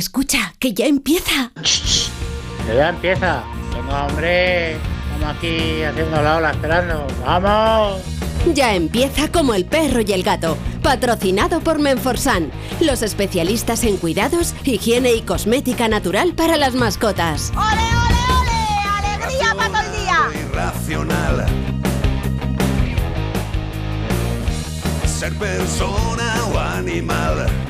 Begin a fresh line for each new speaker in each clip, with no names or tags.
escucha, que ya empieza.
Que ya empieza. Venga, hombre. Estamos aquí haciendo la ola esperando. ¡Vamos!
Ya empieza como el perro y el gato, patrocinado por Menforsan, los especialistas en cuidados, higiene y cosmética natural para las mascotas.
¡Ole, ole, ole! ¡Alegría para todo el día!
Irracional. Ser persona o animal.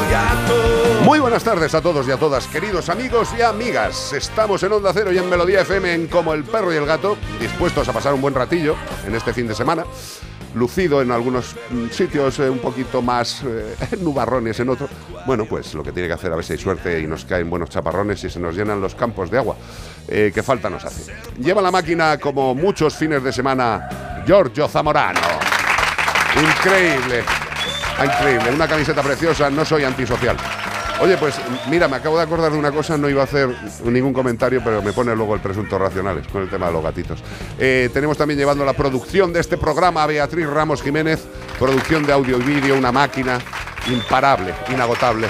Muy buenas tardes a todos y a todas, queridos amigos y amigas. Estamos en Onda Cero y en Melodía FM en Como el Perro y el Gato, dispuestos a pasar un buen ratillo en este fin de semana. Lucido en algunos mm, sitios, eh, un poquito más eh, nubarrones en otros. Bueno, pues lo que tiene que hacer a ver si hay suerte y nos caen buenos chaparrones y se nos llenan los campos de agua. Eh, que falta nos hace. Lleva la máquina como muchos fines de semana Giorgio Zamorano. Increíble. Ah, Increíble, una camiseta preciosa, no soy antisocial. Oye, pues mira, me acabo de acordar de una cosa, no iba a hacer ningún comentario, pero me pone luego el presunto racionales con el tema de los gatitos. Eh, tenemos también llevando la producción de este programa a Beatriz Ramos Jiménez, producción de audio y vídeo, una máquina imparable, inagotable.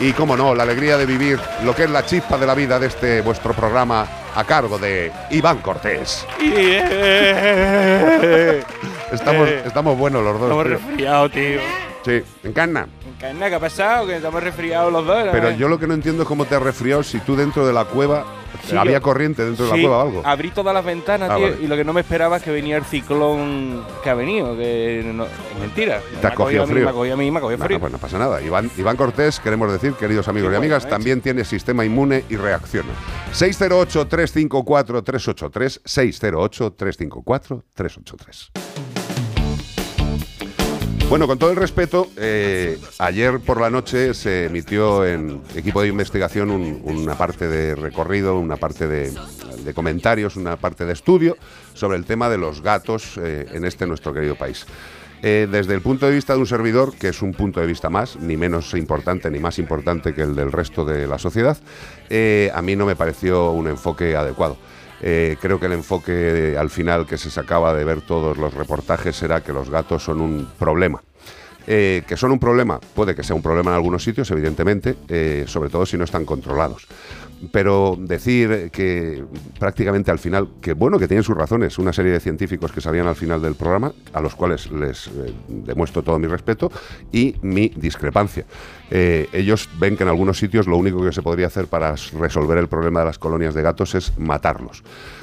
Y cómo no, la alegría de vivir lo que es la chispa de la vida de este vuestro programa a cargo de Iván Cortés. Estamos, estamos buenos los dos.
Estamos
tío.
resfriados, tío.
Sí, encarna.
Encarna, ¿qué ha pasado? Que estamos resfriados los dos. ¿no?
Pero yo lo que no entiendo es cómo te has resfriado si tú dentro de la cueva
Sí,
había corriente dentro de la cueva o algo.
Abrí todas las ventanas,
Ah,
tío,
vale.
y lo que no me esperaba es que venía el ciclón que ha venido. Que no- mentira.
Te has
ha
cogido frío.
Me a mí, me
Nah,
frío.
pues no pasa nada. Iván, Iván Cortés, queremos decir, queridos amigos y amigas,
bueno, ¿eh?
también tiene sistema inmune y reacciona. 608-354-383, 608-354-383. Bueno, con todo el respeto, eh, ayer por la noche se emitió en equipo de investigación un- una parte de recorrido, una parte de, comentarios, una parte de estudio sobre el tema de los gatos eh, en este nuestro querido país. Eh, desde el punto de vista de un servidor, que es un punto de vista más, ni menos importante ni más importante que el del resto de la sociedad, a mí no me pareció un enfoque adecuado. Eh, creo que el enfoque al final que se sacaba de ver todos los reportajes era que los gatos son un problema. Eh, que son un problema, puede que sea un problema en algunos sitios, evidentemente, eh, sobre todo si no están controlados. Pero decir que prácticamente al final, que bueno, que tienen sus razones, una serie de científicos que salían al final del programa, a los cuales les eh, demuestro todo mi respeto y mi discrepancia. Eh, ellos ven que en algunos sitios lo único que se podría hacer para resolver el problema de las colonias de gatos es matarlos.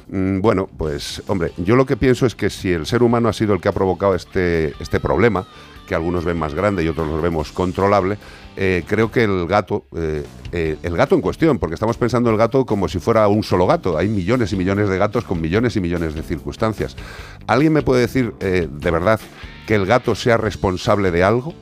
Mm, bueno, pues hombre, yo lo que pienso es que si el ser humano ha sido el que ha provocado este, este problema, que algunos ven más grande y otros los vemos controlable, eh, creo que el gato, eh, eh, el gato en cuestión, porque estamos pensando el gato como si fuera un solo gato, hay millones y millones de gatos con millones y millones de circunstancias. ¿Alguien me puede decir de verdad que el gato sea responsable de algo?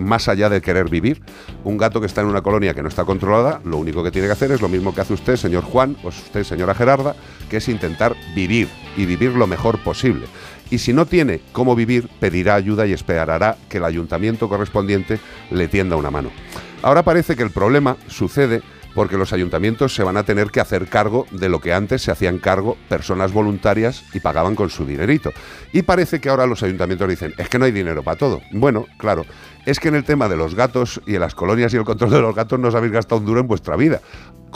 más allá de querer vivir. Un gato que está en una colonia que no está controlada, lo único que tiene que hacer es lo mismo que hace usted, señor Juan, o usted, señora Gerarda, que es intentar vivir y vivir lo mejor posible. Y si no tiene cómo vivir, pedirá ayuda y esperará que el ayuntamiento correspondiente le tienda una mano. Ahora parece que el problema sucede porque los ayuntamientos se van a tener que hacer cargo de lo que antes se hacían cargo personas voluntarias y pagaban con su dinerito. Y parece que ahora los ayuntamientos dicen, es que no hay dinero para todo. Bueno, claro, es que en el tema de los gatos y en las colonias y el control de los gatos no os habéis gastado un duro en vuestra vida.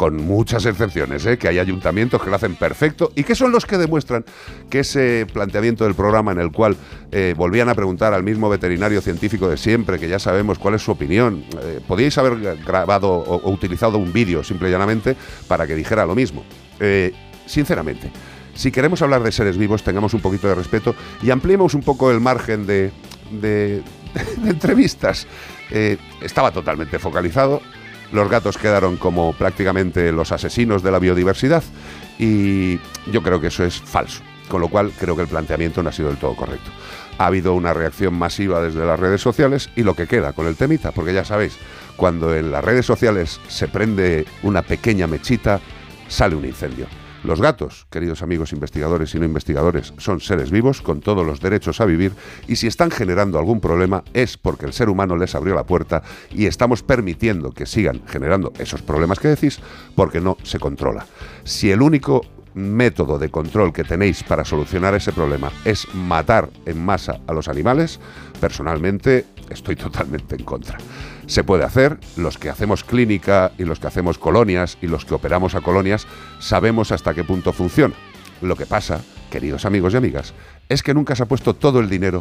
Con muchas excepciones, ¿eh? que hay ayuntamientos que lo hacen perfecto y que son los que demuestran que ese planteamiento del programa en el cual eh, volvían a preguntar al mismo veterinario científico de siempre, que ya sabemos cuál es su opinión, eh, podíais haber grabado o, utilizado un vídeo simple y llanamente para que dijera lo mismo. Sinceramente, si queremos hablar de seres vivos, tengamos un poquito de respeto y ampliemos un poco el margen de, entrevistas. Estaba totalmente focalizado. Los gatos quedaron como prácticamente los asesinos de la biodiversidad y yo creo que eso es falso. Con lo cual creo que el planteamiento no ha sido del todo correcto. Ha habido una reacción masiva desde las redes sociales y lo que queda con el temita, porque ya sabéis, cuando en las redes sociales se prende una pequeña mechita, sale un incendio. Los gatos, queridos amigos investigadores y no investigadores, son seres vivos con todos los derechos a vivir y si están generando algún problema es porque el ser humano les abrió la puerta y estamos permitiendo que sigan generando esos problemas que decís porque no se controla. Si el único método de control que tenéis para solucionar ese problema es matar en masa a los animales, personalmente estoy totalmente en contra. Se puede hacer, los que hacemos clínica y los que hacemos colonias y los que operamos a colonias sabemos hasta qué punto funciona. Lo que pasa, queridos amigos y amigas, es que nunca se ha puesto todo el dinero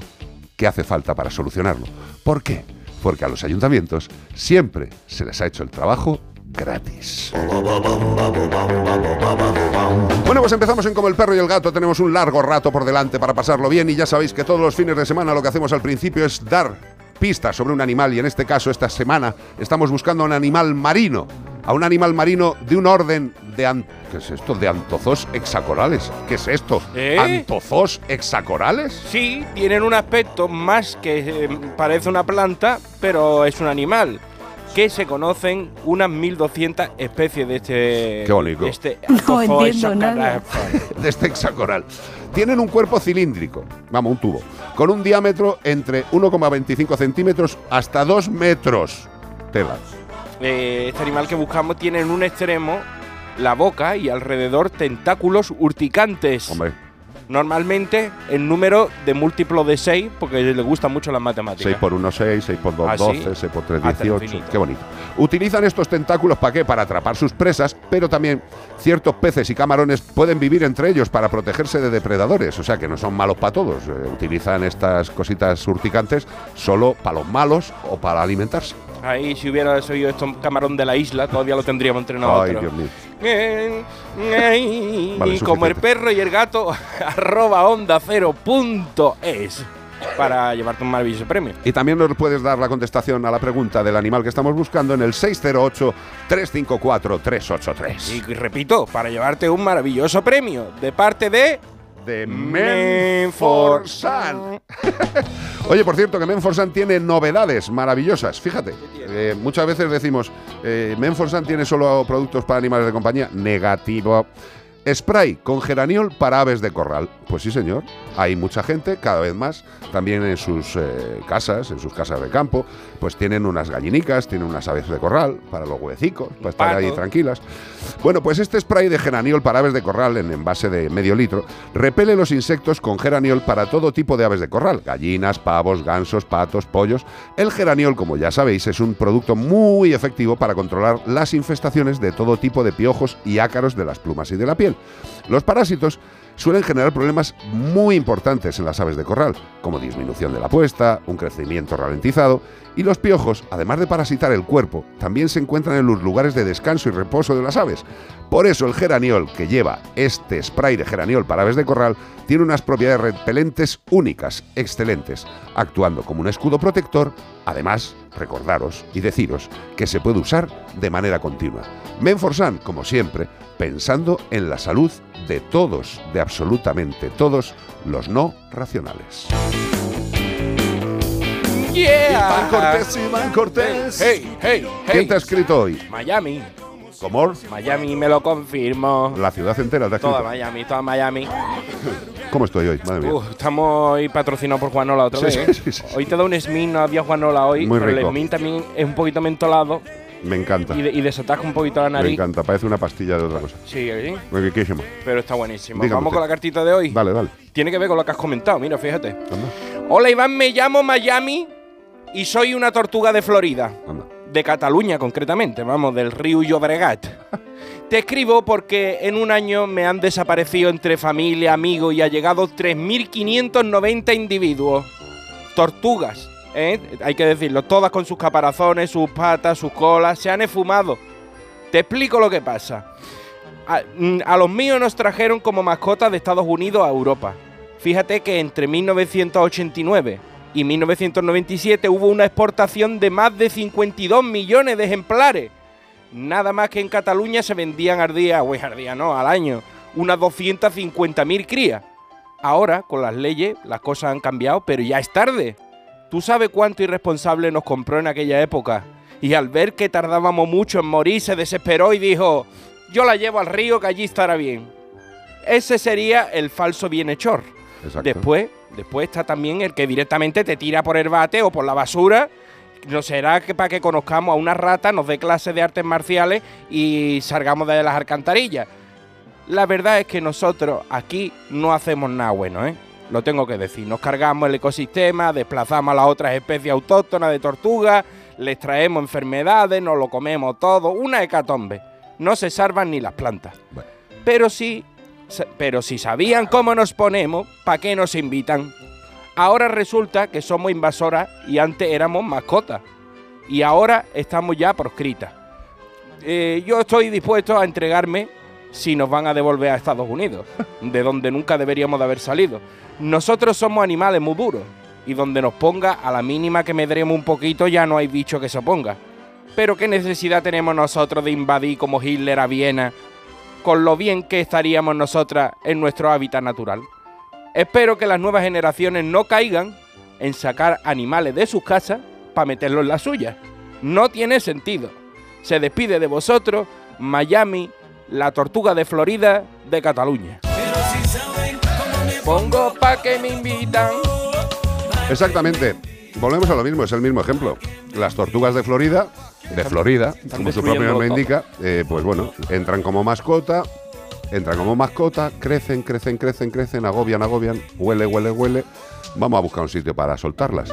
que hace falta para solucionarlo. ¿Por qué? Porque a los ayuntamientos siempre se les ha hecho el trabajo gratis. Bueno, pues empezamos en Como el perro y el gato. Tenemos un largo rato por delante para pasarlo bien y ya sabéis que todos los fines de semana lo que hacemos al principio es dar pistas sobre un animal y en este caso esta semana estamos buscando a un animal marino, a un animal marino de un orden de ¿qué es esto? De antozos hexacorales. ¿Qué es esto?
¿Eh?
¿Antozos hexacorales?
Sí, tienen un aspecto más que eh, parece una planta, pero es un animal. Que se conocen unas 1200 especies de este.
Qué bonito.
de este
No entiendo nada.
de este hexacoral. Tienen un cuerpo cilíndrico, vamos, un tubo, con un diámetro entre 1,25 centímetros hasta 2 metros. Tela.
Eh, este animal que buscamos tiene en un extremo la boca y alrededor tentáculos urticantes.
Hombre,
Normalmente en número de múltiplo de 6, porque le gustan mucho las matemáticas.
6 por 1, 6, 6 por 2,
Ah, sí.
12, 6 por 3,
Hasta el
18.
infinito.
Qué bonito. Utilizan estos tentáculos para qué? Para atrapar sus presas, pero también ciertos peces y camarones pueden vivir entre ellos para protegerse de depredadores. O sea que no son malos para todos. Eh, utilizan estas cositas urticantes solo para los malos o para alimentarse.
Ahí, si hubiera sido esto un camarón de la isla, todavía lo tendríamos entre nosotros.
Ay, Dios mío. Vale,
y como el perro y el gato, arroba onda cero punto es para llevarte un maravilloso premio.
Y también nos puedes dar la contestación a la pregunta del animal que estamos buscando en el 608-354-383.
Y repito, para llevarte un maravilloso premio de parte de
De.
Menforsan.
Oye, por cierto, que Menforsan tiene novedades maravillosas. Fíjate, eh, muchas veces decimos, eh, Menforsan tiene solo productos para animales de compañía. Negativo. Spray con geraniol para aves de corral. Pues sí, señor. Hay mucha gente, cada vez más, también en sus eh, casas, en sus casas de campo, pues tienen unas gallinicas, tienen unas aves de corral para los huecicos, para estar ahí tranquilas. Bueno, pues este spray de geraniol para aves de corral en envase de medio litro repele los insectos con geraniol para todo tipo de aves de corral, gallinas, pavos, gansos, patos, pollos. El geraniol, como ya sabéis, es un producto muy efectivo para controlar las infestaciones de todo tipo de piojos y ácaros de las plumas y de la piel. Los parásitos suelen generar problemas muy importantes en las aves de corral, como disminución de la puesta, un crecimiento ralentizado, y los piojos, además de parasitar el cuerpo, también se encuentran en los lugares de descanso y reposo de las aves. Por eso el geraniol que lleva este spray de geraniol para aves de corral tiene unas propiedades repelentes únicas, excelentes, actuando como un escudo protector. Además, recordaros y deciros que se puede usar de manera continua. Menforsan, como siempre, pensando en la salud de todos, de absolutamente todos los no racionales.
Yeah.
Iván Cortés, Iván Cortés.
Hey, hey, hey.
¿Quién te ha escrito hoy?
Miami.
¿Cómo?
Miami me lo confirmo.
La ciudad entera te ha escrito.
Toda Miami, toda Miami.
¿Cómo estoy hoy? Madre mía.
Uh, estamos hoy patrocinados por Juanola otra vez.
sí,
¿eh?
sí, sí.
Hoy te da un Smin, no había Juanola hoy,
Muy
pero
rico.
el Smin también es un poquito mentolado
Me encanta.
y, de- y un poquito la
Me
nariz.
encanta. Parece una pastilla de otra cosa.
Sí, ¿sí?
Muy riquísimo.
pero está buenísimo.
Dígame
Vamos
usted.
con la cartita de hoy.
Dale, dale.
Tiene que ver con lo que has comentado, mira, fíjate.
Anda,
Hola Iván, me llamo Miami y soy una tortuga de Florida.
anda.
de Cataluña concretamente, vamos, del río Llobregat. Te escribo porque en un año me han desaparecido entre familia, amigos y allegados 3.590 individuos. Tortugas, ¿eh? hay que decirlo, todas con sus caparazones, sus patas, sus colas, se han esfumado. Te explico lo que pasa. A, mm, a los míos nos trajeron como mascotas de Estados Unidos a Europa. Fíjate que entre 1989 y 1997 hubo una exportación de más de 52 millones de ejemplares. Nada más que en Cataluña se vendían al día, o al día no, al año, unas 250.000 crías. Ahora, con las leyes, las cosas han cambiado, pero ya es tarde. ¿Tú sabes cuánto irresponsable nos compró en aquella época? Y al ver que tardábamos mucho en morir, se desesperó y dijo, yo la llevo al río que allí estará bien. Ese sería el falso bienhechor.
Exacto.
Después, después está también el que directamente te tira por el bate o por la basura. No será que para que conozcamos a una rata, nos dé clases de artes marciales y salgamos de las alcantarillas. La verdad es que nosotros aquí no hacemos nada bueno, ¿eh? Lo tengo que decir. Nos cargamos el ecosistema, desplazamos a las otras especies autóctonas de tortugas, les traemos enfermedades, nos lo comemos todo. Una hecatombe. No se salvan ni las plantas.
Bueno.
Pero sí, pero si sabían cómo nos ponemos, ¿para qué nos invitan? Ahora resulta que somos invasoras y antes éramos mascotas. Y ahora estamos ya proscritas. Eh, yo estoy dispuesto a entregarme si nos van a devolver a Estados Unidos, de donde nunca deberíamos de haber salido. Nosotros somos animales muy duros y donde nos ponga a la mínima que medremos un poquito ya no hay bicho que se oponga. Pero qué necesidad tenemos nosotros de invadir como Hitler a Viena, con lo bien que estaríamos nosotras en nuestro hábitat natural. Espero que las nuevas generaciones no caigan en sacar animales de sus casas para meterlos en las suyas. No tiene sentido. Se despide de vosotros Miami, la tortuga de Florida de Cataluña. Pongo pa' que me invitan.
Exactamente. Volvemos a lo mismo, es el mismo ejemplo. Las tortugas de Florida, de Florida, como su propio nombre indica, eh, pues bueno, entran como mascota, entran como mascota, crecen, crecen, crecen, crecen, agobian, agobian, huele, huele, huele. Vamos a buscar un sitio para soltarlas.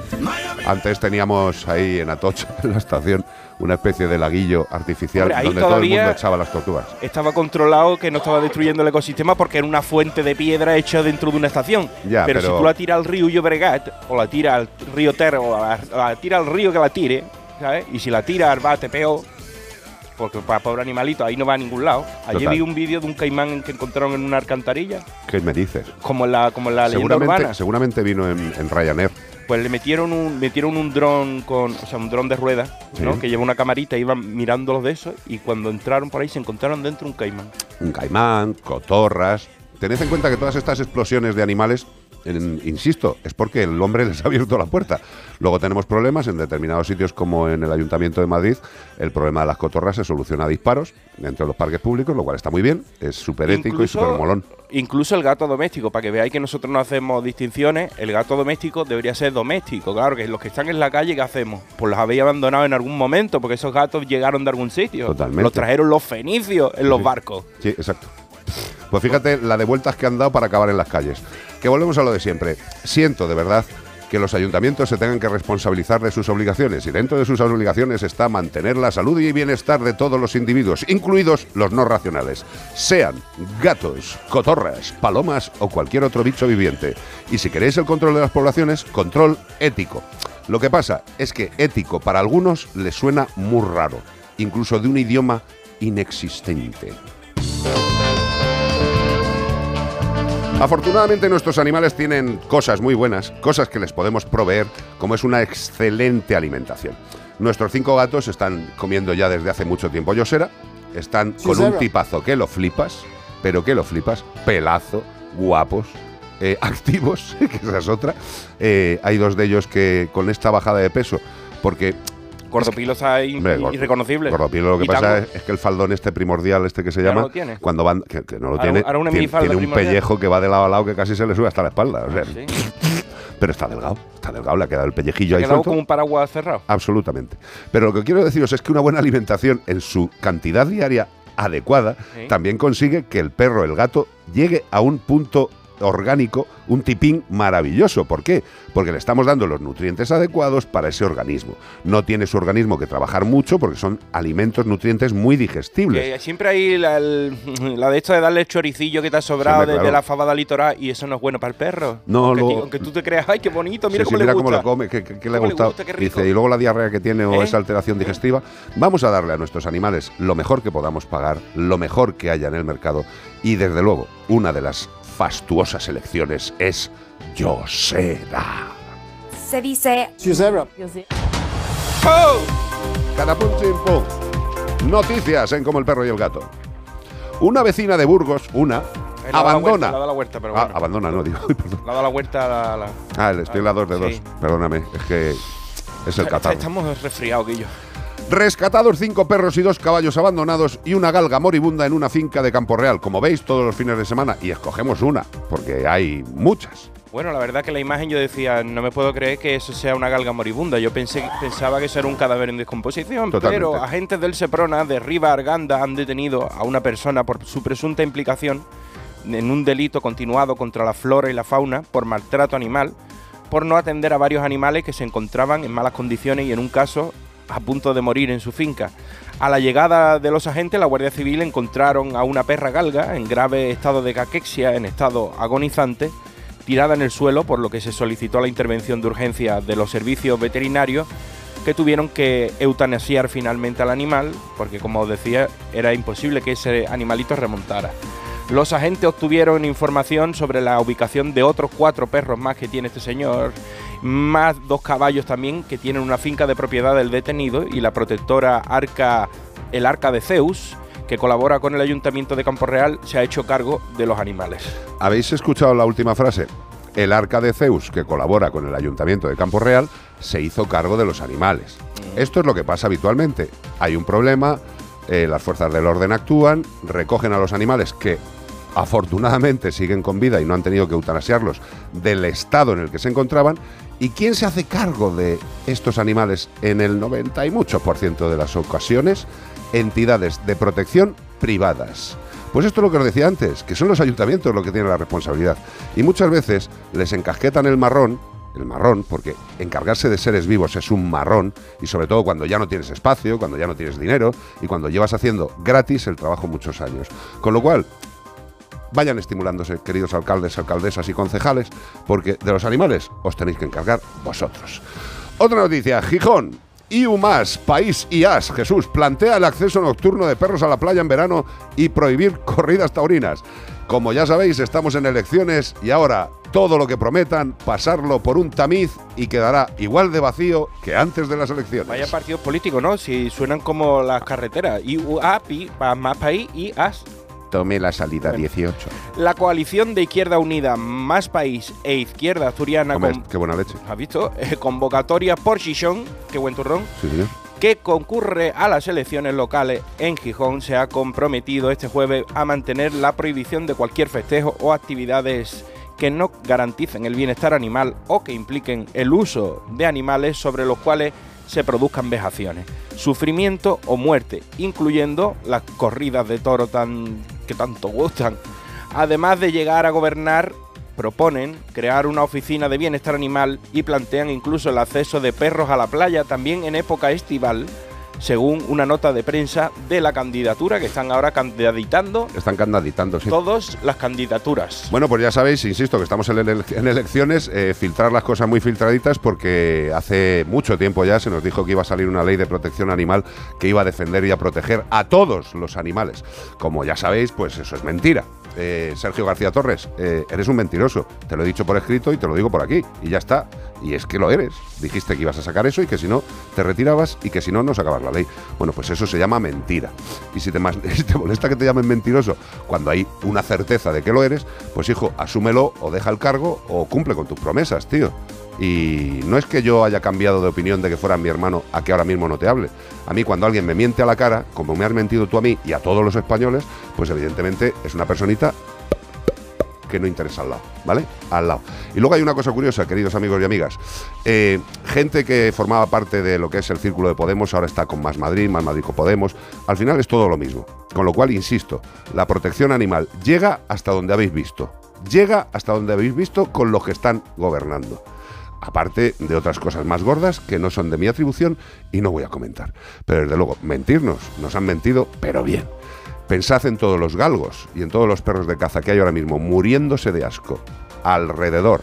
Antes teníamos ahí en Atocha, en la estación, una especie de laguillo artificial
Hombre,
donde todo el mundo echaba las tortugas.
Estaba controlado que no estaba destruyendo el ecosistema porque era una fuente de piedra hecha dentro de una estación.
Ya,
pero, si tú la tiras al río Llobregat, o la tiras al río Ter, o la, la tiras al río que la tire, ¿sabes? Y si la tiras al bate peor, porque para pobre animalito ahí no va a ningún lado. Ayer
Total.
vi un vídeo de un caimán que encontraron en una alcantarilla,
¿Qué me dices?
como en la, como en la leyenda
Seguramente,
urbana.
seguramente vino en, en Ryanair.
Pues le metieron un, metieron un dron con, o sea, un dron de ruedas, ¿no?
Sí.
Que lleva una camarita, iban mirando los de esos y cuando entraron por ahí se encontraron dentro un caimán.
un caimán, cotorras. Tened en cuenta que todas estas explosiones de animales, en- insisto, es porque el hombre les ha abierto la puerta. Luego tenemos problemas en determinados sitios como en el Ayuntamiento de Madrid. El problema de las cotorras se soluciona a disparos dentro de los parques públicos, lo cual está muy bien. Es súper ético y súper molón.
Incluso el gato doméstico, para que veáis que nosotros no hacemos distinciones, el gato doméstico debería ser doméstico, claro, que los que están en la calle, ¿qué hacemos? Pues los habéis abandonado en algún momento, porque esos gatos llegaron de algún sitio.
Totalmente.
Los trajeron los fenicios en los
Sí.
barcos.
Sí, exacto. Pues fíjate la de vueltas que han dado para acabar en las calles. Que volvemos a lo de siempre. Siento de verdad que los ayuntamientos se tengan que responsabilizar de sus obligaciones y dentro de sus obligaciones está mantener la salud y bienestar de todos los individuos, incluidos los no racionales, sean gatos, cotorras, palomas o cualquier otro bicho viviente. Y si queréis el control de las poblaciones, control ético. Lo que pasa es que ético para algunos les suena muy raro, incluso de un idioma inexistente. Afortunadamente nuestros animales tienen cosas muy buenas, cosas que les podemos proveer, como es una excelente alimentación. Nuestros cinco gatos están comiendo ya desde hace mucho tiempo yosera, están con un tipazo que lo flipas, pero que lo flipas, pelazo, guapos, eh, activos, que esa es otra. Eh, hay dos de ellos que con esta bajada de peso, porque
Gordopilo está in-
Hombre. Gordopilo lo que pasa es, es que el faldón este primordial, este que se llama,
no lo tiene.
cuando van, que, que no lo
Ahora-
tiene,
ahora una
tiene, tiene un
primordial.
pellejo que va de lado a lado que casi se le sube hasta la espalda. o sea,
Sí.
Pero está delgado, está delgado, le ha quedado el pellejillo
ha
ahí
quedado
suelto.
como un paraguas cerrado.
Absolutamente. Pero lo que quiero deciros es que una buena alimentación en su cantidad diaria adecuada
Sí.
también consigue que el perro, el gato, llegue a un punto orgánico, un tipín maravilloso. ¿Por qué? Porque le estamos dando los nutrientes adecuados para ese organismo. No tiene su organismo que trabajar mucho porque son alimentos, nutrientes muy digestibles.
Siempre hay la, el- la de esto de darle el choricillo que te ha sobrado
hombre,
de, de
claro.
la fabada litoral y eso no es bueno para el perro.
No,
aunque,
lo-
aunque tú te creas, ay, qué bonito, mira
Sí, sí,
cómo le
cómo
gusta.
lo come, que, que- que le ha
Cómo le
gustado.
gusta.
Dice, y luego la diarrea que tiene o
¿Eh?
esa alteración digestiva. Vamos a darle a nuestros animales lo mejor que podamos pagar, lo mejor que haya en el mercado. Y desde luego, una de las fastuosas elecciones es Yosera.
Se dice
¡Oh!
Chim, pum. Noticias en Como el perro y el gato. Una vecina de Burgos, una,
Eh, la da la
abandona.
la da la vuelta, pero
Ah, abandona, no, digo, perdón.
La da la vuelta a la. la-
Ah, el estoy en la 2 de 2.
Sí.
Perdóname, es que es el catarro.
Estamos resfriados, Guillo.
Rescatados cinco perros y dos caballos abandonados y una galga moribunda en una finca de Campo Real. Como veis, todos los fines de semana. Y escogemos una, porque hay muchas.
Bueno, la verdad que la imagen yo decía, no me puedo creer que eso sea una galga moribunda. Yo pensé, pensaba que eso era un cadáver en descomposición,
Totalmente.
pero agentes del Seprona de Riva Arganda han detenido a una persona por su presunta implicación en un delito continuado contra la flora y la fauna por maltrato animal, por no atender a varios animales que se encontraban en malas condiciones y en un caso a punto de morir en su finca. A la llegada de los agentes, la Guardia Civil encontraron a una perra galga en grave estado de caquexia, en estado agonizante, tirada en el suelo, por lo que se solicitó la intervención de urgencia de los servicios veterinarios que tuvieron que eutanasiar finalmente al animal, porque como os decía, era imposible que ese animalito remontara. Los agentes obtuvieron información sobre la ubicación de otros cuatro perros más que tiene este señor, más dos caballos también que tienen una finca de propiedad del detenido y la protectora Arca, el Arca de Zeus, que colabora con el Ayuntamiento de Campo Real, se ha hecho cargo de los animales.
¿Habéis escuchado la última frase? El arca de Zeus, que colabora con el Ayuntamiento de Campo Real, se hizo cargo de los animales. Esto es lo que pasa habitualmente. Hay un problema, eh, las fuerzas del orden actúan, recogen a los animales que afortunadamente siguen con vida y no han tenido que eutanasiarlos del estado en el que se encontraban. ¿Y quién se hace cargo de estos animales en el 90 y mucho por ciento de las ocasiones? Entidades de protección privadas. Pues esto es lo que os decía antes, que son los ayuntamientos los que tienen la responsabilidad. Y muchas veces les encasquetan el marrón, el marrón, porque encargarse de seres vivos es un marrón, y sobre todo cuando ya no tienes espacio, cuando ya no tienes dinero, y cuando llevas haciendo gratis el trabajo muchos años. Con lo cual, vayan estimulándose, queridos alcaldes, alcaldesas y concejales, porque de los animales os tenéis que encargar vosotros. Otra noticia, Gijón. IU más, País IAS, Jesús, plantea el acceso nocturno de perros a la playa en verano y prohibir corridas taurinas. Como ya sabéis, estamos en elecciones y ahora todo lo que prometan, pasarlo por un tamiz y quedará igual de vacío que antes de las elecciones.
Vaya partidos políticos, ¿no? Si suenan como las carreteras. IUAPI, más país, y AS.
Tome la salida 18.
La coalición de Izquierda Unida, Más País e Izquierda Asturiana,
Hombre, qué buena leche.
¿has visto? Eh, convocatoria por Gijón, qué buen turrón,
Sí, señor.
que concurre a las elecciones locales en Gijón, se ha comprometido este jueves a mantener la prohibición de cualquier festejo o actividades que no garanticen el bienestar animal o que impliquen el uso de animales sobre los cuales se produzcan vejaciones, sufrimiento o muerte, incluyendo las corridas de toro tan que tanto gustan. Además de llegar a gobernar, proponen crear una oficina de bienestar animal y plantean incluso el acceso de perros a la playa también en época estival, según una nota de prensa de la candidatura que están ahora candidatando
Están candiditando, sí.
todas las candidaturas.
Bueno, pues ya sabéis, insisto, que estamos en, ele- en elecciones, eh, filtrar las cosas muy filtraditas porque hace mucho tiempo ya se nos dijo que iba a salir una ley de protección animal que iba a defender y a proteger a todos los animales. Como ya sabéis, pues eso es mentira. Eh, Sergio García Torres, eh, eres un mentiroso. Te lo he dicho por escrito y te lo digo por aquí. Y ya está. Y es que lo eres. Dijiste que ibas a sacar eso y que si no, te retirabas y que si no, no sacabas la ley. Bueno, pues eso se llama mentira. Y si te, si te molesta que te llamen mentiroso cuando hay una certeza de que lo eres, pues hijo, asúmelo o deja el cargo o cumple con tus promesas, tío. Y no es que yo haya cambiado de opinión de que fuera mi hermano a que ahora mismo no te hable. A mí cuando alguien me miente a la cara, como me has mentido tú a mí y a todos los españoles, pues evidentemente es una personita que no interesa al lado, ¿vale? Al lado. Y luego hay una cosa curiosa, queridos amigos y amigas. Eh, gente que formaba parte de lo que es el círculo de Podemos, ahora está con Más Madrid, Más Madrid con Podemos. Al final es todo lo mismo. Con lo cual, insisto, la protección animal llega hasta donde habéis visto. Llega hasta donde habéis visto con los que están gobernando. Aparte de otras cosas más gordas que no son de mi atribución y no voy a comentar. Pero desde luego, mentirnos, nos han mentido, pero bien. Pensad en todos los galgos y en todos los perros de caza que hay ahora mismo muriéndose de asco alrededor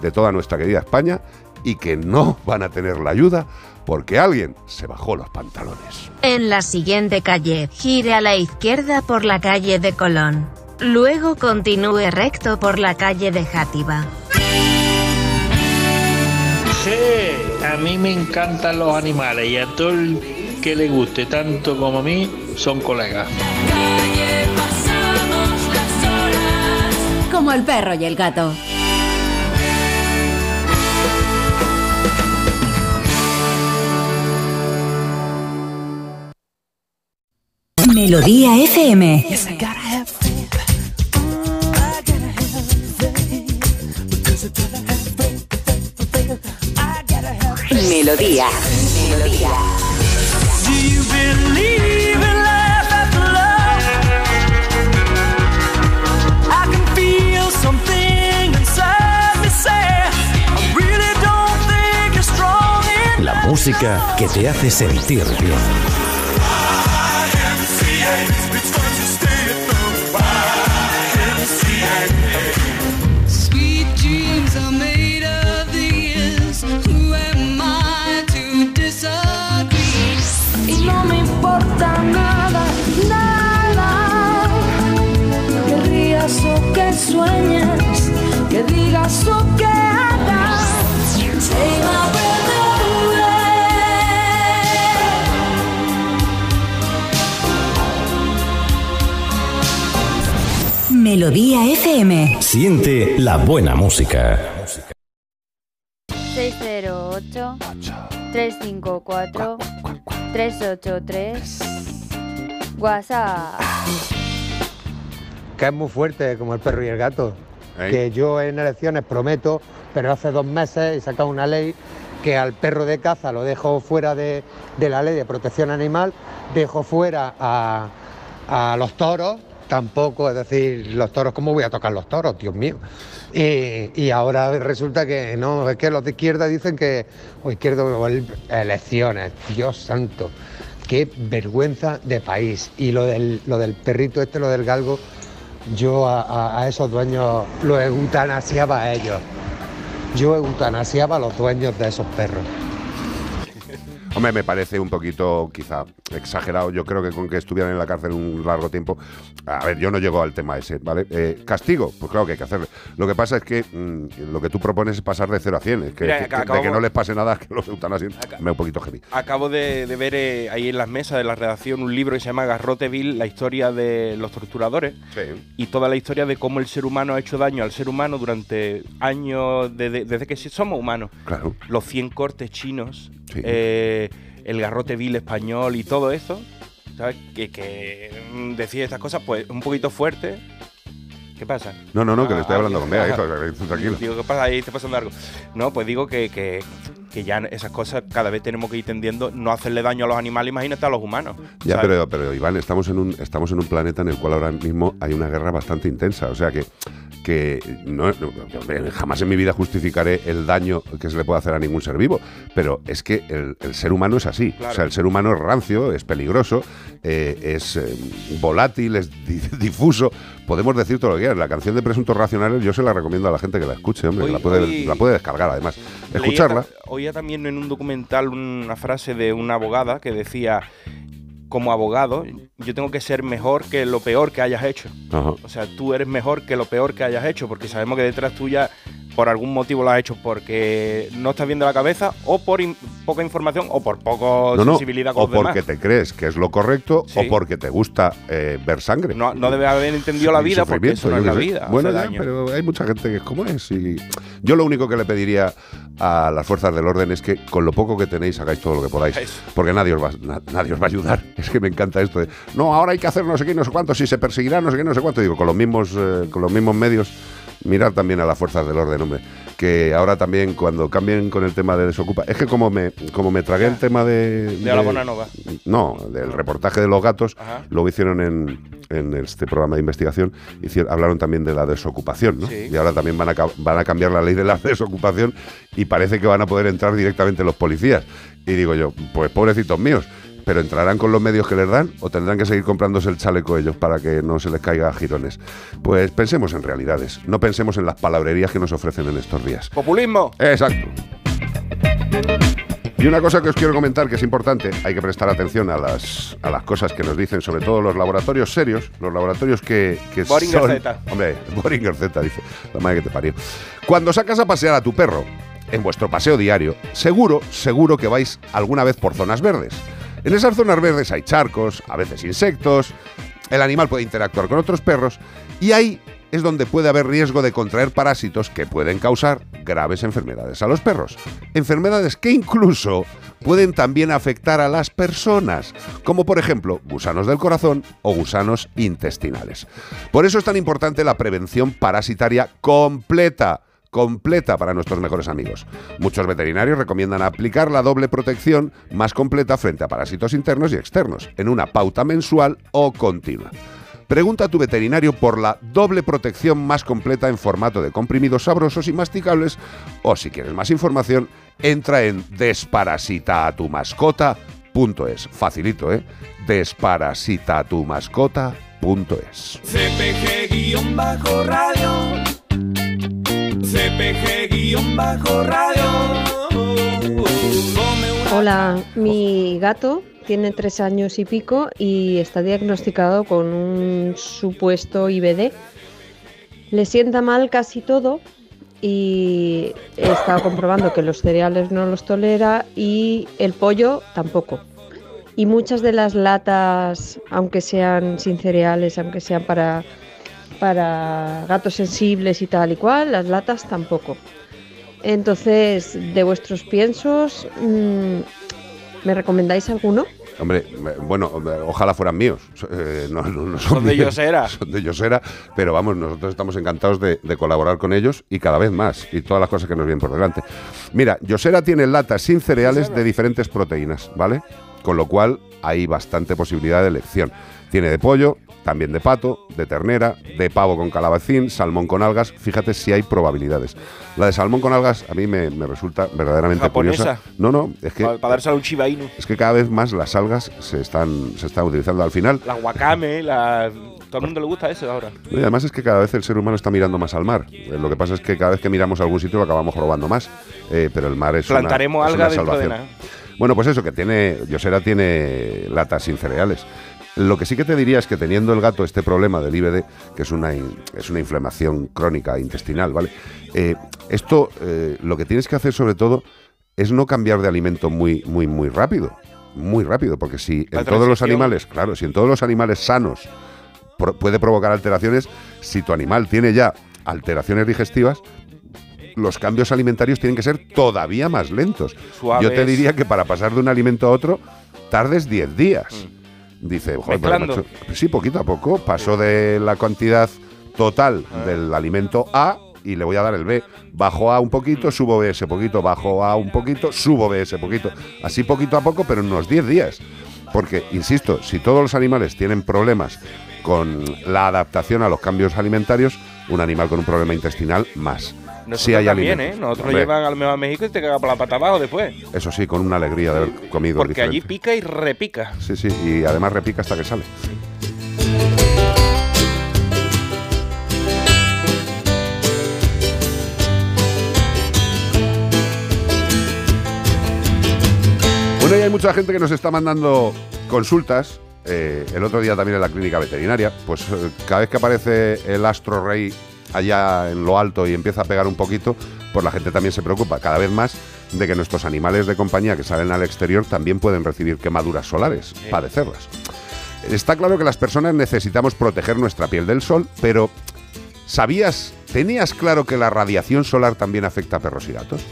de toda nuestra querida España y que no van a tener la ayuda porque alguien se bajó los pantalones.
En la siguiente calle, gire a la izquierda por la calle de Colón. Luego continúe recto por la calle de Játiva.
Sí, a mí me encantan los animales y a todo el que le guste tanto como a mí son colegas.
Como el perro y el gato.
Melodía FM. Melodía. Melodía.
Do you believe in life after love? I can feel something inside me say, I really don't think you're strong enough.
La música que te hace sentir bien.
Sueñes, que digas o que hagas. Say my breath away.
Melodía FM.
Siente la buena música.
608 354 383 WhatsApp.
Que es muy fuerte, como el perro y el gato. Que yo en elecciones prometo, pero hace dos meses he sacado una ley que al perro de caza lo dejo fuera de, de la ley de protección animal, dejo fuera a, a los toros, tampoco, es decir, los toros, ¿cómo voy a tocar los toros, Dios mío? Y, y ahora resulta que no, es que los de izquierda dicen que, o izquierda, o el- elecciones, Dios santo, qué vergüenza de país. Y lo del, lo del perrito este, lo del galgo, yo a, esos dueños los eutanasiaba a ellos. Yo eutanasiaba a los dueños de esos perros.
Hombre, me parece un poquito quizá exagerado. Yo creo que con que estuvieran en la cárcel un largo tiempo. A ver, yo no llego al tema ese, ¿vale? Eh, castigo, pues claro que hay que hacerlo. Lo que pasa es que mm, lo que tú propones es pasar de 0 a 100. Es que,
Mira,
que- que- de que no les pase nada, que los eutanasien, me un poquito heavy.
Acabo de, de ver eh, ahí en las mesas de la redacción un libro que se llama Garroteville, la historia de los torturadores y toda la historia de cómo el ser humano ha hecho daño al ser humano durante años de- de- desde que sí somos humanos.
Claro.
Los 100 cortes chinos, eh, el Garroteville español y todo eso, ¿sabes? Que, que mm, decía estas cosas pues un poquito fuerte. ¿Qué pasa?
No, no, no, que le estoy
Ah,
hablando
ah,
con Bea,
ah,
tranquilo.
Digo, ¿qué pasa ahí? ¿Está pasando algo? No, pues digo que, que, que ya esas cosas cada vez tenemos que ir tendiendo no hacerle daño a los animales, imagínate a los humanos.
Ya,
¿sabes?
pero, pero Iván, estamos en, un, estamos en un planeta en el cual ahora mismo hay una guerra bastante intensa. O sea que, que no, no- jamás en mi vida justificaré el daño que se le puede hacer a ningún ser vivo. Pero es que el, el ser humano es así.
Claro.
O sea, el ser humano es rancio, es peligroso, eh, es eh, volátil, es di- difuso. Podemos decir todo lo que quieras. La canción de Presuntos Racionales yo se la recomiendo a la gente que la escuche, hombre, que la puede,
hoy-
la puede descargar además. Escucharla.
Oía también en un documental una frase de una abogada que decía, como abogado, yo tengo que ser mejor que lo peor que hayas hecho.
Ajá.
O sea, tú eres mejor que lo peor que hayas hecho, porque sabemos que detrás tuya, por algún motivo lo has hecho porque no estás bien de la cabeza, o por in- poca información, o por poco
No, no,
sensibilidad con
o
los demás.
porque te crees que es lo correcto
Sí.
o porque te gusta eh, ver sangre.
No, no debe haber entendido la vida porque eso no es la
sé.
vida.
Bueno, ya, pero hay mucha gente que es como es. Y yo lo único que le pediría a las fuerzas del orden es que con lo poco que tenéis hagáis todo lo que podáis. Porque nadie os, va, na- nadie os va a ayudar. Es que me encanta esto de, no, ahora hay que hacer no sé qué, no sé cuánto, si se perseguirá, no sé qué, no sé cuánto. Digo, con los mismos, eh, con los mismos medios, mirar también a las fuerzas del orden, hombre. Que ahora también, cuando cambien con el tema de desocupa. Es que como me, como me tragué el tema de.
De la Bonanova.
No, del reportaje de los gatos,
Ajá.
luego hicieron en, en este programa de investigación, hicieron, hablaron también de la desocupación, ¿no?
Sí.
Y ahora también van a, van a cambiar la ley de la desocupación y parece que van a poder entrar directamente los policías. Y digo yo, pues pobrecitos míos, pero entrarán con los medios que les dan o tendrán que seguir comprándose el chaleco ellos para que no se les caiga a girones. Pues pensemos en realidades, no pensemos en las palabrerías que nos ofrecen en estos días.
Populismo.
Exacto. Y una cosa que os quiero comentar que es importante, hay que prestar atención a las, a las cosas que nos dicen, sobre todo los laboratorios serios, los laboratorios que, que
Boehringer
son...
Z.
Hombre, Boringer Z, dice, la madre que te parió. Cuando sacas a pasear a tu perro, en vuestro paseo diario, seguro, seguro que vais alguna vez por zonas verdes. En esas zonas verdes hay charcos, a veces insectos, el animal puede interactuar con otros perros y ahí es donde puede haber riesgo de contraer parásitos que pueden causar graves enfermedades a los perros. Enfermedades que incluso pueden también afectar a las personas, como por ejemplo gusanos del corazón o gusanos intestinales. Por eso es tan importante la prevención parasitaria completa completa para nuestros mejores amigos. Muchos veterinarios recomiendan aplicar la doble protección más completa frente a parásitos internos y externos, en una pauta mensual o continua. Pregunta a tu veterinario por la doble protección más completa en formato de comprimidos sabrosos y masticables o si quieres más información, entra en desparasitatumascota.es. Facilito, ¿eh? Desparasitatumascota.es.
CPG-radio.
Hola, mi gato tiene tres años y pico y está diagnosticado con un supuesto IBD. Le sienta mal casi todo y he estado comprobando que los cereales no los tolera y el pollo tampoco. Y muchas de las latas, aunque sean sin cereales, aunque sean para, para gatos sensibles y tal y cual, las latas tampoco. Entonces, de vuestros piensos, mm, ¿me recomendáis alguno?
Hombre, bueno, ojalá fueran míos. Eh, no, no- no
Son de
míos,
Yosera.
Son de Yosera, pero vamos, nosotros estamos encantados de, de colaborar con ellos y cada vez más, y todas las cosas que nos vienen por delante. Mira, Yosera tiene latas sin cereales de diferentes proteínas, ¿vale? Con lo cual hay bastante posibilidad de elección. Tiene de pollo, también de pato, de ternera, de pavo con calabacín, salmón con algas. Fíjate si hay probabilidades. La de salmón con algas a mí me, me resulta verdaderamente
Japonesa.
curiosa. No, no, es que
Para, dárselo a un Inu.
es que cada vez más las algas se están, se están utilizando al final.
La wakame, la... Todo el mundo le gusta eso ahora.
Y además es que cada vez el ser humano está mirando más al mar. Eh, Lo que pasa es que cada vez que miramos a algún sitio lo acabamos robando más. Eh, pero el mar es una- es una,
de
salvación.
nada.
Bueno, pues eso, que tiene. Yosera tiene latas sin cereales. Lo que sí que te diría es que teniendo el gato este problema del IBD, que es una, in- es una inflamación crónica intestinal, ¿vale? Eh, esto, eh, lo que tienes que hacer sobre todo es no cambiar de alimento muy, muy, muy rápido. Muy rápido, porque si
La
en todos los animales, claro, si en todos los animales sanos pro- puede provocar alteraciones, si tu animal tiene ya alteraciones digestivas, los cambios alimentarios tienen que ser todavía más lentos.
Suaves.
Yo te diría que para pasar de un alimento a otro tardes 10 días. Dice, "Joder, pero, sí, poquito a poco. Pasó de la cantidad total del alimento A y le voy a dar el B. Bajo A un poquito, subo B ese poquito, bajo A un poquito, subo B ese poquito. Así poquito a poco, pero en unos 10 días. Porque, insisto, si todos los animales tienen problemas con la adaptación a los cambios alimentarios, un animal con un problema intestinal más.
Nosotros
Sí hay
también, ¿eh? Nosotros llevan al a México y te cagas por la pata abajo después.
Eso sí, con una alegría de haber comido
Porque allí pica y repica.
Sí, sí, y además repica hasta que sale. Bueno, y hay mucha gente que nos está mandando consultas. eh, el otro día también en la clínica veterinaria. Pues eh, cada vez que aparece el astro rey allá en lo alto y empieza a pegar un poquito, pues la gente también se preocupa cada vez más de que nuestros animales de compañía que salen al exterior también pueden recibir quemaduras solares, padecerlas. Está claro que las personas necesitamos proteger nuestra piel del sol, pero ¿sabías, tenías claro que la radiación solar también afecta a perros y gatos?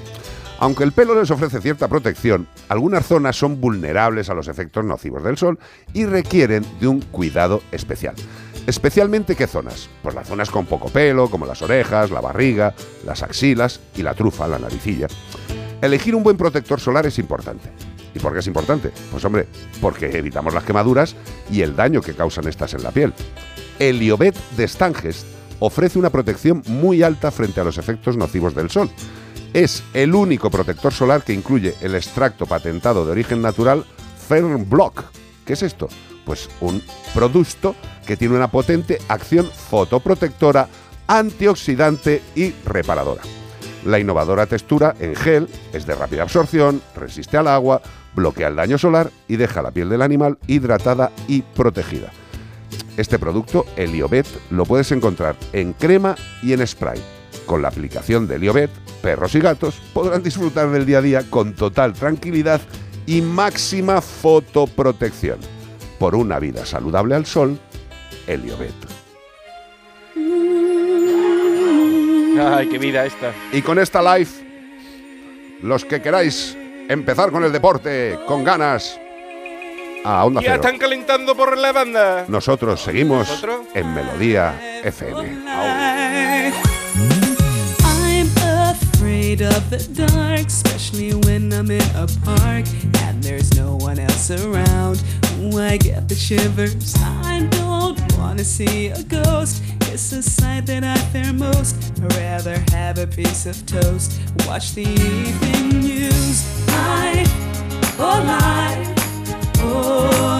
Aunque el pelo les ofrece cierta protección, algunas zonas son vulnerables a los efectos nocivos del sol y requieren de un cuidado especial. Especialmente qué zonas? Pues las zonas con poco pelo, como las orejas, la barriga, las axilas y la trufa, la naricilla. Elegir un buen protector solar es importante. ¿Y por qué es importante? Pues hombre, porque evitamos las quemaduras y el daño que causan estas en la piel. El Liobet de Stanges ofrece una protección muy alta frente a los efectos nocivos del sol. Es el único protector solar que incluye el extracto patentado de origen natural Fernblock. ¿Qué es esto? Pues un producto que tiene una potente acción fotoprotectora, antioxidante y reparadora. La innovadora textura en gel es de rápida absorción, resiste al agua, bloquea el daño solar y deja la piel del animal hidratada y protegida. Este producto, Heliobet, lo puedes encontrar en crema y en spray. Con la aplicación de Heliobet, perros y gatos podrán disfrutar del día a día con total tranquilidad y máxima fotoprotección. Por una vida saludable al sol, Heliobet.
Ay, qué vida esta.
Y con esta live, los que queráis empezar con el deporte, con ganas. A Onda
Ya
Cero.
están calentando por la banda.
Nosotros seguimos
¿Nosotros?
en Melodía FM.
Of the dark, especially when I'm in a park and there's no one else around. I get the shivers. I don't wanna see a ghost. It's a sight that I fear most. I'd rather have a piece of toast. Watch the evening news. Life, oh life, oh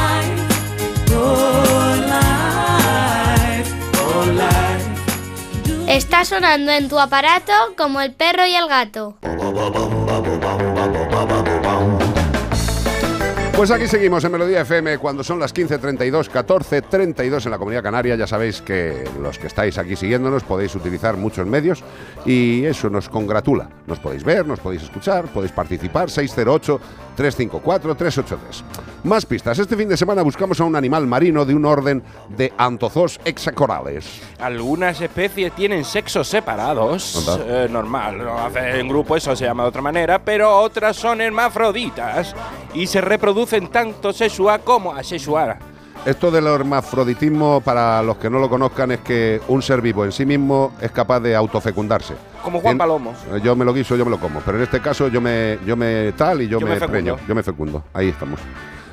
Está sonando en tu aparato como el perro y el gato.
Pues aquí seguimos en Melodía FM cuando son las 15.32, 14.32 en la Comunidad Canaria. Ya sabéis que los que estáis aquí siguiéndonos podéis utilizar muchos medios y eso nos congratula. Nos podéis ver, nos podéis escuchar, podéis participar. 608-354-383. Más pistas. Este fin de semana buscamos a un animal marino de un orden de antozos hexacorales.
Algunas especies tienen sexos separados, eh, normal, lo hace en grupo, eso se llama de otra manera, pero otras son hermafroditas y se reproducen tanto sexual como asexual.
Esto del hermafroditismo, para los que no lo conozcan, es que un ser vivo en sí mismo es capaz de autofecundarse.
Como Juan Palomo.
Eh, Yo me lo guiso, yo me lo como. Pero en este caso yo me, yo me tal y yo,
Yo
me,
me
preño. Yo me fecundo. Ahí estamos.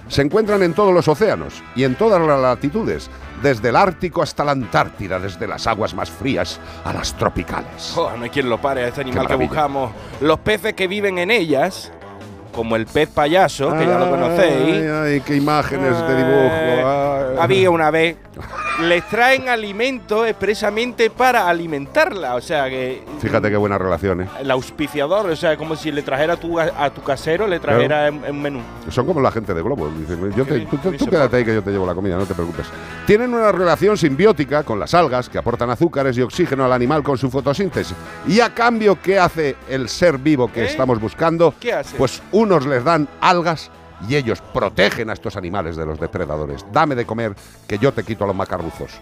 Se encuentran en todos los océanos y en todas las latitudes, desde el Ártico hasta la Antártida, desde las aguas más frías a las tropicales.
Jo, no hay quien lo pare a este animal que buscamos. Los peces que viven en ellas, como el pez payaso, que ya lo conocéis.
ay, qué imágenes de dibujo. Ay.
había una vez. Les traen alimento expresamente para alimentarla. O sea que.
Fíjate qué buena relación, ¿eh?
El auspiciador, o sea, como si le trajera a tu, a tu casero, le trajera en, en menú.
Son como la gente de Globo. Dicen, yo te-
bien,
tú, quédate ahí que yo te llevo la comida, no te preocupes. Tienen una relación simbiótica con las algas que aportan azúcares y oxígeno al animal con su fotosíntesis. Y a cambio, ¿qué hace el ser vivo que
¿Eh?
estamos buscando?
¿Qué hace?
Pues unos les dan algas y ellos protegen a estos animales de los depredadores. Dame de comer que yo te quito a los macarruzos.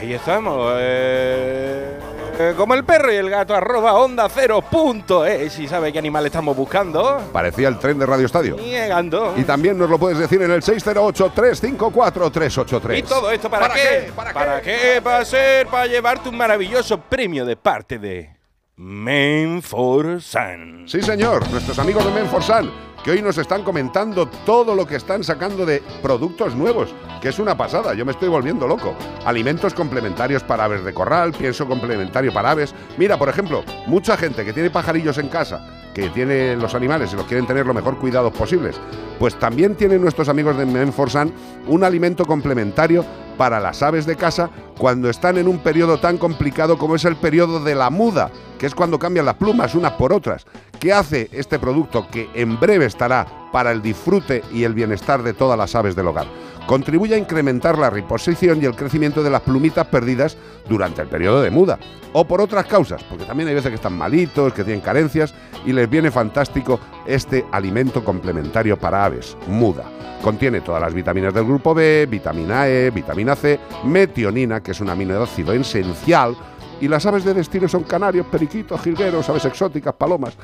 Ahí estamos. eh, eh, como el perro y el gato, arroba onda cero punto es. Si sabe qué animal estamos buscando.
Parecía el tren de Radio Estadio.
Llegando.
Y también nos lo puedes decir en el 608-354-383.
¿Y todo esto para, qué? ¿Para, qué? Va a ser para llevarte un maravilloso premio de parte de Menforsan.
Sí, señor, nuestros amigos de Menforsan, que hoy nos están comentando todo lo que están sacando de productos nuevos, que es una pasada, yo me estoy volviendo loco. Alimentos complementarios para aves de corral, pienso complementario para aves. Mira, por ejemplo, mucha gente que tiene pajarillos en casa, que tiene los animales y los quieren tener lo mejor cuidados posibles, pues también tienen nuestros amigos de Menforsan un alimento complementario para las aves de casa cuando están en un periodo tan complicado como es el periodo de la muda, que es cuando cambian las plumas unas por otras. ¿Qué hace este producto que en breve estará para el disfrute y el bienestar de todas las aves del hogar? Contribuye a incrementar la reposición y el crecimiento de las plumitas perdidas durante el periodo de muda. O por otras causas, porque también hay veces que están malitos, que tienen carencias y les viene fantástico este alimento complementario para aves, muda. Contiene todas las vitaminas del grupo B, vitamina E, vitamina C, metionina, que es un aminoácido esencial, y las aves de destino son canarios, periquitos, jilgueros, aves exóticas, palomas.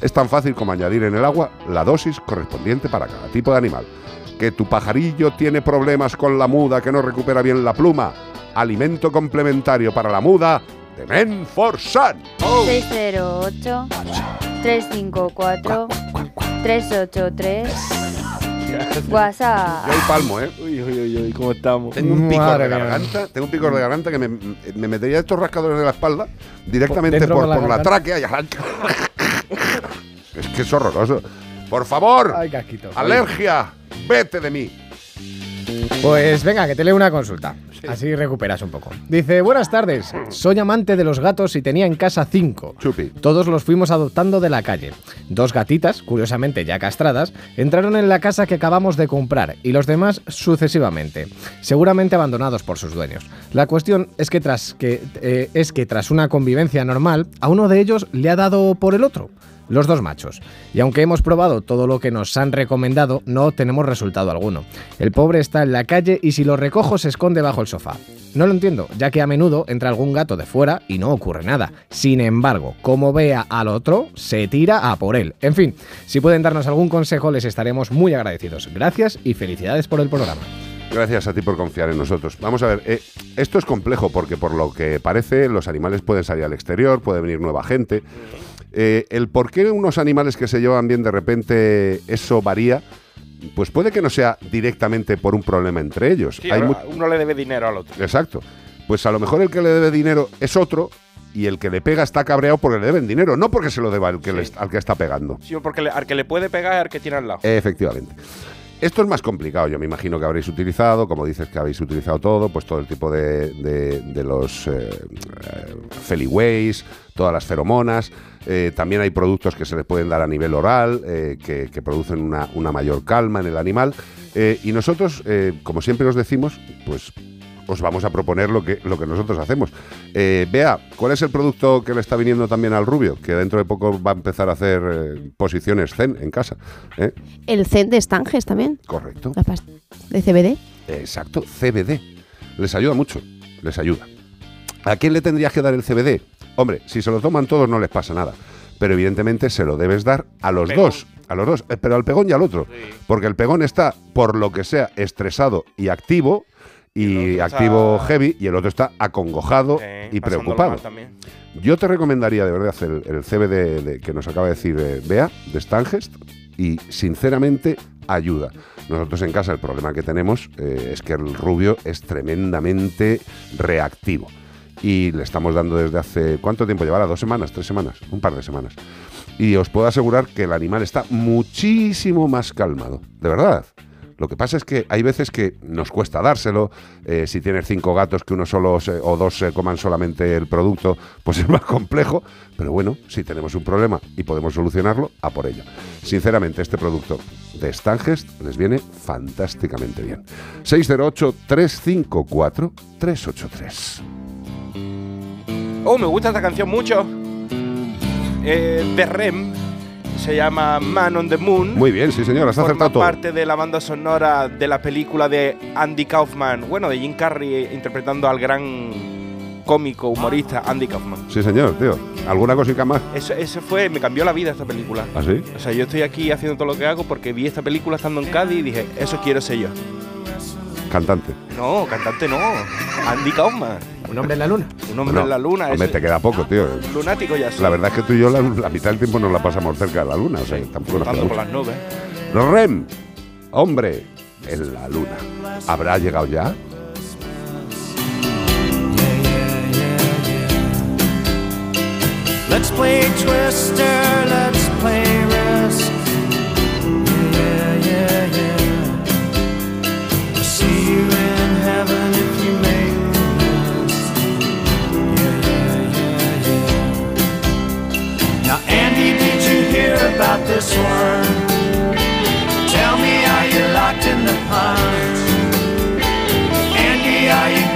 Es tan fácil como añadir en el agua la dosis correspondiente para cada tipo de animal. Que tu pajarillo tiene problemas con la muda, que no recupera bien la pluma. Alimento complementario para la muda de Menforsan.
608 354 383 WhatsApp.
Yo el palmo, ¿eh?
Uy, uy, uy, uy, ¿cómo estamos?
Tengo un picor
Madre
de
mía.
garganta, tengo un picor de garganta que me, me metería estos rascadores de la espalda directamente por,
de la
por la tráquea y arranca. es que es horroroso. Por favor,
Ay, casquito.
alergia, vete de mí.
Pues venga, que te leo una consulta. Así recuperas un poco. Dice, buenas tardes. Soy amante de los gatos y tenía en casa cinco.
Chupi.
Todos los fuimos adoptando de la calle. Dos gatitas, curiosamente ya castradas, entraron en la casa que acabamos de comprar y los demás sucesivamente, seguramente abandonados por sus dueños. La cuestión es que tras, que, eh, es que tras una convivencia normal, a uno de ellos le ha dado por el otro. Los dos machos. Y aunque hemos probado todo lo que nos han recomendado, no tenemos resultado alguno. El pobre está en la calle y si lo recojo se esconde bajo el sofá. No lo entiendo, ya que a menudo entra algún gato de fuera y no ocurre nada. Sin embargo, como vea al otro, se tira a por él. En fin, si pueden darnos algún consejo, les estaremos muy agradecidos. Gracias y felicidades por el programa.
Gracias a ti por confiar en nosotros. Vamos a ver, eh, esto es complejo porque por lo que parece los animales pueden salir al exterior, puede venir nueva gente. Eh, el por qué unos animales que se llevan bien de repente eso varía, pues puede que no sea directamente por un problema entre ellos.
Sí,
Hay
uno le debe dinero al otro.
Exacto. Pues a lo mejor el que le debe dinero es otro y el que le pega está cabreado porque le deben dinero, no porque se lo deba al que, le- al que está pegando.
Sí, porque le- al que le puede pegar es al que tiene al lado.
Efectivamente. Esto es más complicado, yo me imagino que habréis utilizado, como dices que habéis utilizado todo, pues todo el tipo de, de- de los eh, eh, feliways, todas las feromonas. Eh, también hay productos que se les pueden dar a nivel oral, eh, que, producen una, mayor calma en el animal. Y nosotros, como siempre os decimos, pues os vamos a proponer lo que, lo que nosotros hacemos. Eh, Bea, ¿cuál es el producto que le está viniendo también al rubio? Que dentro de poco va a empezar a hacer eh, posiciones zen en casa. ¿eh?
El Zen de Estanges también.
Correcto.
La pasta de CBD.
Exacto, CBD. Les ayuda mucho, les ayuda. ¿A quién le tendrías que dar el CBD? Hombre, si se lo toman todos no les pasa nada. Pero evidentemente se lo debes dar a los
Pegón.
dos. A los dos, eh, pero al pegón y al otro. Porque el pegón está, por lo que sea, estresado y activo. Y, activo heavy, y el otro está acongojado y
pasándolo
preocupado. Yo te recomendaría de verdad el, el CBD de- que nos acaba de decir eh, Bea, de Stangest, y sinceramente ayuda. Nosotros en casa el problema que tenemos eh, es que el rubio es tremendamente reactivo. Y le estamos dando desde hace... ¿Cuánto tiempo llevará? ¿Dos semanas? ¿Tres semanas? Un par de semanas. Y os puedo asegurar que el animal está muchísimo más calmado. De verdad. Lo que pasa es que hay veces que nos cuesta dárselo. eh, si tienes cinco gatos que uno solo o dos coman solamente el producto, pues es más complejo. Pero bueno, si tenemos un problema y podemos solucionarlo, a por ello. Sinceramente, este producto de Stangest les viene fantásticamente bien. 608-354-383.
Oh, me gusta esta canción mucho. Eh, de Rem. Se llama Man on the Moon.
Muy bien, sí señor, has
Forma
acertado todo.
parte de la banda sonora de la película de Andy Kaufman. Bueno, de Jim Carrey interpretando al gran cómico, humorista Andy Kaufman.
Sí señor, tío. ¿Alguna cosita más?
Eso, eso fue, me cambió la vida esta película.
¿Ah, sí?
O sea, yo estoy aquí haciendo todo lo que hago porque vi esta película estando en Cádiz y dije, eso quiero ser yo.
Cantante.
No, cantante no. Andy Kaufman.
Un hombre en la luna.
Un hombre en la luna.
Hombre,
eso-
te queda poco, tío.
Lunático ya soy.
La verdad es que tú y yo la, la mitad del tiempo nos la pasamos cerca de la luna, o sea, tampoco nos
por las nubes.
Rem, hombre, en la luna. ¿Habrá llegado ya?
Let's play Twister, let's this one. Tell me, are you locked in the pond? Andy, are you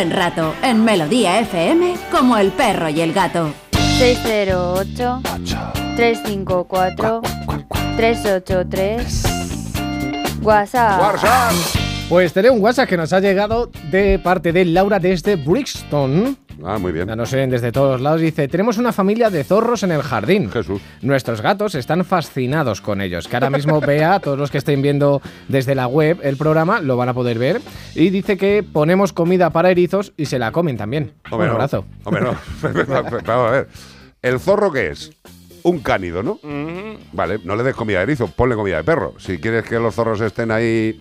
buen rato en Melodía FM como el perro y el gato.
608 354 383 WhatsApp.
Pues tenemos un WhatsApp que nos ha llegado de parte de Laura desde Brixton.
Ah, muy bien.
Ya nos ven desde todos lados. Dice, tenemos una familia de zorros en el jardín.
Jesús.
Nuestros gatos están fascinados con ellos. Que ahora mismo vea, todos los que estén viendo desde la web el programa, lo van a poder ver. Y dice que ponemos comida para erizos y se la comen también.
Hombre,
un
no.
abrazo.
Hombre, no. Vamos a ver. ¿El zorro qué es? Un cánido, ¿no? Vale, no le des comida de erizo, ponle comida de perro. Si quieres que los zorros estén ahí.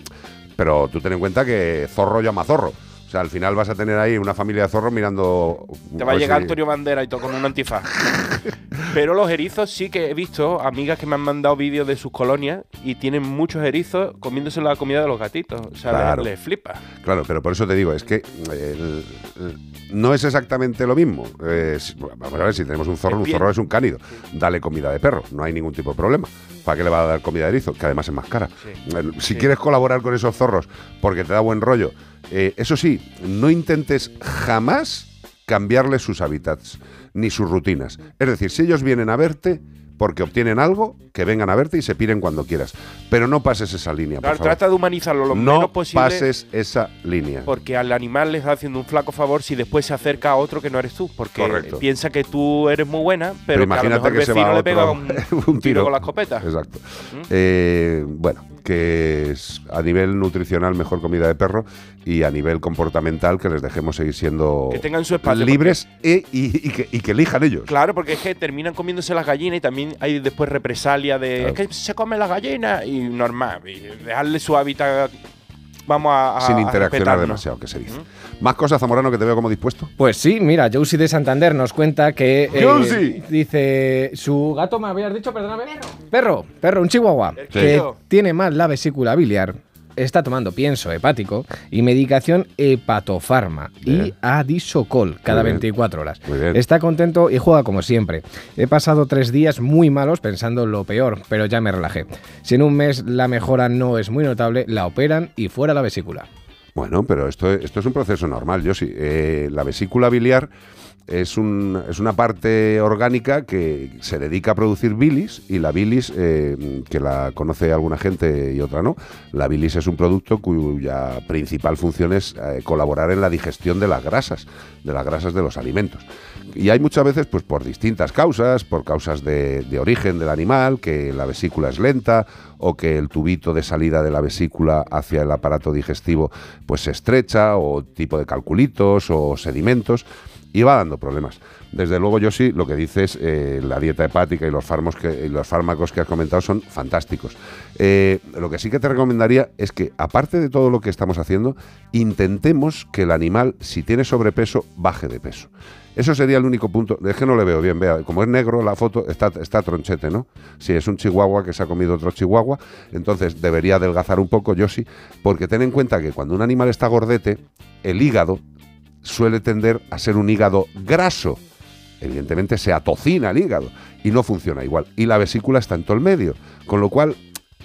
Pero tú ten en cuenta que zorro llama zorro. O sea, al final vas a tener ahí una familia de zorros mirando.
Te va a
ver
llegar
si-
Antonio Bandera y todo con un antifaz. Pero los erizos sí que he visto amigas que me han mandado vídeos de sus colonias y tienen muchos erizos comiéndose la comida de los gatitos. O sea,
Claro.
les, les flipa.
Claro, pero por eso te digo, es que el- el- no es exactamente lo mismo. Eh, si- vamos a ver, si tenemos un zorro, un zorro es un cánido. Dale comida de perro, no hay ningún tipo de problema. ¿Para qué le va a dar comida de erizo? Que además es más cara. El- Si
Sí.
quieres colaborar con esos zorros porque te da buen rollo, eh, eso sí, no intentes jamás cambiarles sus hábitats ni sus rutinas. Es decir, si ellos vienen a verte porque obtienen algo, que vengan a verte y se piren cuando quieras. Pero no pases esa línea, por
Claro,
favor.
trata de humanizarlo lo
no
menos posible.
pases esa línea.
Porque al animal le está haciendo un flaco favor si después se acerca a otro que no eres tú. Porque
Correcto.
piensa que tú eres muy buena, pero,
Pero
que a lo mejor
que
el
se
vecino
va
le pega un,
un tiro.
con la escopeta.
Exacto. Eh, bueno, que es a nivel nutricional mejor comida de perro y a nivel comportamental que les dejemos seguir siendo
Que tengan su espacio,
libres e- y, y que, y que elijan ellos.
Claro, porque es que terminan comiéndose las gallinas y también hay después represalia de
Claro.
es que se come la gallina y normal, y dejarle su hábitat vamos a, a-
sin interaccionar demasiado, que se dice. Más cosas, Zamorano, que te veo como dispuesto.
Pues sí, mira, Josie de Santander nos cuenta que. eh,
Josie.
dice. Su gato, me habías dicho, perdóname. Perro. Perro, perro, un chihuahua.
Sí.
Que tiene mal la vesícula biliar. Está tomando pienso hepático y medicación hepatofarma y adisocol cada
Muy bien.
24 horas.
Muy bien.
Está contento y juega como siempre. He pasado tres días muy malos pensando lo peor, pero ya me relajé. Si en un mes la mejora no es muy notable, la operan y fuera la vesícula.
Bueno, pero esto, esto es un proceso normal, yo sí. Eh, la vesícula biliar es, un- es una parte orgánica que se dedica a producir bilis y la bilis, eh, que la conoce alguna gente y otra no, la bilis es un producto cuya principal función es eh, colaborar en la digestión de las grasas, de las grasas de los alimentos. Y hay muchas veces, pues por distintas causas, por causas de, de origen del animal, que la vesícula es lenta o que el tubito de salida de la vesícula hacia el aparato digestivo pues se estrecha o tipo de calculitos o sedimentos y va dando problemas. Desde luego yo sí, lo que dices, eh, la dieta hepática y los, que, y los fármacos que has comentado son fantásticos. Eh, lo que sí que te recomendaría es que, aparte de todo lo que estamos haciendo, intentemos que el animal, si tiene sobrepeso, baje de peso. Eso sería el único punto. Es que no le veo bien, vea, como es negro la foto, está, está tronchete, ¿no? Si es un chihuahua que se ha comido otro chihuahua, entonces debería adelgazar un poco, yo sí, porque ten en cuenta que cuando un animal está gordete, el hígado suele tender a ser un hígado graso. Evidentemente se atocina el hígado y no funciona igual. Y la vesícula está en todo el medio. Con lo cual,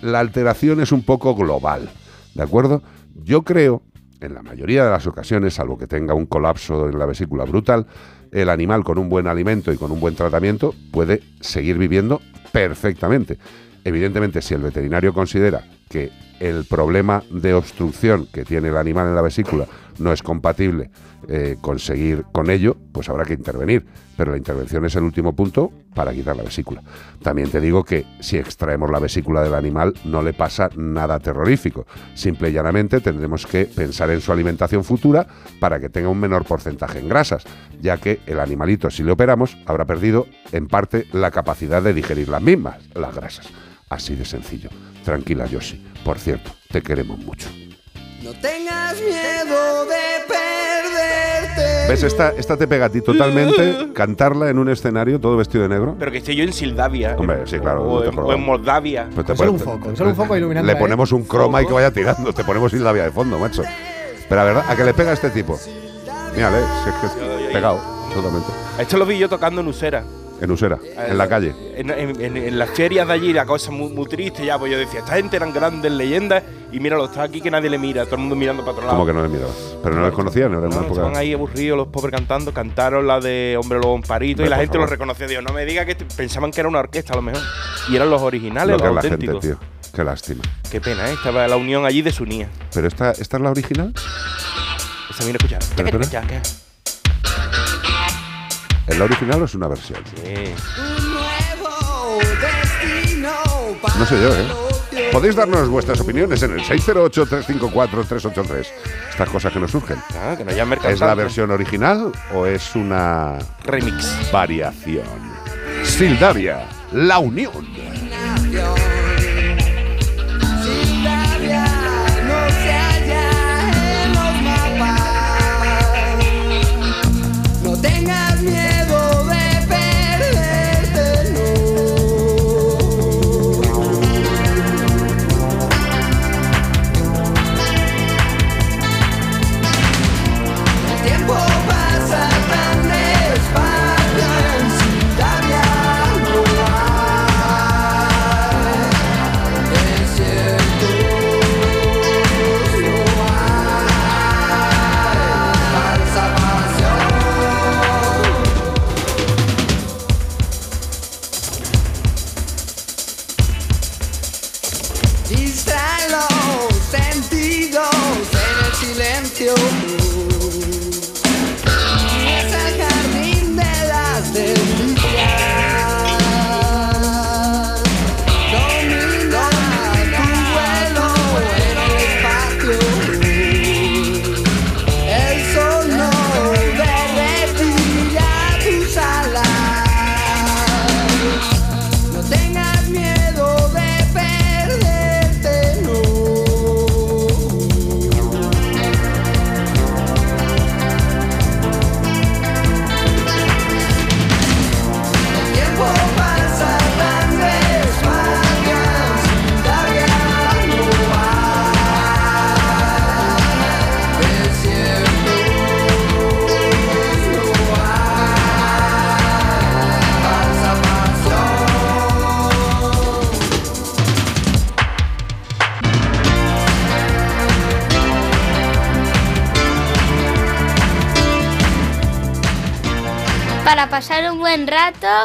la alteración es un poco global. ¿De acuerdo? Yo creo, en la mayoría de las ocasiones, salvo que tenga un colapso en la vesícula brutal, el animal con un buen alimento y con un buen tratamiento puede seguir viviendo perfectamente. Evidentemente, si el veterinario considera que el problema de obstrucción que tiene el animal en la vesícula no es compatible eh, con seguir con ello, pues habrá que intervenir. Pero la intervención es el último punto para quitar la vesícula. También te digo que si extraemos la vesícula del animal no le pasa nada terrorífico. Simple y llanamente tendremos que pensar en su alimentación futura para que tenga un menor porcentaje en grasas, ya que el animalito, si le operamos, habrá perdido en parte la capacidad de digerir las mismas, las grasas. Así de sencillo. Tranquila, Yoshi. Por cierto, te queremos mucho.
No tengas miedo de perderte.
¿Ves? Esta, esta te pega a ti totalmente cantarla en un escenario todo vestido de negro.
Pero que esté yo en Sildavia.
Hombre, sí, claro.
O,
no
en,
jodas.
o en Moldavia.
Pues te
Solo un foco, solo un foco iluminando.
Le ponemos un croma y que vaya tirando. Te ponemos Islavia de fondo, macho. Pero la verdad, ¿a que le pega a este tipo? Mírale, si es que es pegado, totalmente.
Esto lo vi yo tocando en Usera.
En Usera, en la calle.
En, en- en- las ferias de allí, la cosa muy, muy triste ya, pues yo decía, esta gente eran grandes leyendas y míralo, está aquí que nadie le mira, todo el mundo mirando para otro lado.
Como que no le mirabas. Pero no les conocía, no
No,
época.
estaban ahí aburridos los pobres cantando, cantaron la de Hombre Lobo en Parito y la gente los reconoció. Dios, no me diga que pensaban que era una orquesta a lo mejor. Y eran los originales,
Lo que
los
es la gente,
auténticos.
tío. Qué lástima.
Qué pena, ¿eh? Estaba la unión allí desunía.
Pero esta, esta es la original.
Esa viene a escuchar.
Pero, pero-
Ya, ya.
¿Es la original o es una versión? No sé yo, ¿eh? Podéis darnos vuestras opiniones en el 608-354-383. Estas cosas que nos surgen.
Ah, que no llamen
¿Es la versión original o es una
remix?
Variación. Sildavia, la unión.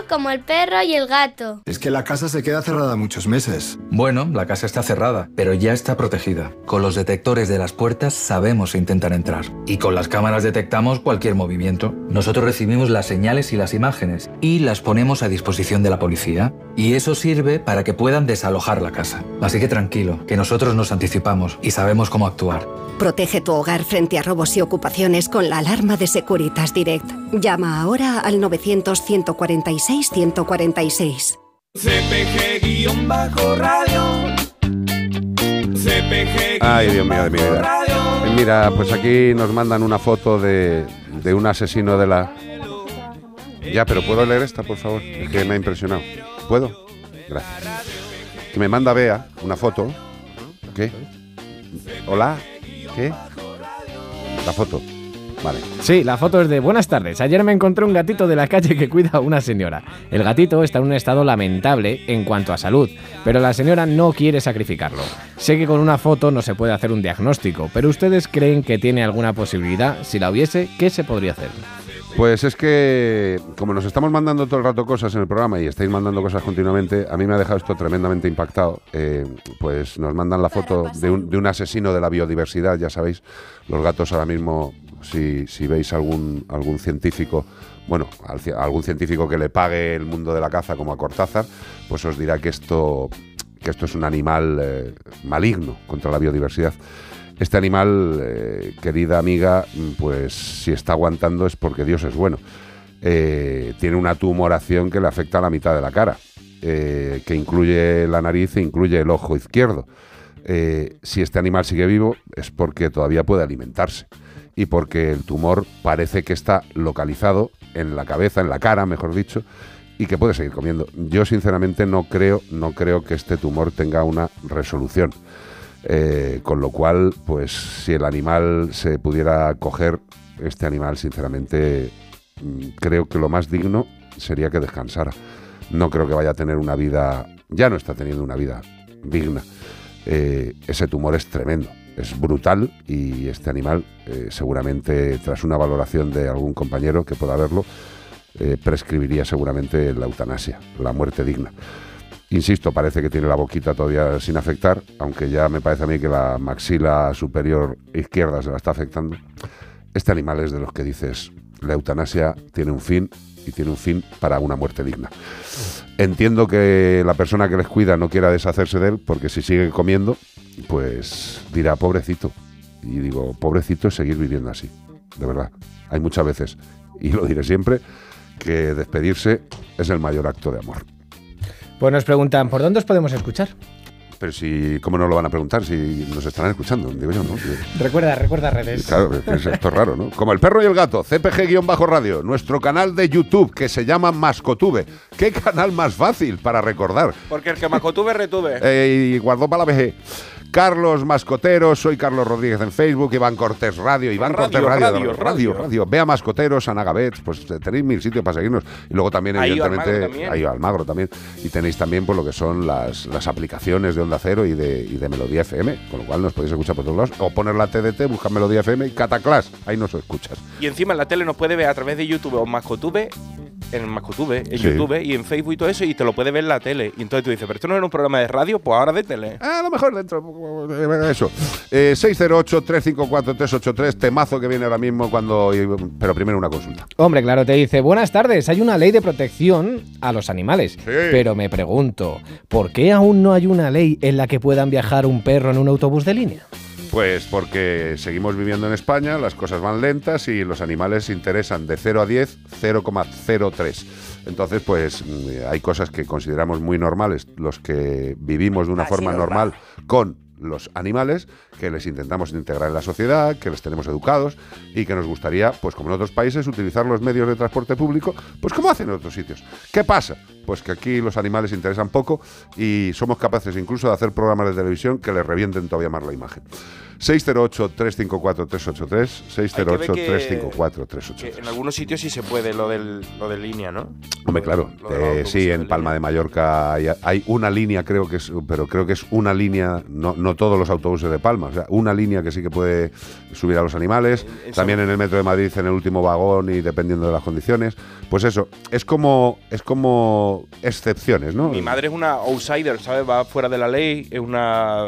Como el perro y el gato.
Es que la casa se queda cerrada muchos meses.
Bueno, la casa está cerrada, pero ya está protegida. Con los detectores de las puertas sabemos intentar entrar. Y con las cámaras detectamos cualquier movimiento. Nosotros recibimos las señales y las imágenes y las ponemos a disposición de la policía. Y eso sirve para que puedan desalojar la casa. Así que tranquilo, que nosotros nos anticipamos y sabemos cómo actuar.
Protege tu hogar frente a robos y ocupaciones con la alarma de Securitas Direct. Llama ahora al 900-146-146.
CPG-radio. CPG.
Ay, Dios mío de mi vida. Mira, pues aquí nos mandan una foto de, de un asesino de la... Ya, pero ¿puedo leer esta, por favor? Es que me ha impresionado. ¿Puedo? Gracias. Que me manda Bea una foto. ¿Qué? ¿Hola? ¿Qué? La foto. Vale.
Sí, la foto es de buenas tardes. Ayer me encontré un gatito de la calle que cuida a una señora. El gatito está en un estado lamentable en cuanto a salud, pero la señora no quiere sacrificarlo. Sé que con una foto no se puede hacer un diagnóstico, pero ustedes creen que tiene alguna posibilidad. Si la hubiese, ¿qué se podría hacer?
Pues es que, como nos estamos mandando todo el rato cosas en el programa y estáis mandando cosas continuamente, a mí me ha dejado esto tremendamente impactado. Eh, pues nos mandan la foto de un, de un asesino de la biodiversidad, ya sabéis, los gatos ahora mismo, si, veis algún, algún científico, bueno, al algún científico que le pague el mundo de la caza como a Cortázar, pues os dirá que esto, es un animal eh, maligno contra la biodiversidad. Este animal, eh, querida amiga, pues si está aguantando es porque Dios es bueno. Eh, tiene una tumoración que le afecta a la mitad de la cara, que incluye la nariz e incluye el ojo izquierdo. Si este animal sigue vivo es porque todavía puede alimentarse y porque el tumor parece que está localizado en la cabeza, en la cara, mejor dicho, y que puede seguir comiendo. Yo sinceramente no creo, no creo que este tumor tenga una resolución. Eh, con lo cual, pues si el animal se pudiera coger, este animal, sinceramente, mm, creo que lo más digno sería que descansara. No creo que vaya a tener una vida, ya no está teniendo una vida digna. Eh, ese tumor es tremendo, es brutal y este animal, eh, seguramente, tras una valoración de algún compañero que pueda verlo, eh, prescribiría seguramente la eutanasia, la muerte digna. Insisto, parece que tiene la boquita todavía sin afectar, aunque ya me parece a mí que la maxila superior izquierda se la está afectando. Este animal es de los que dices, la eutanasia tiene un fin y tiene un fin para una muerte digna. Entiendo que la persona que les cuida no quiera deshacerse de él, porque si sigue comiendo, pues dirá, pobrecito. Y digo, pobrecito es seguir viviendo así, de verdad. Hay muchas veces, y lo diré siempre, que despedirse es el mayor acto de amor.
Pues nos preguntan, ¿por dónde os podemos escuchar?
Pero si, ¿cómo no lo van a preguntar? Si nos estarán escuchando, digo yo, ¿no?
Recuerda, recuerda redes.
Claro, es- esto es raro, ¿no? Como el perro y el gato, CPG-radio, nuestro canal de YouTube que se llama Mascotube. ¿Qué canal más fácil para recordar?
Porque el que macotuve retuve.
Eh, y guardó para la VG. Carlos Mascoteros, soy Carlos Rodríguez en Facebook, Iván Cortés Radio, Iván
Radio,
Cortés Radio,
radio,
radio,
radio.
Vea Mascoteros, Ana Gabets, pues eh, tenéis mil sitios para seguirnos. Y luego también,
Ahí
evidentemente,
Almagro también.
ahí Almagro también. Y tenéis también por lo que son las, las aplicaciones de Onda Cero y de, y de Melodía FM, con lo cual nos podéis escuchar por todos lados. O poner la TDT, buscar Melodía FM y Cataclass, ahí nos escuchas.
Y encima en la tele nos puede ver a través de YouTube o Mascotube, en Mascotube, en
Sí.
YouTube y en Facebook y todo eso, y te lo puede ver en la tele. Y entonces tú dices, pero esto no era un programa de radio, pues ahora de tele.
A lo mejor dentro. eh, Eso. Eh, 608-354-383, temazo que viene ahora mismo cuando. Pero primero una consulta.
Hombre, claro, te dice, buenas tardes, hay una ley de protección a los animales. Pero me pregunto, ¿por qué aún no hay una ley en la que puedan viajar un perro en un autobús de línea?
Pues porque seguimos viviendo en España, las cosas van lentas y los animales se interesan de 0 a 10, 0,03. Entonces, pues mm, hay cosas que consideramos muy normales, los que vivimos de una
Así
forma
normal.
normal con los animales, que les intentamos integrar en la sociedad, que les tenemos educados y que nos gustaría, pues como en otros países, utilizar los medios de transporte público, pues como hacen en otros sitios. ¿Qué pasa? Pues que aquí los animales interesan poco y somos capaces incluso de hacer programas de televisión que les revienten todavía más la imagen. 608-354-383,
Hay que ver que-
608-354-383.
que en algunos sitios sí se puede lo del lo de línea, ¿no?
Hombre, claro. eh, sí, en Palma de Mallorca hay, hay una línea, creo que es, pero creo que es una línea, no, no todos los autobuses de Palma, o sea, una línea que sí que puede subir a los animales.
en
También en el metro de Madrid, en el último vagón y dependiendo de las condiciones. Pues eso, es como, es como excepciones, ¿no?
Mi madre es una outsider, ¿sabes? Va fuera de la ley, es una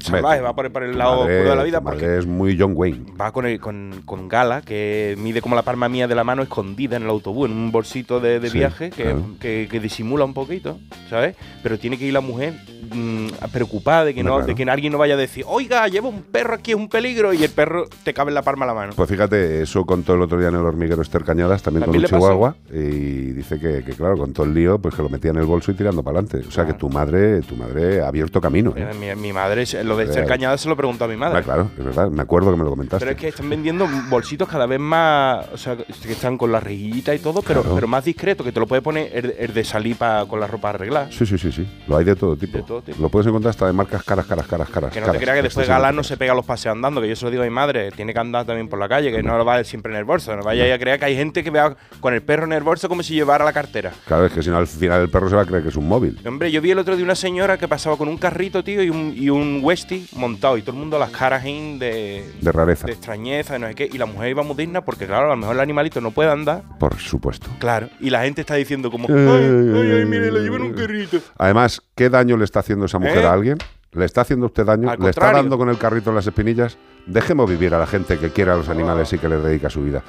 salvaje, va por el, por el lado de la vida porque
es muy John Wayne.
va con, el- con, con gala, que mide como la palma mía de la mano escondida en el autobús, en un bolsito de, de
Sí,
viaje que,
claro.
que- que disimula un poquito, ¿sabes? Pero tiene que ir la mujer mm, preocupada de que, no,
claro.
de que alguien no vaya a decir, oiga, lleva un perro aquí, es un peligro, y el perro te cabe en la palma de la mano.
Pues fíjate, eso contó el otro día en el hormiguero Esther Cañadas, también,
¿También le
con un
pasó?
chihuahua, y dice que, que, claro, con todo el lío, pues que lo metía en el bolso y tirando para adelante. O sea que tu madre, tu madre ha abierto camino. ¿eh?
Mi, mi madre, lo de ser
Eh,
cañada se lo preguntó a mi madre.
Ah, claro, es verdad, me acuerdo que me lo comentaste.
Pero es que están vendiendo bolsitos cada vez más, o sea, que están con la rejillita y todo, pero,
Claro.
pero más discreto, que te lo puede poner el, el de salir pa- con la ropa arreglada.
Sí, sí, sí, sí. Lo hay de todo tipo.
todo
Lo puedes encontrar hasta de marcas caras, caras, caras, caras.
Que no
caras,
te creas que después Galán no se pega los paseos andando, que yo se lo digo a mi madre, tiene que andar también por la calle, que no lo va siempre en el bolso. No vaya a creer que hay gente que vea con el perro en el bolso como si llevara la cartera.
Claro, es que si no al final el perro se va a creer que es un móvil.
Hombre, yo vi el otro día una señora que pasaba con un carrito, tío, y un, y un Westie montado, y todo el mundo las caras in de,
De rareza.
de extrañeza, de no sé qué, y la mujer iba muy digna porque, claro, a lo mejor el animalito no puede andar,
Por supuesto.
claro, y la gente está diciendo como,
Ay,
ay, ay,
ay,
mire, la
ay,
llevo en un
ay.
carrito.
Además, ¿qué daño le está haciendo esa mujer
¿Eh?
a alguien? ¿Le está haciendo usted daño?
Al
¿Le está dando con el carrito en las espinillas? Dejemos vivir a la gente que quiere a los animales y que les dedica su vida.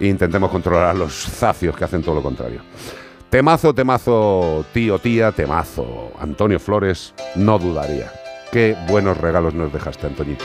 E intentemos controlar a los zacios que hacen todo lo contrario. Temazo, temazo, tío, tía, temazo. Antonio Flores, no dudaría. Qué buenos regalos nos dejaste, Antoñito.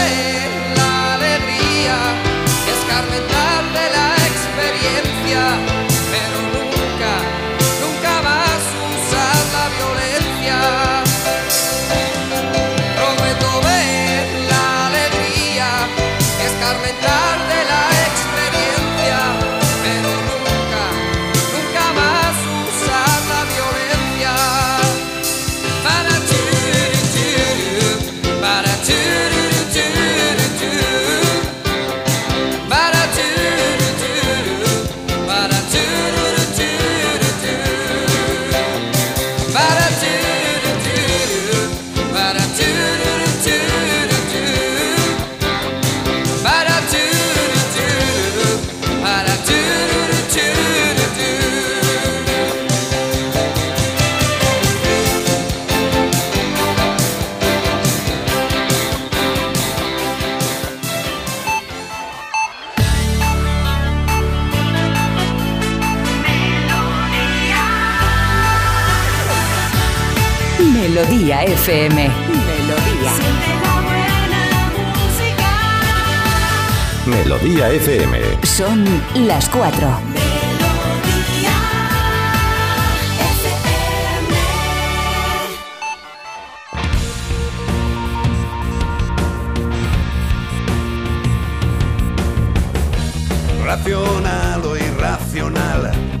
Melodía FM. Melodía.
Melodía FM.
Son las 4.
Racional o irracional.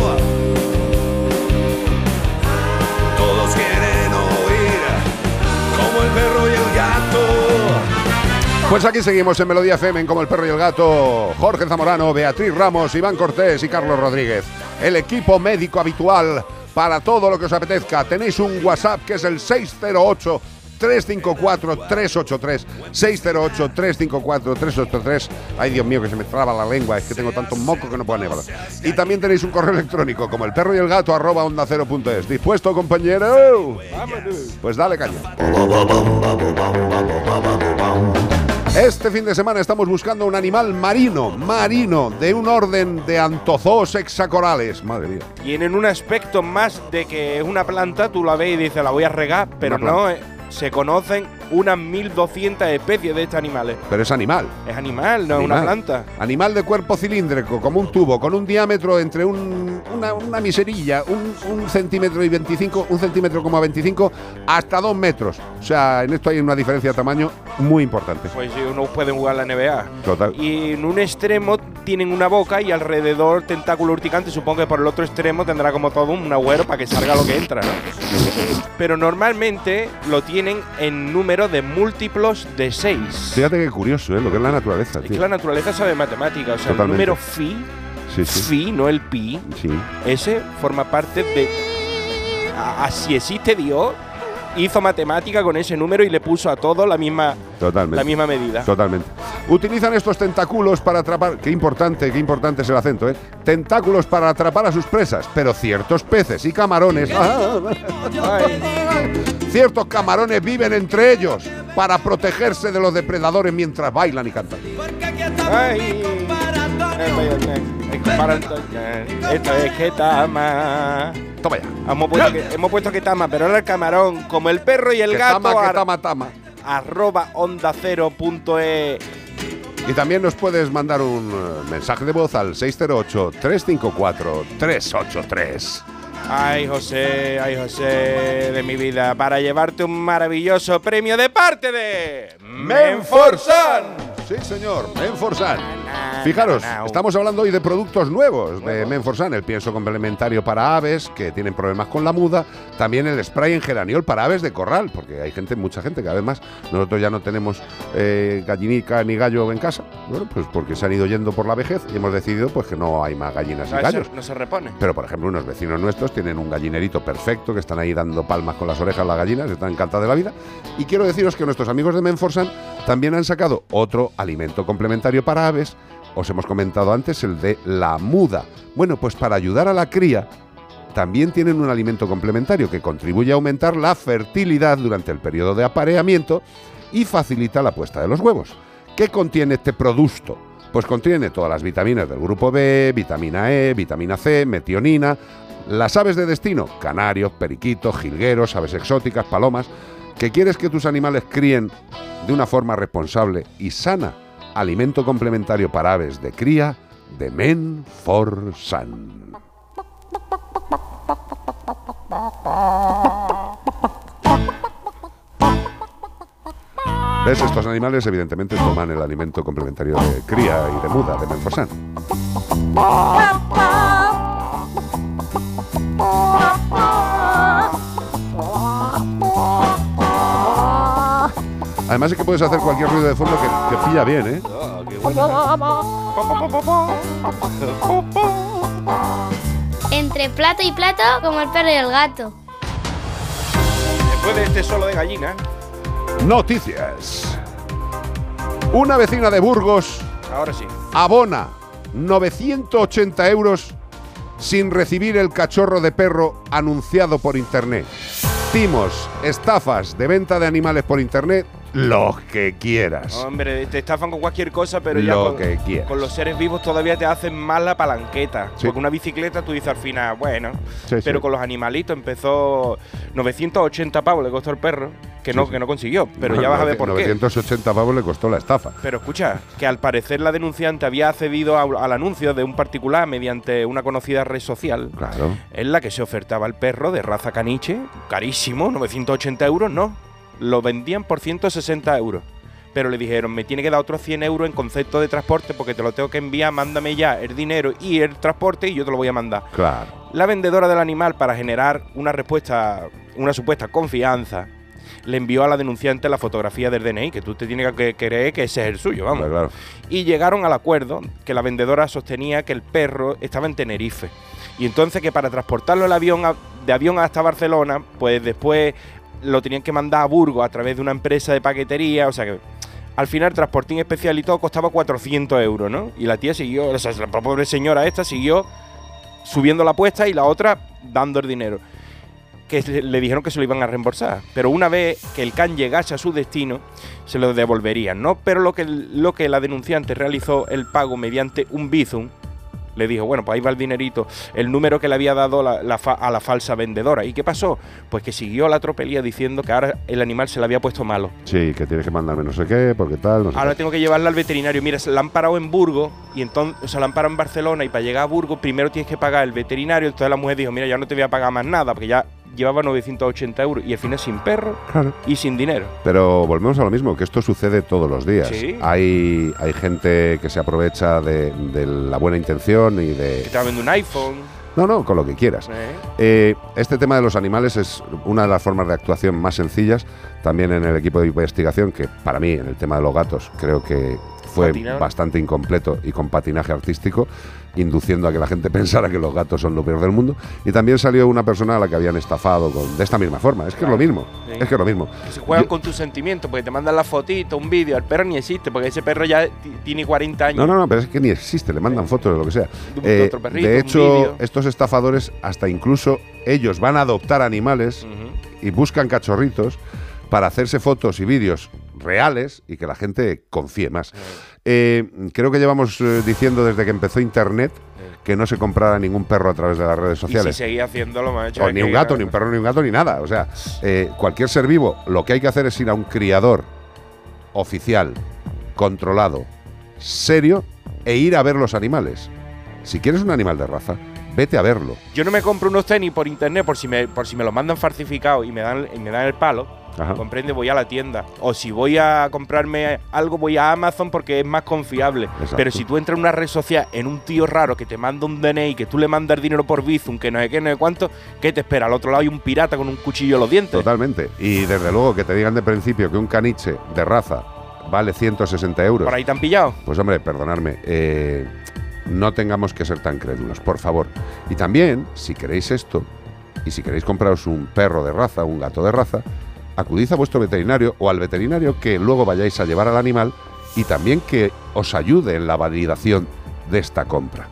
Pues aquí seguimos en Melodía FM en Como el Perro y el Gato. Jorge Zamorano, Beatriz Ramos, Iván Cortés y Carlos Rodríguez. El equipo médico habitual para todo lo que os apetezca. Tenéis un WhatsApp que es el 608 354 383 608 354 383 Ay Dios mío que se me traba la lengua Es que tengo tanto moco que no puedo hablar Y también tenéis un correo electrónico Como el perro y el gato arroba onda cero punto es ¿Dispuesto compañero? Pues dale caña Este fin de semana estamos buscando un animal marino, marino, de un orden de antozoos hexacorales. Madre mía.
Tienen un aspecto más de que es una planta, tú la ves y dices, la voy a regar, pero
Una
no, eh, se conocen unas 1200 especies de estos animales.
Pero es animal.
Es animal, no es una planta.
Animal de cuerpo cilíndrico, como un tubo, con un diámetro entre un- una, una miserilla, un, un centímetro y 25, un centímetro como 25, hasta dos metros. O sea, en esto hay una diferencia de tamaño muy importante.
Pues sí, uno puede jugar la NBA.
Total.
Y en un extremo tienen una boca y alrededor tentáculo urticante. Supongo que por el otro extremo tendrá como todo un agüero para que salga lo que entra, ¿no? Pero normalmente lo tienen en número de múltiplos de 6.
Fíjate qué curioso, ¿eh? Lo que es la naturaleza,
Es que la naturaleza sabe matemática. O sea,
Totalmente.
el número phi,
Sí, sí.
phi, no el pi,
Sí.
ese forma parte de. Así existe Dios, hizo matemática con ese número y le puso a todo la misma,
Totalmente.
la misma medida.
Totalmente. Utilizan estos tentáculos para atrapar. Qué importante, qué importante es el acento, ¿eh? Tentáculos para atrapar a sus presas, pero ciertos peces y camarones. Ciertos camarones viven entre ellos para protegerse de los depredadores mientras bailan y cantan.
Ay, esto es Ketama.
Toma ya.
Hemos puesto, que, hemos puesto Ketama, pero ahora el camarón, como el perro y el
Ketama,
gato, ar-
ketama, tama.
arroba onda cero punto e.
Y también nos puedes mandar un eh, mensaje de voz al 608-354-383.
Ay, José, ay, José de mi vida, para llevarte un maravilloso premio de parte de Menforsan.
Sí, señor, Menforsan. Fijaros, estamos hablando hoy de productos nuevos de Menforsan, el pienso complementario para aves que tienen problemas con la muda, también el spray en geraniol para aves de corral, porque hay gente, mucha gente, cada vez más. Nosotros ya no tenemos eh, gallinica ni gallo en casa, bueno, pues porque se han ido yendo por la vejez y hemos decidido pues que no hay más gallinas y gallos.
no se repone.
Pero, por ejemplo, unos vecinos nuestros tienen un gallinerito perfecto, que están ahí dando palmas con las orejas las gallinas, están encantadas de la vida. Y quiero deciros que nuestros amigos de Menforsan también han sacado otro alimento complementario para aves. Os hemos comentado antes el de la muda. Bueno, pues para ayudar a la cría, también tienen un alimento complementario que contribuye a aumentar la fertilidad durante el periodo de apareamiento y facilita la puesta de los huevos. ¿Qué contiene este producto? Pues contiene todas las vitaminas del grupo B, vitamina E, vitamina C, metionina. Las aves de destino, canarios, periquitos, jilgueros, aves exóticas, palomas. ¿Que quieres que tus animales críen de una forma responsable y sana? Alimento complementario para aves de cría de Men for Sun. ¿Ves? Estos animales evidentemente toman el alimento complementario de cría y de muda de Menforsan. Además es que puedes hacer cualquier ruido de fondo que, que pilla bien, ¿eh?
Entre plato y plato, como el perro y el gato.
Después de este solo de gallina,
Noticias. Una vecina de Burgos
Ahora sí.
abona 980 euros sin recibir el cachorro de perro anunciado por internet. Timos, estafas de venta de animales por internet, lo que quieras.
Hombre, te estafan con cualquier cosa, pero ya
Lo
con,
que quieras.
con los seres vivos todavía te hacen más la palanqueta.
Sí.
Porque una bicicleta tú dices al final, bueno.
Sí,
pero
sí.
con los animalitos empezó 980 pavos, le costó el perro, que no, que no consiguió. Pero ya vas a ver por qué.
980 pavos le costó la estafa.
Pero escucha, que al parecer la denunciante había accedido a- al anuncio de un particular mediante una conocida red social
Claro.
en la que se ofertaba el perro de raza caniche, carísimo, 980 euros, no. Lo vendían por 160 euros. Pero le dijeron, me tiene que dar otros 100 euros en concepto de transporte porque te lo tengo que enviar, mándame ya el dinero y el transporte y yo te lo voy a mandar.
Claro.
La vendedora del animal, para generar una respuesta, una supuesta confianza, le envió a la denunciante la fotografía del DNI, que tú te tienes que creer que ese es el suyo, vamos.
Claro.
Y llegaron al acuerdo que la vendedora sostenía que el perro estaba en Tenerife. Y entonces que para transportarlo el avión a- de avión hasta Barcelona, pues después lo tenían que mandar a Burgos a través de una empresa de paquetería, o sea que al final transportín especial y todo costaba 400 euros, ¿no? Y la tía siguió, o sea, la pobre señora esta siguió subiendo la apuesta y la otra dando el dinero. Que le dijeron que se lo iban a reembolsar. Pero una vez que el can llegase a su destino, se lo devolverían, ¿no? Pero lo que, lo que la denunciante realizó el pago mediante un Bizum, le dijo, bueno, pues ahí va el dinerito, el número que le había dado la- la fa- a la falsa vendedora. ¿Y qué pasó? Pues que siguió la tropelía diciendo que ahora el animal se le había puesto malo.
Sí, que tienes que mandarme no sé qué, porque tal, no sé
Ahora
qué.
tengo que llevarla al veterinario. Mira, se la han parado en Burgos y entonces, o sea, la han parado en Barcelona y para llegar a Burgos primero tienes que pagar el veterinario. Entonces la mujer dijo, mira, ya no te voy a pagar más nada porque ya llevaba 980 euros y al final sin perro
Claro.
y sin dinero.
Pero volvemos a lo mismo, que esto sucede todos los días.
Sí.
Hay, hay gente que se aprovecha de, de la buena intención y
Que
de...
te va a vender un iPhone.
No, no, con lo que quieras.
¿eh?
Eh, este tema de los animales es una de las formas de actuación más sencillas. También en el equipo de investigación, que para mí, en el tema de los gatos, creo que fue bastante incompleto y con patinaje artístico, induciendo a que la gente pensara que los gatos son lo peor del mundo. Y también salió una persona a la que habían estafado con, de esta misma forma. Es que es lo mismo.
Sí.
Es que es lo mismo.
Que se juegan
Yo-
con tus sentimientos porque te mandan la fotito, un vídeo. El perro ni existe porque ese perro ya ti- tiene 40 años.
No, no, no, pero es que ni existe, le mandan fotos de lo que sea.
De
Eh,
de otro perrito,
de
un
hecho, estos estafadores hasta incluso ellos van a adoptar animales y buscan cachorritos para hacerse fotos y vídeos reales y que la gente confíe más. Eh, creo que llevamos eh, diciendo desde que empezó Internet que no se comprara ningún perro a través de las redes
Y si
sociales.
seguía haciéndolo, me ha hecho
O ni un gato, ni un perro, ni un gato, ni nada. O sea, eh, cualquier ser vivo, lo que hay que hacer es ir a un criador oficial, controlado, serio, e ir a ver los animales. Si quieres un animal de raza, vete a verlo.
Yo no me compro unos tenis por internet por si me, por si me los mandan falsificados y me dan, y me dan el palo.
Ajá.
Comprende, voy a la tienda. O si voy a comprarme algo, voy a Amazon porque es más confiable.
Exacto.
Pero si tú entras en una red social en un tío raro que te manda un DNI, que tú le mandas dinero por Bizum, que no sé qué, no sé cuánto, ¿qué te espera? Al otro lado hay un pirata con un cuchillo en los dientes.
Totalmente. Y desde luego que te digan de principio que un caniche de raza vale 160 euros.
Por ahí te han pillado.
Pues hombre, perdonadme, eh, no tengamos que ser tan crédulos, por favor. Y también, si queréis esto, y si queréis compraros un perro de raza, un gato de raza, acudid a vuestro veterinario o al veterinario que luego vayáis a llevar al animal y también que os ayude en la validación de esta compra.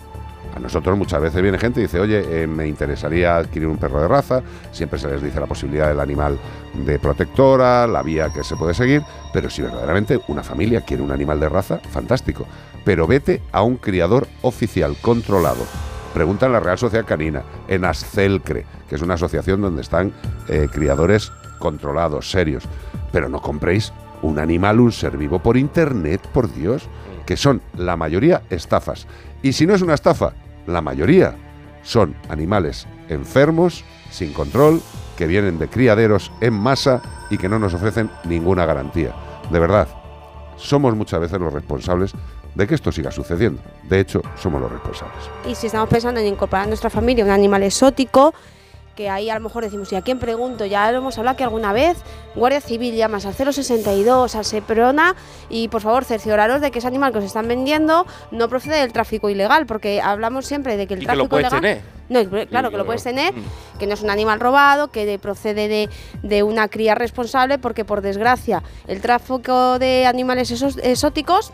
A nosotros muchas veces viene gente y dice, oye, eh, me interesaría adquirir un perro de raza, siempre se les dice la posibilidad del animal de protectora, la vía que se puede seguir, pero si verdaderamente una familia quiere un animal de raza, fantástico. Pero vete a un criador oficial, controlado. Pregunta en la Real Sociedad Canina, en Ascelcre, que es una asociación donde están eh, criadores controlados, serios. Pero no compréis un animal, un ser vivo por internet, por Dios, que son la mayoría estafas. Y si no es una estafa, la mayoría son animales enfermos, sin control, que vienen de criaderos en masa y que no nos ofrecen ninguna garantía. De verdad, somos muchas veces los responsables de que esto siga sucediendo. De hecho, somos los responsables.
Y si estamos pensando en incorporar a nuestra familia un animal exótico, que ahí a lo mejor decimos, ¿y a quién pregunto? Ya lo hemos hablado que alguna vez, Guardia Civil llamas al 062, al Seprona, y por favor cercioraros de que ese animal que os están vendiendo no procede del tráfico ilegal, porque hablamos siempre de que el
Y que
tráfico
lo puedes
ilegal...
tener.
No, es- claro que lo puedes tener,
Mm.
que no es un animal robado, que de- procede de, de una cría responsable, porque por desgracia el tráfico de animales esos- exóticos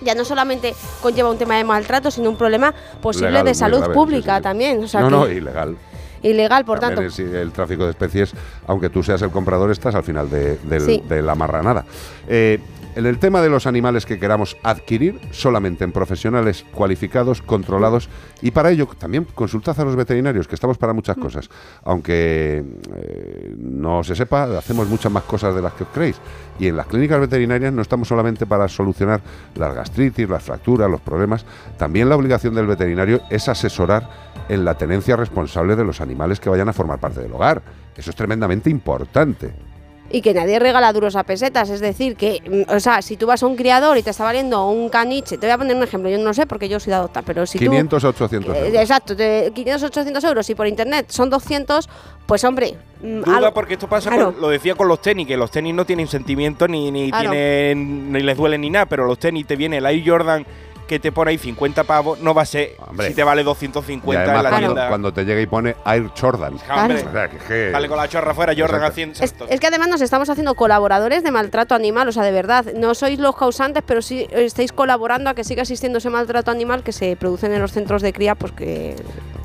ya no solamente conlleva un tema de maltrato, sino un problema posible
Legal,
de salud
grave,
pública
sí, sí.
también. O sea,
no, no, ilegal.
ilegal, por
También
tanto.
es- el tráfico de especies, aunque tú seas el comprador, estás al final de, del-
Sí.
de la marranada. Eh, en el tema de los animales que queramos adquirir, solamente en profesionales cualificados, controlados, y para ello también consultad a los veterinarios, que estamos para muchas cosas. Aunque eh, no se sepa, hacemos muchas más cosas de las que os creéis. Y en las clínicas veterinarias no estamos solamente para solucionar las gastritis, las fracturas, los problemas, también la obligación del veterinario es asesorar en la tenencia responsable de los animales que vayan a formar parte del hogar. Eso es tremendamente importante.
Y que nadie regala duros a pesetas, es decir, que, mm, o sea, si tú vas a un criador y te está valiendo un caniche, te voy a poner un ejemplo, yo no sé porque yo soy de adopta, pero si
500
tú...
800
Eh,
euros.
exacto, de 500, 800 euros y por internet son 200, pues hombre... mm,
Duda
algo-
porque esto pasa,
Claro.
con- lo decía con los tenis, que los tenis no tienen sentimiento ni, ni,
Claro.
tienen, ni les duelen ni nada, pero los tenis te viene el Air Jordan que te pone ahí 50 pavos, no va a ser
Hombre.
si te vale
Y
250
además
en la
cuando,
tienda.
cuando te llega y pone Air Jordan.
Hombre.
O sea, que- que-
Sale con la chorra afuera, Jordan haciendo
Es, es que además nos estamos haciendo colaboradores de maltrato animal, o sea, de verdad, no sois los causantes, pero sí estáis colaborando a que siga existiendo ese maltrato animal que se producen en los centros de cría, pues que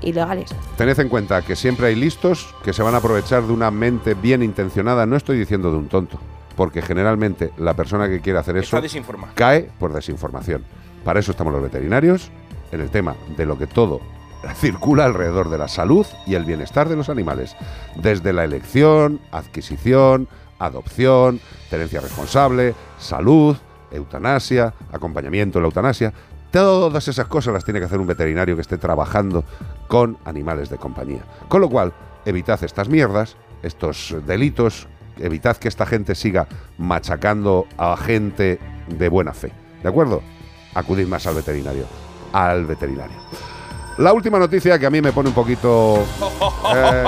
ilegales.
Tened en cuenta que siempre hay listos que se van a aprovechar de una mente bien intencionada. No estoy diciendo de un tonto, porque generalmente la persona que quiere hacer eso cae por desinformación. Para eso estamos los veterinarios, en el tema de lo que todo circula alrededor de la salud y el bienestar de los animales, desde la elección, adquisición, adopción, tenencia responsable, salud, eutanasia, acompañamiento en la eutanasia. Todas esas cosas las tiene que hacer un veterinario que esté trabajando con animales de compañía. Con lo cual, evitad estas mierdas, estos delitos, evitad que esta gente siga machacando a gente de buena fe. ¿De acuerdo? Acudid más al veterinario. Al veterinario. La última noticia que a mí me pone un poquito... eh,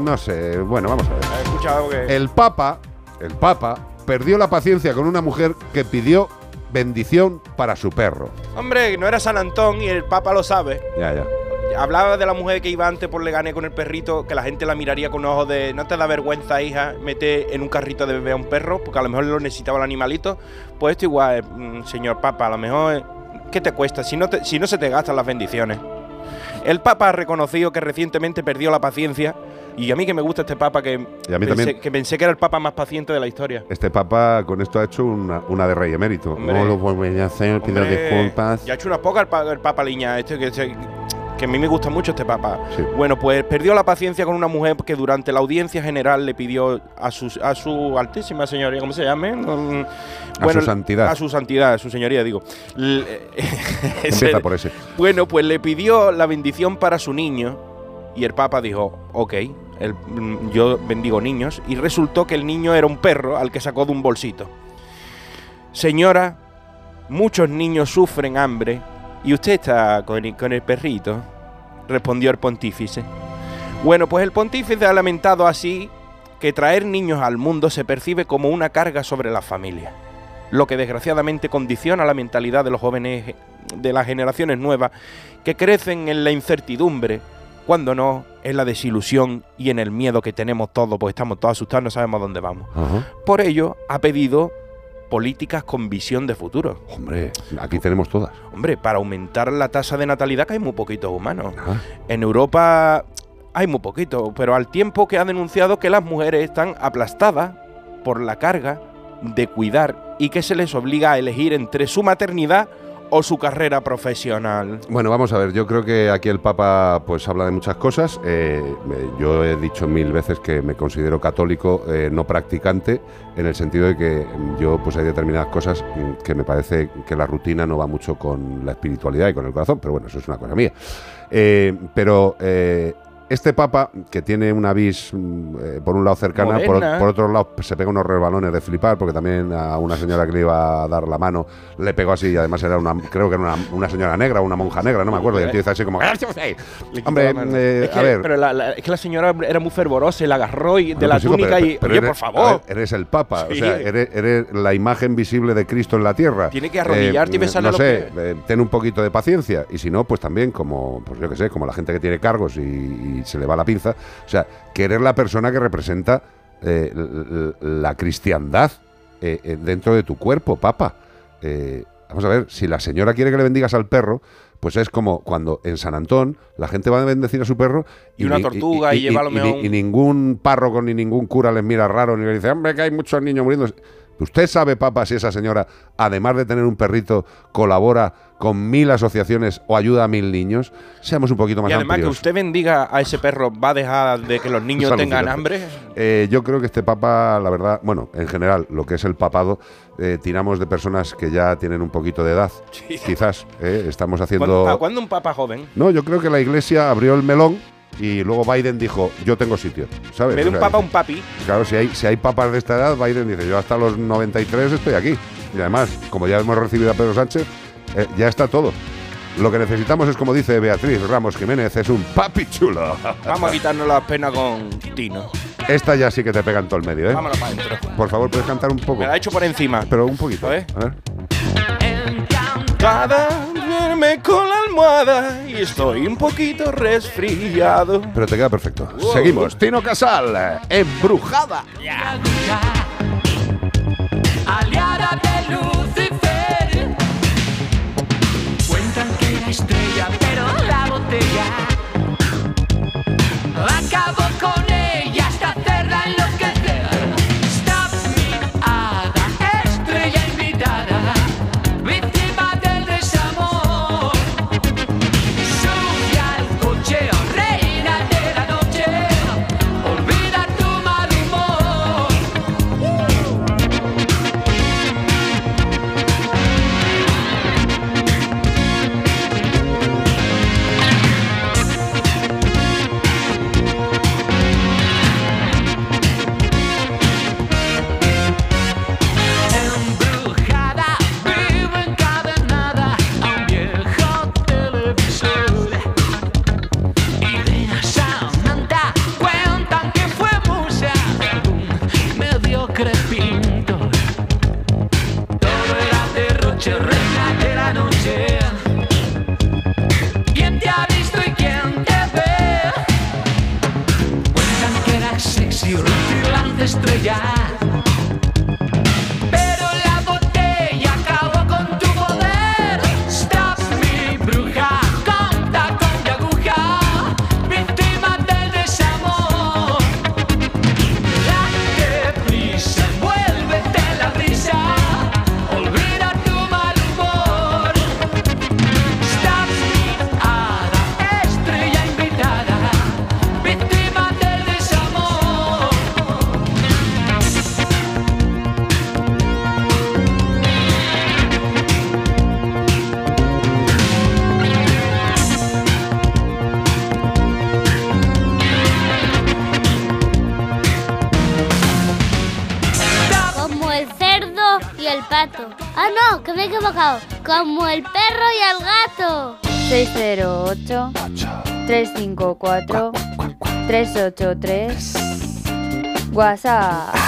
no sé, bueno, vamos a ver.
Escuchado que...
El Papa, el Papa, perdió la paciencia con una mujer que pidió bendición para su perro.
Hombre, no era San Antón y el Papa lo sabe.
Ya, ya.
Hablaba de la mujer que iba antes por Leganés con el perrito, que la gente la miraría con ojos de no te da vergüenza, hija, mete en un carrito de bebé a un perro, porque a lo mejor lo necesitaba el animalito. Pues esto igual, mm, señor Papa, a lo mejor, eh, ¿qué te cuesta? Si no, te- si no se te gastan las bendiciones. El Papa ha reconocido que recientemente perdió la paciencia, y a mí que me gusta este Papa, que,
Y a mí
pensé, que pensé que era el Papa más paciente de la historia.
Este Papa con esto ha hecho una, una de rey emérito.
Hombre.
No lo volveré a hacer, pido disculpas.
Ya ha hecho una poca el, pa- el Papa Liña, este que, se- que a mí me gusta mucho este Papa.
Sí.
Bueno, pues perdió la paciencia con una mujer que durante la audiencia general le pidió a su, a su altísima señoría, ¿cómo se llame? Mm,
A su santidad.
A su santidad, a su señoría, digo.
Empieza
ese-
por ese.
Bueno, pues le pidió la bendición para su niño y el Papa dijo, ok, el- mm, yo bendigo niños. Y resultó que el niño era un perro al que sacó de un bolsito. Señora, muchos niños sufren hambre y usted está con el, con el perrito, respondió el pontífice. Bueno, pues el pontífice ha lamentado así que traer niños al mundo se percibe como una carga sobre la familia, lo que desgraciadamente condiciona la mentalidad de los jóvenes de las generaciones nuevas que crecen en la incertidumbre, cuando no en la desilusión y en el miedo que tenemos todos, pues estamos todos asustados, no sabemos dónde vamos. Por ello, ha pedido políticas con visión de futuro.
Hombre, aquí tenemos todas.
Hombre, para aumentar la tasa de natalidad, que hay muy poquitos humanos. En Europa hay muy poquito, pero al tiempo que ha denunciado que las mujeres están aplastadas por la carga de cuidar y que se les obliga a elegir entre su maternidad o su carrera profesional.
Bueno, vamos a ver, yo creo que aquí el Papa pues habla de muchas cosas. Eh, yo he dicho mil veces que me considero católico, eh, no practicante, en el sentido de que yo pues hay determinadas cosas mm, que me parece que la rutina no va mucho con la espiritualidad y con el corazón, pero bueno, eso es una cosa mía. Eh, pero este Papa, que tiene una vis mm, eh, por un lado cercana, por, por otro lado se pega unos resbalones de flipar, porque también a una señora que le iba a dar la mano le pegó así, y además era una, creo que era una, una señora negra, una monja negra, no me acuerdo, y el tío está así como...
Quitó
Hombre, eh,
Es que-
a ver...
Pero la- la- es que la señora era muy fervorosa y la agarró y de la
pues,
túnica
pero-
y.
pero
Oye,
eres-
por favor.
ver, eres el Papa,
Sí.
o sea, eres, eres la imagen visible de Cristo en la tierra.
Tiene que arrodillarte y besarle
No sé, eh, ten un poquito de paciencia. Y si no, pues también como, pues yo qué sé, como la gente que tiene cargos y, y se le va la pinza. O sea, que eres la persona que representa eh, la cristiandad eh, eh, dentro de tu cuerpo, Papa. Eh, vamos a ver, si la señora quiere que le bendigas al perro, pues es como cuando en San Antón la gente va a bendecir a su perro
Y una
ni-
tortuga, y lleva a lo mejor
y ningún párroco ni ningún cura les mira raro ni le dice, hombre, que hay muchos niños muriendo. ¿Usted sabe, papá, si esa señora, además de tener un perrito, colabora con mil asociaciones o ayuda a mil niños? Seamos un poquito más
Y además que
amplios.
usted bendiga a ese perro, ¿va a dejar de que los niños tengan hambre?
Eh, yo creo que este papa, la verdad, bueno, en general, lo que es el papado, eh, tiramos de personas que ya tienen un poquito de edad. Quizás eh, estamos haciendo.
¿Cuándo, ¿A cuándo un papa joven?
No, yo creo que la iglesia abrió el melón y luego Biden dijo, yo tengo sitio. ¿Sabes?
Me de
O
un
sea,
papa un papi.
Claro, si hay, si hay papas de esta edad, Biden dice, yo hasta los 93 estoy aquí. Y además, como ya hemos recibido a Pedro Sánchez, eh, ya está todo. Lo que necesitamos es, como dice Beatriz Ramos Jiménez, es un papi chulo.
Vamos a quitarnos la pena con Tino.
Esta ya sí que te pega en todo el medio, ¿eh?
Vámonos para adentro.
Por favor, puedes cantar un poco.
Me la he hecho por encima.
Pero un poquito.
Ver.
A ver.
Cada duerme con la almohada y estoy un poquito resfriado.
Pero te queda perfecto.
Wow.
Seguimos. Tino Casal, embrujada.
aliada de Lucifer. Cuentan que era estrella, pero la botella acabó con Yeah.
Como el perro y el gato.
608 354 383 WhatsApp.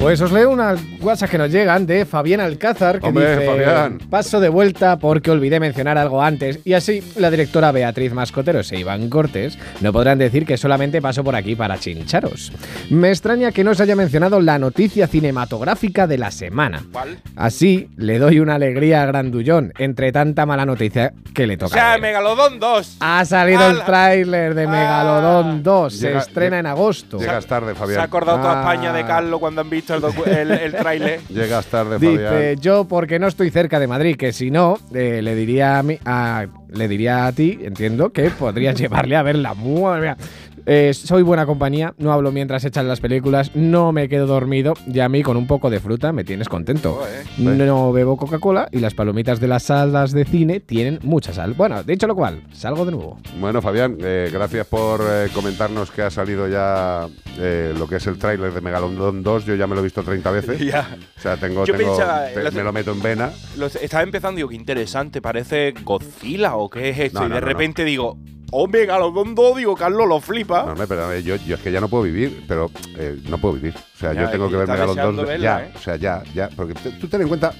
Pues os leo unas WhatsApp que nos llegan de Fabián Alcázar que
Hombre,
dice
Fabián.
paso de vuelta porque olvidé mencionar algo antes y así la directora Beatriz Mascoteros e Iván Cortés no podrán decir que solamente paso por aquí para chincharos. Me extraña que no se haya mencionado la noticia cinematográfica de la semana.
¿Cuál?
Así le doy una alegría a Grandullón entre tanta mala noticia que le
O
toca.
sea,
ver.
Megalodón 2.
Ha salido el tráiler de Megalodón 2, se
Llega-
estrena en agosto.
Llegas tarde,
Se
Fabián.
ha acordado toda
Ah.
España de Carlos cuando han visto el, docu- el, el tráiler.
Llegas tarde,
Dice,
Fabián.
yo porque no estoy cerca de Madrid, que si no, eh, le diría a, mí, a- le diría a ti, entiendo, que podrías llevarle a verla. Madre mía. Eh, soy buena compañía, no hablo mientras echan las películas, no me quedo dormido y a mí con un poco de fruta me tienes contento. No bebo Coca-Cola y las palomitas de las salas de cine tienen mucha sal. Bueno, dicho lo cual, salgo de nuevo.
Bueno, Fabián, eh, gracias por eh, comentarnos que ha salido ya eh, lo que es el tráiler de Megalodon 2. Yo ya me lo he visto 30 veces.
Ya.
O sea, tengo,
Yo
tengo-
pensaba,
te-
lo-
me lo meto en vena.
Lo- estaba empezando y digo, qué interesante, parece Godzilla o qué es esto.
No,
y de
no,
repente digo, Megalodon 2, digo, Carlos lo flipa.
No, hombre, pero yo, yo es que ya no puedo vivir, pero eh, no puedo vivir. O sea,
Ya,
yo tengo que ver
estás
Megalodon
deseando
2
verla,
ya.
¿eh?
O sea, ya, ya. Porque tú ten en cuenta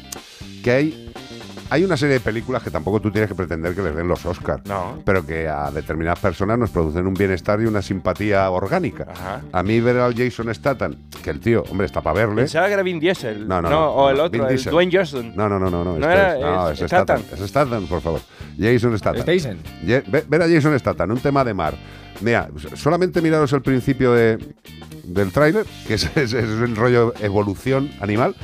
que hay hay una serie de películas que tampoco tú tienes que pretender que les den los Oscars,
No.
pero que a determinadas personas nos producen un bienestar y una simpatía orgánica.
Ajá.
A mí ver al Jason Statham, que el tío, hombre, está para verle.
Pensaba que era Vin Diesel.
No, no, no.
o el otro,
Vin
el
Diesel.
Dwayne Johnson.
No, no, no, no. no, este
era-
es, no,
es
es Statham.
Statham.
Es Statham, por favor. Jason Statham. Ver a Jason Statham, un tema de mar. Mira, solamente miraros el principio de, del tráiler, que es, es- es un rollo evolución animal.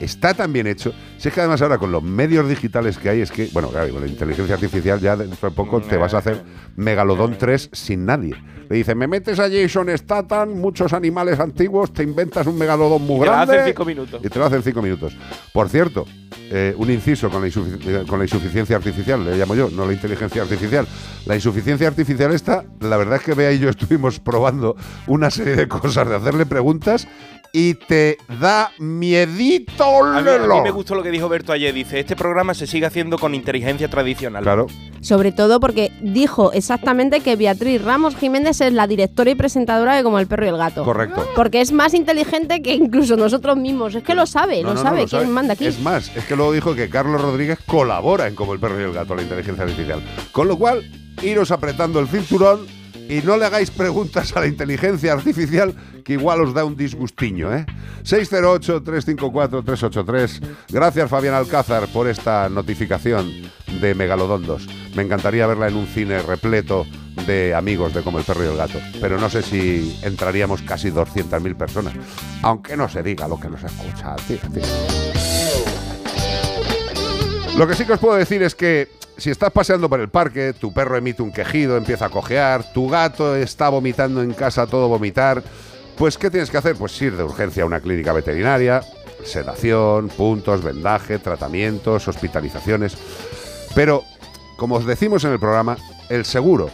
Está tan bien hecho. Si es que además ahora con los medios digitales que hay, es que, bueno, claro, con la inteligencia artificial ya dentro de poco te vas a hacer Megalodón 3 sin nadie. Le dicen, me metes a Jason Statham, muchos animales antiguos, te inventas un megalodón muy
te lo hace
grande.
en cinco minutos.
Y te lo hace en cinco minutos. Por cierto, eh, un inciso con la, con la insuficiencia artificial, le llamo yo, no la inteligencia artificial. La insuficiencia artificial esta, la verdad es que Bea y yo estuvimos probando una serie de cosas, de hacerle preguntas y te da miedito,
A mí, a mí me gustó lo que dijo Berto ayer. Dice, este programa se sigue haciendo con inteligencia tradicional.
Claro.
Sobre todo porque dijo exactamente que Beatriz Ramos Jiménez es la directora y presentadora de Como el perro y el gato.
Correcto.
Porque es más inteligente que incluso nosotros mismos. Es que lo sabe,
No,
lo
no, no,
sabe.
lo
¿Quién
sabe.
manda aquí?
Es más, es que luego dijo que Carlos Rodríguez colabora en Como el perro y el gato, la inteligencia artificial. Con lo cual, iros apretando el cinturón y no le hagáis preguntas a la inteligencia artificial que igual os da un disgustiño, ¿eh? 608-354-383. Gracias, Fabián Alcázar, por esta notificación de Megalodón 2. Me encantaría verla en un cine repleto de amigos de Como el perro y el gato, pero no sé si entraríamos casi 200.000 personas. Aunque no se diga lo que nos escucha, tío. Lo que sí que os puedo decir es que si estás paseando por el parque, tu perro emite un quejido, empieza a cojear, tu gato está vomitando en casa todo vomitar, pues ¿qué tienes que hacer? Pues ir de urgencia a una clínica veterinaria, sedación, puntos, vendaje, tratamientos, hospitalizaciones. Pero, como os decimos en el programa, el seguro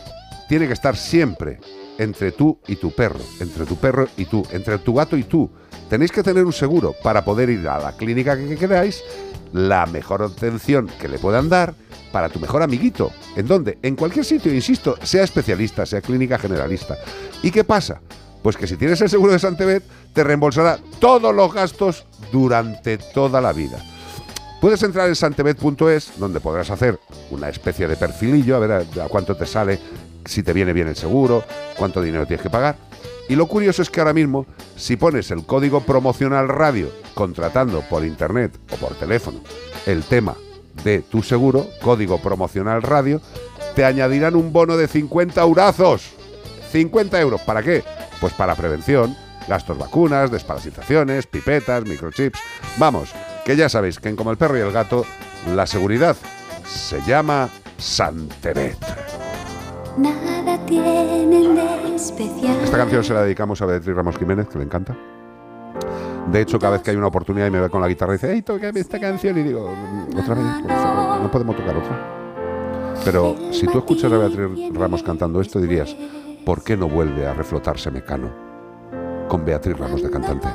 tiene que estar siempre entre tú y tu perro, entre tu perro y tú, entre tu gato y tú. Tenéis que tener un seguro para poder ir a la clínica que queráis, la mejor atención que le puedan dar para tu mejor amiguito. ¿En dónde? En cualquier sitio, insisto, sea especialista, sea clínica generalista. ¿Y qué pasa? Pues que si tienes el seguro de Santebet, te reembolsará todos los gastos durante toda la vida. Puedes entrar en santebet.es, donde podrás hacer una especie de perfilillo, a ver a, a cuánto te sale, si te viene bien el seguro, cuánto dinero tienes que pagar. Y lo curioso es que ahora mismo, si pones el código promocional radio contratando por internet o por teléfono el tema de tu seguro, código promocional radio, te añadirán un bono de 50 eurazos. 50 euros. ¿Para qué? Pues para prevención, gastos vacunas, desparasitaciones, pipetas, microchips. Vamos, que ya sabéis que en Como el perro y el gato, la seguridad se llama Santebet.
Nada tienen de especial.
Esta canción se la dedicamos a Beatriz Ramos Jiménez, que le encanta. De hecho, cada vez que hay una oportunidad y me ve con la guitarra y dice, hey, tócame esta canción, y digo, "Mm, otra vez, por favor, no podemos tocar otra. Pero si tú escuchas a Beatriz Ramos cantando esto, dirías, ¿por qué no vuelve a reflotarse Mecano con Beatriz Ramos de cantante?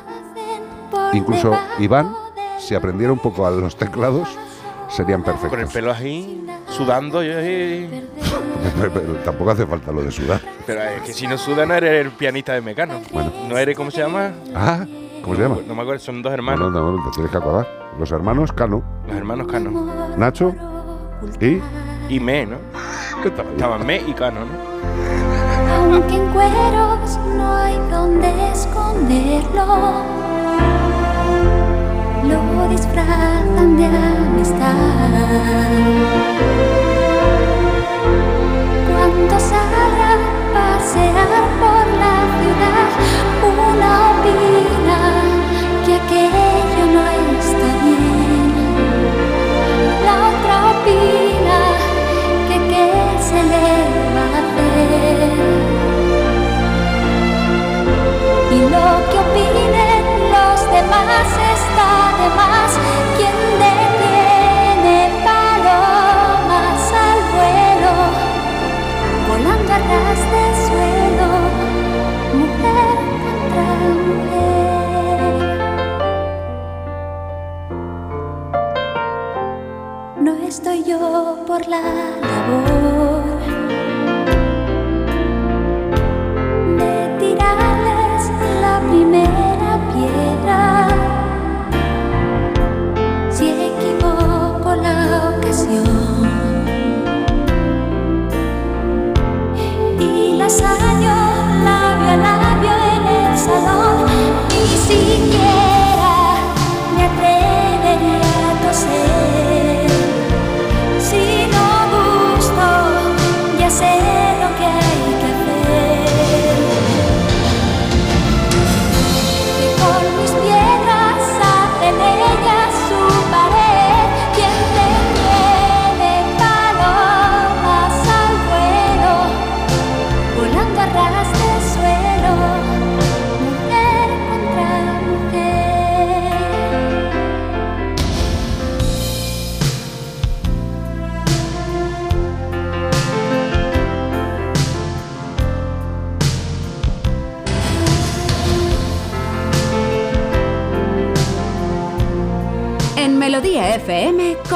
Incluso Iván, si aprendiera un poco a los teclados, serían
Con el
perfectos.
pelo así, sudando. yo ahí-
Pero tampoco hace falta lo de sudar.
Pero es que si no suda no eres el pianista de Mecano. No eres, ¿cómo se llama?
Ah, ¿cómo se llama?
No me acuerdo, son dos
No,
hermanos.
no, no, te tienes que acordar. Los hermanos Cano,
Los hermanos Cano.
Nacho y...
Y Me, ¿no? Estaban Me y Cano, ¿no?
Aunque en cueros no hay donde esconderlo, lo disfrazan de amistad. Cuando salga a pasear por la ciudad, una opina que aquello no está bien. La otra opina que qué se le va a hacer. Y lo que opinen los demás estoy yo por la labor de tirarles la primera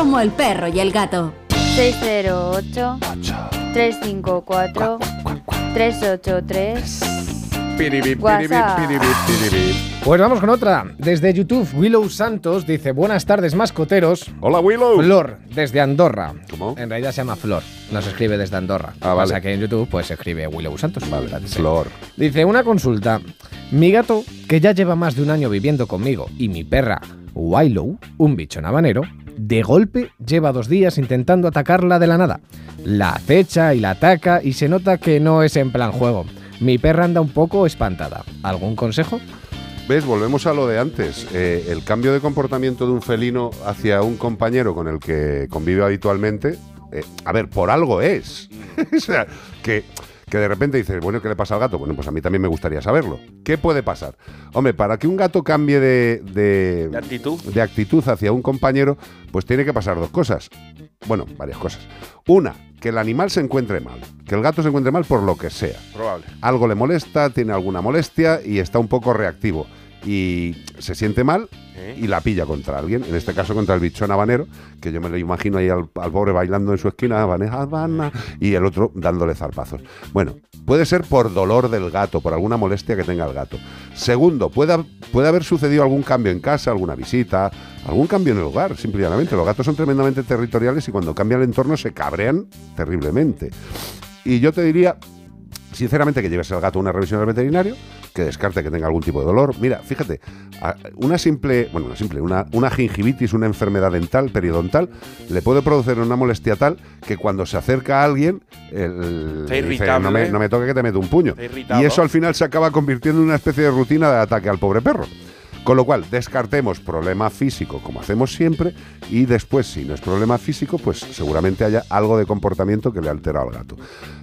como el perro y el gato.
608 354 383 WhatsApp.
Pues vamos con otra. Desde YouTube, Willow Santos dice: Buenas tardes, mascoteros.
Hola, Willow.
Flor, desde Andorra.
¿Cómo?
En realidad se llama Flor. No se escribe desde Andorra.
Ah,
O
vale.
sea que en YouTube pues se escribe Willow Santos. Vale,
Flor.
Dice: Una consulta. Mi gato, que ya lleva más de un año viviendo conmigo, y mi perra, Willow, un bicho habanero, de golpe lleva dos días intentando atacarla de la nada. La acecha y la ataca y se nota que no es en plan juego. Mi perra anda un poco espantada. ¿Algún consejo?
¿Ves? Volvemos a lo de antes. Eh, el cambio de comportamiento de un felino hacia un compañero con el que convive habitualmente, eh, a ver, por algo es. o sea, que, que de repente dices, bueno, ¿qué le pasa al gato? Bueno, pues a mí también me gustaría saberlo. ¿Qué puede pasar? Hombre, para que un gato cambie de, de,
¿De actitud?
de actitud hacia un compañero, pues tiene que pasar dos cosas. Bueno, varias cosas. Una, que el animal se encuentre mal. Que el gato se encuentre mal por lo que sea.
Probable.
Algo le molesta, tiene alguna molestia y está un poco reactivo. Y se siente mal
¿Eh?
y la pilla contra alguien. En este caso contra el bichón habanero, que yo me lo imagino ahí al, al pobre bailando en su esquina, Habana, Habana, y el otro dándole zarpazos. Bueno, puede ser por dolor del gato, por alguna molestia que tenga el gato. Segundo, puede, puede haber sucedido algún cambio en casa, alguna visita, algún cambio en el hogar, simplemente. Los gatos son tremendamente territoriales y cuando cambia el entorno se cabrean terriblemente. Y yo te diría, sinceramente, que lleves al gato a una revisión al veterinario, que descarte que tenga algún tipo de dolor. Mira, fíjate, una simple, bueno, una simple, una, una gingivitis, una enfermedad dental, periodontal, le puede producir una molestia tal que cuando se acerca a alguien, el,
Está
dice,
irritable.
no me, no me toque que te meto un puño.
Está.
Y eso al final se acaba convirtiendo en una especie de rutina de ataque al pobre perro. Con lo cual, descartemos problema físico, como hacemos siempre, y después, si no es problema físico, pues seguramente haya algo de comportamiento que le altera al gato.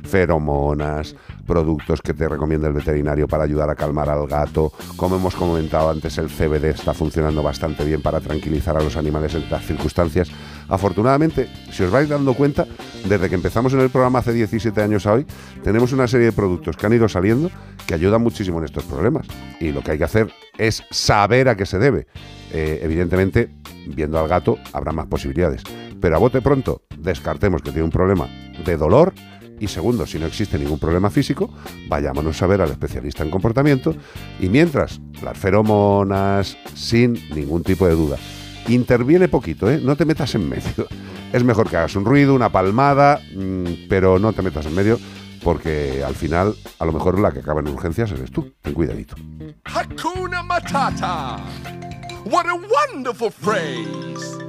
Feromonas, productos que te recomienda el veterinario para ayudar a calmar al gato. Como hemos comentado antes, el CBD está funcionando bastante bien para tranquilizar a los animales en estas circunstancias. Afortunadamente, si os vais dando cuenta, desde que empezamos en el programa hace 17 años a hoy, tenemos una serie de productos que han ido saliendo que ayudan muchísimo en estos problemas. Y lo que hay que hacer es saber a qué se debe. Eh, evidentemente, viendo al gato habrá más posibilidades. Pero a bote pronto, descartemos que tiene un problema de dolor. Y segundo, si no existe ningún problema físico, vayámonos a ver al especialista en comportamiento. Y mientras, las feromonas, sin ningún tipo de duda. Interviene poquito, ¿eh? No te metas en medio. Es mejor que hagas un ruido, una palmada, mm, pero no te metas en medio, porque al final, a lo mejor la que acaba en urgencias eres tú. Ten cuidadito.
Hakuna Matata. What a wonderful phrase.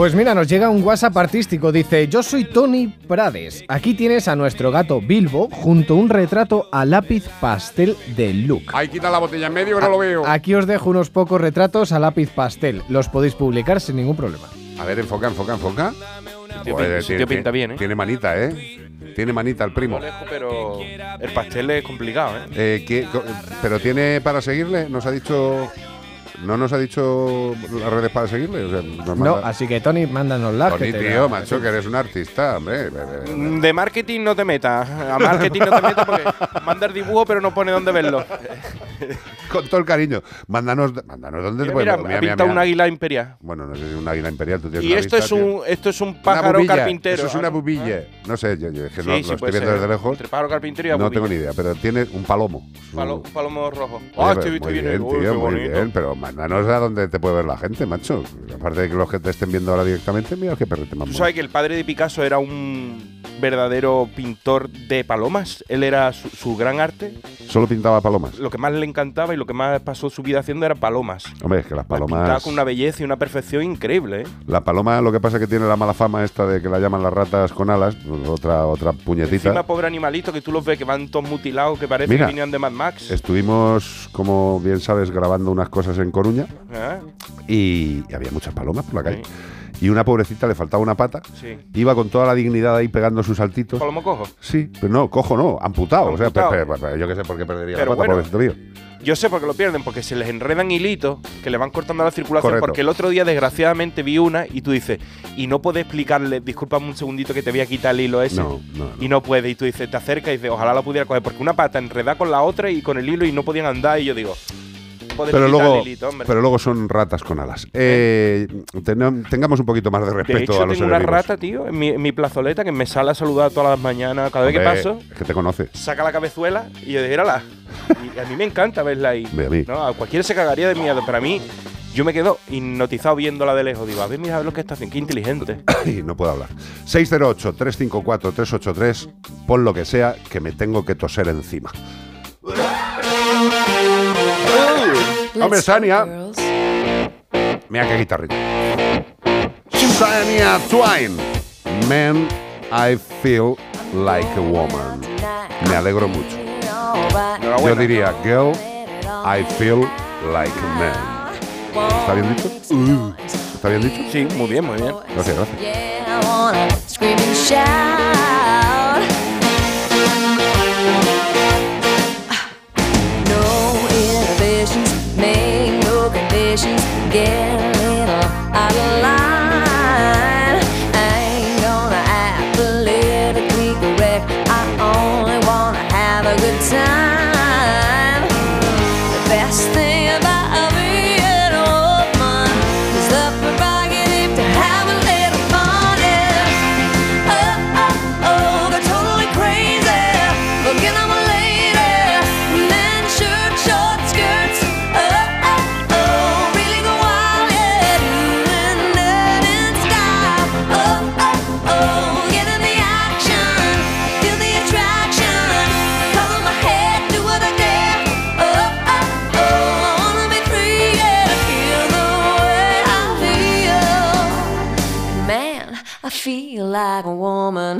Pues mira, nos llega un WhatsApp artístico. Dice: Yo soy Tony Prades. Aquí tienes a nuestro gato Bilbo junto a un retrato a lápiz pastel de Luke.
Ahí quita la botella en medio que no lo veo.
Aquí os dejo unos pocos retratos a lápiz pastel. Los podéis publicar sin ningún problema.
A ver, enfoca, enfoca, enfoca. Joder,
pin- tío pinta bien, ¿eh?
Tiene manita, ¿eh? Tiene manita el primo.
Lejos, pero el pastel es complicado, ¿eh?
Eh, ¿qué- co- ¿Pero tiene para seguirle? ¿Nos ha dicho... ¿No nos ha dicho las redes para seguirle? O sea, nos
No,
manda-
así que Tony, mándanoslas.
Tony,
que te
tío,
la-
macho, que eres un artista, hombre.
Mm, De marketing no te metas. A marketing no te metas porque manda el dibujo pero no pone dónde verlo.
Con todo el cariño. Mándanos, mándanos dónde te
Mira, mira, ha pintado un águila imperial.
Bueno, no sé si un águila imperial. Tú tienes
Y
una
esto
vista,
es
tío.
un esto es un pájaro
bubilla,
carpintero.
Eso es una bubilla. No sé, yo, yo es que
Sí,
no,
sí,
lo estoy viendo
ser.
desde lejos.
Entre pájaro carpintero y
No
bubilla.
tengo ni idea, pero tiene un palomo.
Palo- un palomo rojo. Ah, estoy
muy
bien.
tío, muy bien. Pero mándanos a donde te puede ver la gente, macho. Aparte de que los que te estén viendo ahora directamente, mira qué perrete más
¿Tú sabes que el padre de Picasso era un verdadero pintor de palomas? Él era su, su gran arte.
Solo pintaba palomas.
Lo que más le encantaba y lo que más pasó su vida haciendo era palomas.
Hombre, es que las palomas.
con una belleza y una perfección increíble, ¿eh?
La paloma, lo que pasa es que tiene la mala fama esta de que la llaman las ratas con alas. Otra, otra puñetita.
Encima, pobre animalito, que tú los ves que van todos mutilados, que parece
Mira.
que vinieron de Mad Max.
Estuvimos, como bien sabes, grabando unas cosas en Coruña
¿Eh?
y había muchas palomas por la calle. Y una pobrecita le faltaba una pata.
Sí.
Iba con toda la dignidad ahí pegando sus saltitos.
¿Palomo cojo?
Sí, pero no, cojo no, amputado. O sea,
Amputado.
pe- pe- pe- yo qué sé por qué perdería
Pero
la pata,
bueno.
pobrecito mío.
Yo sé por qué lo pierden, porque se les enredan hilitos que le van cortando la circulación.
Correcto.
Porque el otro día, desgraciadamente, vi una y tú dices, y no puedes explicarle, discúlpame un segundito que te voy a quitar el hilo ese.
No, no,
Y no puede. Y tú dices, te acercas y dices, ojalá la pudiera coger. Porque una pata enredada con la otra y con el hilo y no podían andar. Y yo digo, puedes
Pero luego,
hilito,
pero luego son ratas con alas. Eh, tenem- tengamos un poquito más de
de
respeto
hecho,
a los
tengo una
seres vivos.
rata, tío, en mi, en mi plazoleta que me sale a saludar todas las mañanas. Cada vez que paso,
Es que te conoce.
saca la cabezuela y yo digo. Y a mí me encanta verla ahí.
Ve a mí.
¿no? A cualquiera se cagaría de miedo, pero a mí yo me quedo hipnotizado viéndola de lejos. Digo, a ver, mira a ver lo que está haciendo, qué inteligente.
Y no puedo hablar. 608-354-383, pon lo que sea, que me tengo que toser encima. Hombre, Sania. Mira qué guitarrita. Sania Twain. Man, I feel like a woman. Me alegro mucho. Yo diría, girl, I feel like a man. ¿Está bien dicho? ¿Está bien dicho?
Sí, muy bien, muy bien.
Gracias, gracias.
again. Woman.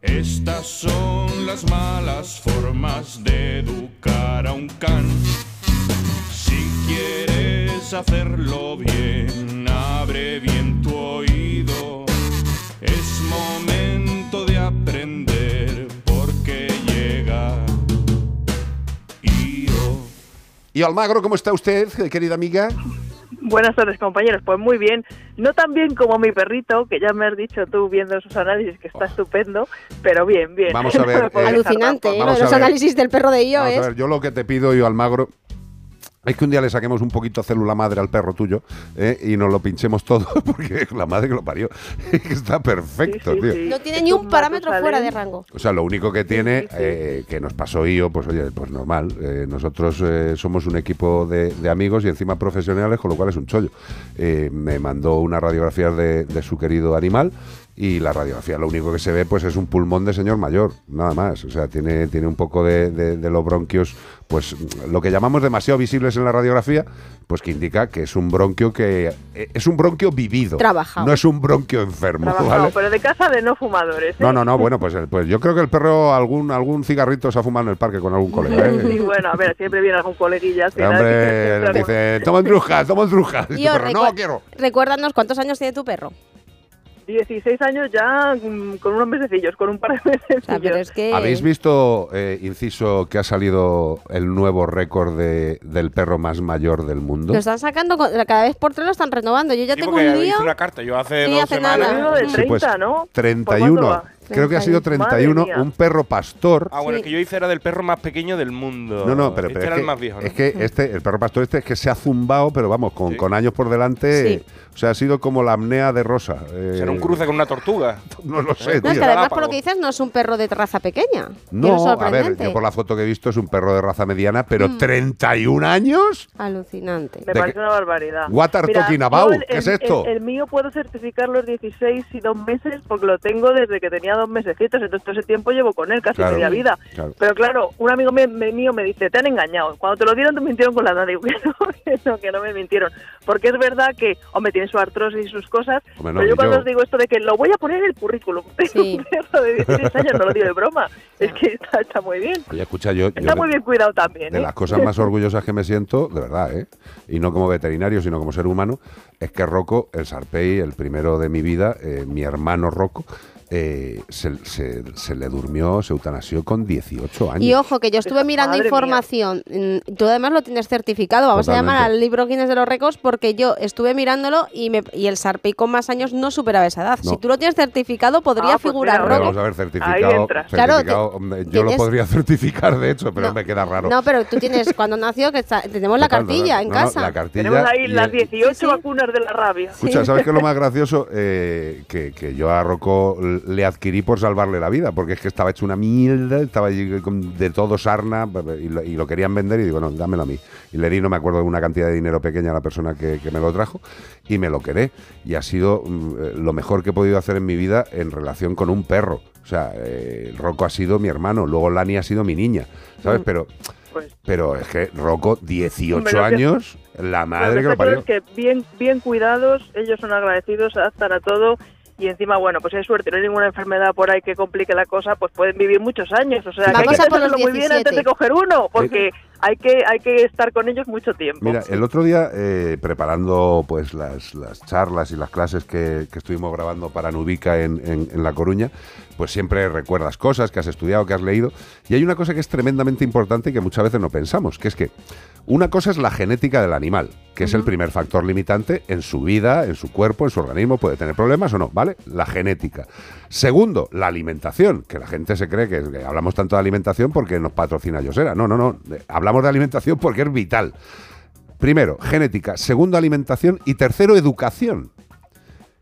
Estas son las malas formas de educar a un can. Si quieres hacerlo bien, abre bien tu oído. Es momento de aprender porque llega Io.
Y Almagro, ¿cómo está usted, querida amiga?
Buenas tardes, compañeros. Pues muy bien. No tan bien como mi perrito, que ya me has dicho tú viendo sus análisis que está estupendo, pero bien, bien.
Vamos a ver,
No
eh,
Alucinante, ¿eh?
Vamos
Lo de
a
los
ver.
análisis del perro de IO
Vamos a
es...
ver, yo lo que te pido, yo Almagro, es que un día le saquemos un poquito célula madre al perro tuyo ¿eh? y nos lo pinchemos todo, porque la madre que lo parió está perfecto, tío.
No tiene ni un parámetro fuera de rango.
O sea, lo único que tiene, eh, que nos pasó IO, pues oye, pues normal. eh, nosotros eh, somos un equipo de, de amigos y encima profesionales, con lo cual es un chollo. Eh, me mandó una radiografía de, de su querido animal y la radiografía lo único que se ve pues es un pulmón de señor mayor, nada más. O sea, tiene, tiene un poco de, de- de los bronquios, pues lo que llamamos demasiado visibles en la radiografía, pues que indica que es un bronquio que eh, es un bronquio vivido.
Trabajado.
No es un bronquio enfermo,
Trabajado,
¿vale?
pero de casa de no fumadores. ¿eh?
No, no, no, bueno, pues, el- pues yo creo que el perro algún algún cigarrito se ha fumado en el parque con algún colega. ¿eh?
Y bueno, a ver, siempre viene algún coleguilla.
hombre dice, toma drujas, toma
Io,
perro, no quiero.
Recuérdanos cuántos años tiene tu perro.
16 años ya mm, con unos mesecillos, con un par de
pero es que...
¿Habéis visto, eh, inciso, que ha salido el nuevo récord de, del perro más mayor del mundo?
Lo están sacando, cada vez por tres lo están renovando. Yo ya
Sí,
tengo un lío.
hice una carta yo hace
Sí,
dos
hace
semanas.
nada. Uno de
Sí, pues, 31. Creo que ha sido 31.
Madre mía.
Un perro pastor.
Ah, bueno, el que yo hice era del perro más pequeño del mundo.
No, no, pero,
este
pero
era
es,
el
que,
más viejo, ¿no?
es que este, el perro pastor este es que se ha zumbado, pero vamos, con, con años por delante. O sea, ha sido como la apnea de Rosa. eh,
Será un cruce con una tortuga.
No lo sé,
No, es que además por lo que dices no es un perro de raza pequeña.
No, a ver, yo por la foto que he visto es un perro de raza mediana, pero
Mm.
31 años.
Alucinante.
Me
¿De
parece una barbaridad.
What are
Mira,
talking about?
el-
¿Qué es esto?
El, el mío puedo certificar los 16 y dos meses porque lo tengo desde que tenía dos mesecitos, entonces todo ese tiempo llevo con él, casi
Claro,
media vida.
claro.
Pero claro, un amigo me- me- mío me dice, te han engañado. Cuando te lo dieron te mintieron con la edad. Digo, que no, que no, que no me mintieron. Porque es verdad que, hombre, su artrosis y sus cosas,
Hombre, no,
pero yo cuando
yo-
os digo esto de que lo voy a poner en el currículum, un perro de 16 años, no lo digo de broma, es que está, está muy bien.
Oye, escucha, yo, yo
Está
de-
muy bien cuidado también.
de
¿eh?
las cosas más orgullosas que me siento, de verdad, ¿eh? y no como veterinario, sino como ser humano, es que Rocco, el Sarpei, el primero de mi vida, eh, mi hermano Rocco, eh, se, se- se le durmió, se eutanasió con 18 años.
Y ojo, que yo estuve mirando
Madre
información. mm, Tú además lo tienes certificado. Vamos a llamar al libro Guinness de los récords porque yo estuve mirándolo y, me, y el Sarpei con más años no superaba esa edad.
No.
Si tú lo tienes certificado, podría
Ah, pues
figurar Rocco.
vamos a ver, certificado.
Claro,
certificado,
te-
hombre, yo lo podría certificar, de hecho, pero me queda raro.
No, pero tú tienes, cuando nació, que está- tenemos la cartilla en
No,
casa.
la cartilla
Tenemos ahí las
el-
18 vacunas de la rabia.
Escucha, ¿sabes qué es lo más gracioso? Eh, que, que yo a Rocco le adquirí por salvarle la vida, porque es que estaba hecho una mierda, estaba allí con- de todo sarna y lo, y lo querían vender y digo, no, dámelo a mí. Y le di, no me acuerdo de una cantidad de dinero pequeña a la persona que, que me lo trajo y me lo quedé. Y ha sido mm, eh, lo mejor que he podido hacer en mi vida en relación con un perro. O sea, eh, Rocco ha sido mi hermano, luego Lani ha sido mi niña, ¿sabes?
Mm.
Pero, pero es que Rocco, 18
Hombre, lo que-
años, la madre que lo parió.
es que bien, bien cuidados, ellos son agradecidos, adaptan a todo y encima, bueno, pues hay suerte, no hay ninguna enfermedad por ahí que complique la cosa, pues pueden vivir muchos años. O sea, que hay que hacerlo muy bien
17.
antes de coger uno, porque hay que, hay que estar con ellos mucho tiempo.
Mira, el otro día, eh, preparando pues las, las charlas y las clases que, que estuvimos grabando para Nubica en, en- en La Coruña, pues siempre recuerdas cosas que has estudiado, que has leído. Y hay una cosa que es tremendamente importante y que muchas veces no pensamos, que es que una cosa es la genética del animal, que es el primer factor limitante en su vida, en su cuerpo, en su organismo, puede tener problemas o no, ¿vale? La genética. Segundo, la alimentación, que la gente se cree que, que hablamos tanto de alimentación porque nos patrocina Yosera. No, no, no. Hablamos de alimentación porque es vital. Primero, genética. Segundo, alimentación. Y tercero, educación.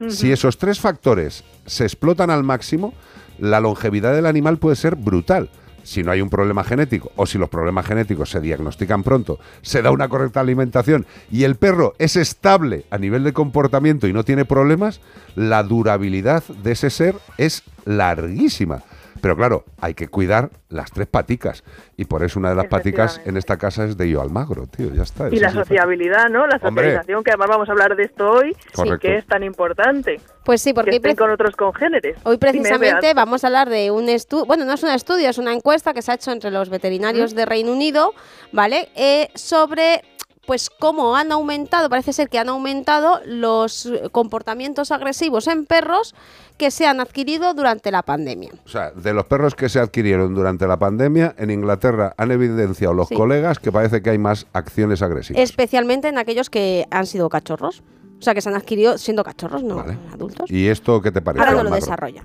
Si esos tres factores se explotan al máximo, la longevidad del animal puede ser brutal. Si no hay un problema genético o si los problemas genéticos se diagnostican pronto, se da una correcta alimentación y el perro es estable a nivel de comportamiento y no tiene problemas, la durabilidad de ese ser es larguísima. Pero claro, hay que cuidar las tres paticas. Y por eso una de las paticas en esta casa es de Io Almagro, tío. Ya está.
Y la sociabilidad, ¿no? La
Hombre.
socialización, que además vamos a hablar de esto hoy,
Correcto.
que es tan importante.
Pues sí, porque
que estén con otros congéneres.
Hoy precisamente vamos a hablar de un estudio, bueno, no es un estudio, es una encuesta que se ha hecho entre los veterinarios de Reino Unido, ¿vale? Eh, sobre pues cómo han aumentado, parece ser que han aumentado los comportamientos agresivos en perros que se han adquirido durante la pandemia.
O sea, de los perros que se adquirieron durante la pandemia, en Inglaterra han evidenciado los
Sí.
colegas que parece que hay más acciones agresivas.
Especialmente en aquellos que han sido cachorros. O sea, que se han adquirido siendo cachorros, no adultos.
¿Y esto qué te parece?
Ahora no lo desarrolla.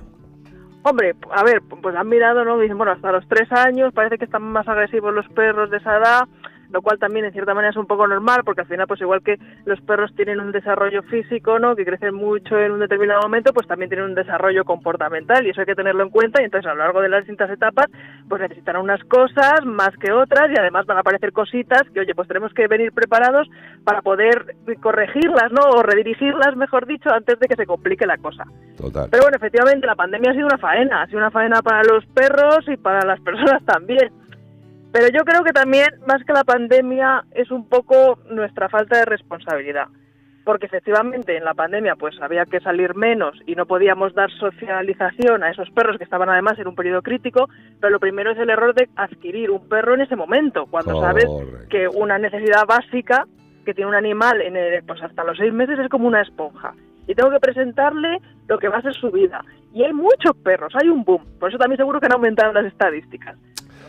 Hombre, a ver, pues han mirado, ¿no? Dicen, bueno, hasta los tres años parece que están más agresivos los perros de esa edad, lo cual también en cierta manera es un poco normal, porque al final, pues igual que los perros tienen un desarrollo físico, ¿no? Que crecen mucho en un determinado momento, pues también tienen un desarrollo comportamental y eso hay que tenerlo en cuenta y entonces a lo largo de las distintas etapas, pues necesitan unas cosas más que otras y además van a aparecer cositas que, oye, pues tenemos que venir preparados para poder corregirlas, ¿no? O redirigirlas, mejor dicho, antes de que se complique la cosa.
Total.
Pero bueno, efectivamente, la pandemia ha sido una faena, ha sido una faena para los perros y para las personas también. Pero yo creo que también, más que la pandemia, es un poco nuestra falta de responsabilidad. Porque efectivamente en la pandemia pues había que salir menos y no podíamos dar socialización a esos perros que estaban además en un periodo crítico, pero lo primero es el error de adquirir un perro en ese momento, cuando sabes que una necesidad básica que tiene un animal en el- pues hasta los seis meses es como una esponja. Y tengo que presentarle lo que va a ser su vida. Y hay muchos perros, hay un boom. Por eso también seguro que han aumentado las estadísticas.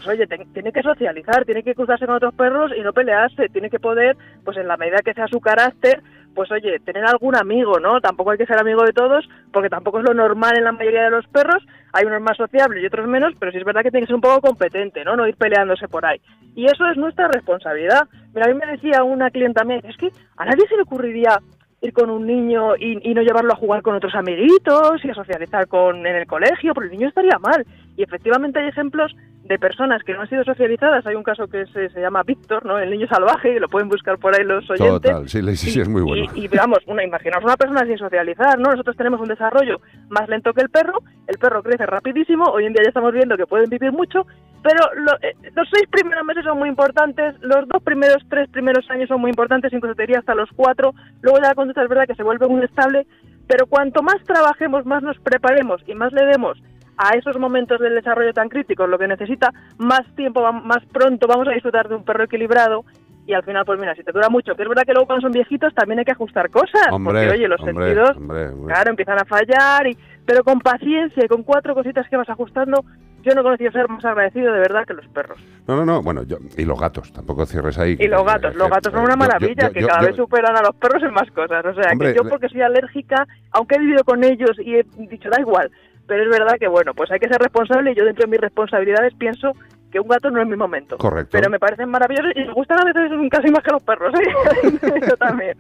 Pues oye, tiene que socializar, tiene que cruzarse con otros perros y no pelearse, tiene que poder, pues en la medida que sea su carácter, pues oye, tener algún amigo, ¿no? Tampoco hay que ser amigo de todos, porque tampoco es lo normal en la mayoría de los perros, hay unos más sociables y otros menos, pero sí es verdad que tiene que ser un poco competente, ¿no? No ir peleándose por ahí. Y eso es nuestra responsabilidad. Mira, a mí me decía una clienta mía, es que a nadie se le ocurriría ir con un niño y, y no llevarlo a jugar con otros amiguitos y a socializar con en el colegio, porque el niño estaría mal. Y efectivamente hay ejemplos de personas que no han sido socializadas. Hay un caso que se, se llama Víctor, ¿no? El niño salvaje, y lo pueden buscar por ahí los oyentes.
Total, sí, sí, sí, es muy bueno.
Y, y, vamos, una, imaginaos una persona sin socializar, ¿no? Nosotros tenemos un desarrollo más lento que el perro, el perro crece rapidísimo, hoy en día ya estamos viendo que pueden vivir mucho, pero lo- eh, los seis primeros meses son muy importantes, los dos primeros, tres primeros años son muy importantes, incluso te diría hasta los cuatro, luego ya la conducta es verdad que se vuelve muy estable, pero cuanto más trabajemos, más nos preparemos y más le demos a esos momentos del desarrollo tan críticos lo que necesita, más tiempo, más pronto vamos a disfrutar de un perro equilibrado. Y al final, pues mira, si te dura mucho, que es verdad que luego cuando son viejitos también hay que ajustar cosas,
Hombre,
porque oye, los
hombre,
sentidos,
hombre.
claro, empiezan a fallar, y, pero con paciencia y con cuatro cositas que vas ajustando, yo no he conocido ser más agradecido de verdad que los perros.
No, no, no, bueno, yo, y los gatos, tampoco cierres ahí.
Y los gatos, los gatos son una
yo-
maravilla,
yo-
que cada vez superan a los perros en más cosas. O sea,
Hombre,
que yo porque soy alérgica, aunque he vivido con ellos y he dicho, da igual, pero es verdad que bueno, pues hay que ser responsable y yo dentro de mis responsabilidades pienso que un gato no es mi momento.
Correcto.
Pero me parecen maravillosos y me gustan a veces casi más que los perros, ¿eh? yo también.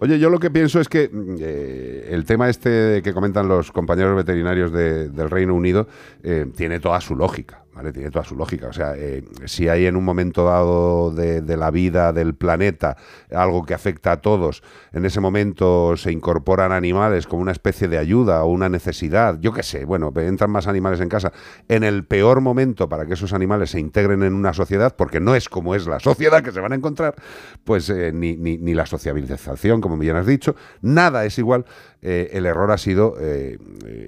Oye, yo lo que pienso es que mm, eh, el tema este que comentan los compañeros veterinarios de- del Reino Unido eh, tiene toda su lógica, ¿vale? Tiene toda su lógica. O sea, eh, si hay en un momento dado de, la vida del planeta algo que afecta a todos, en ese momento se incorporan animales como una especie de ayuda o una necesidad, yo qué sé, bueno, entran más animales en casa, en el peor momento para que esos animales se integren en una sociedad, porque no es como es la sociedad que se van a encontrar, pues eh, ni, ni- ni la sociabilización, como bien has dicho, nada es igual. eh, el error ha sido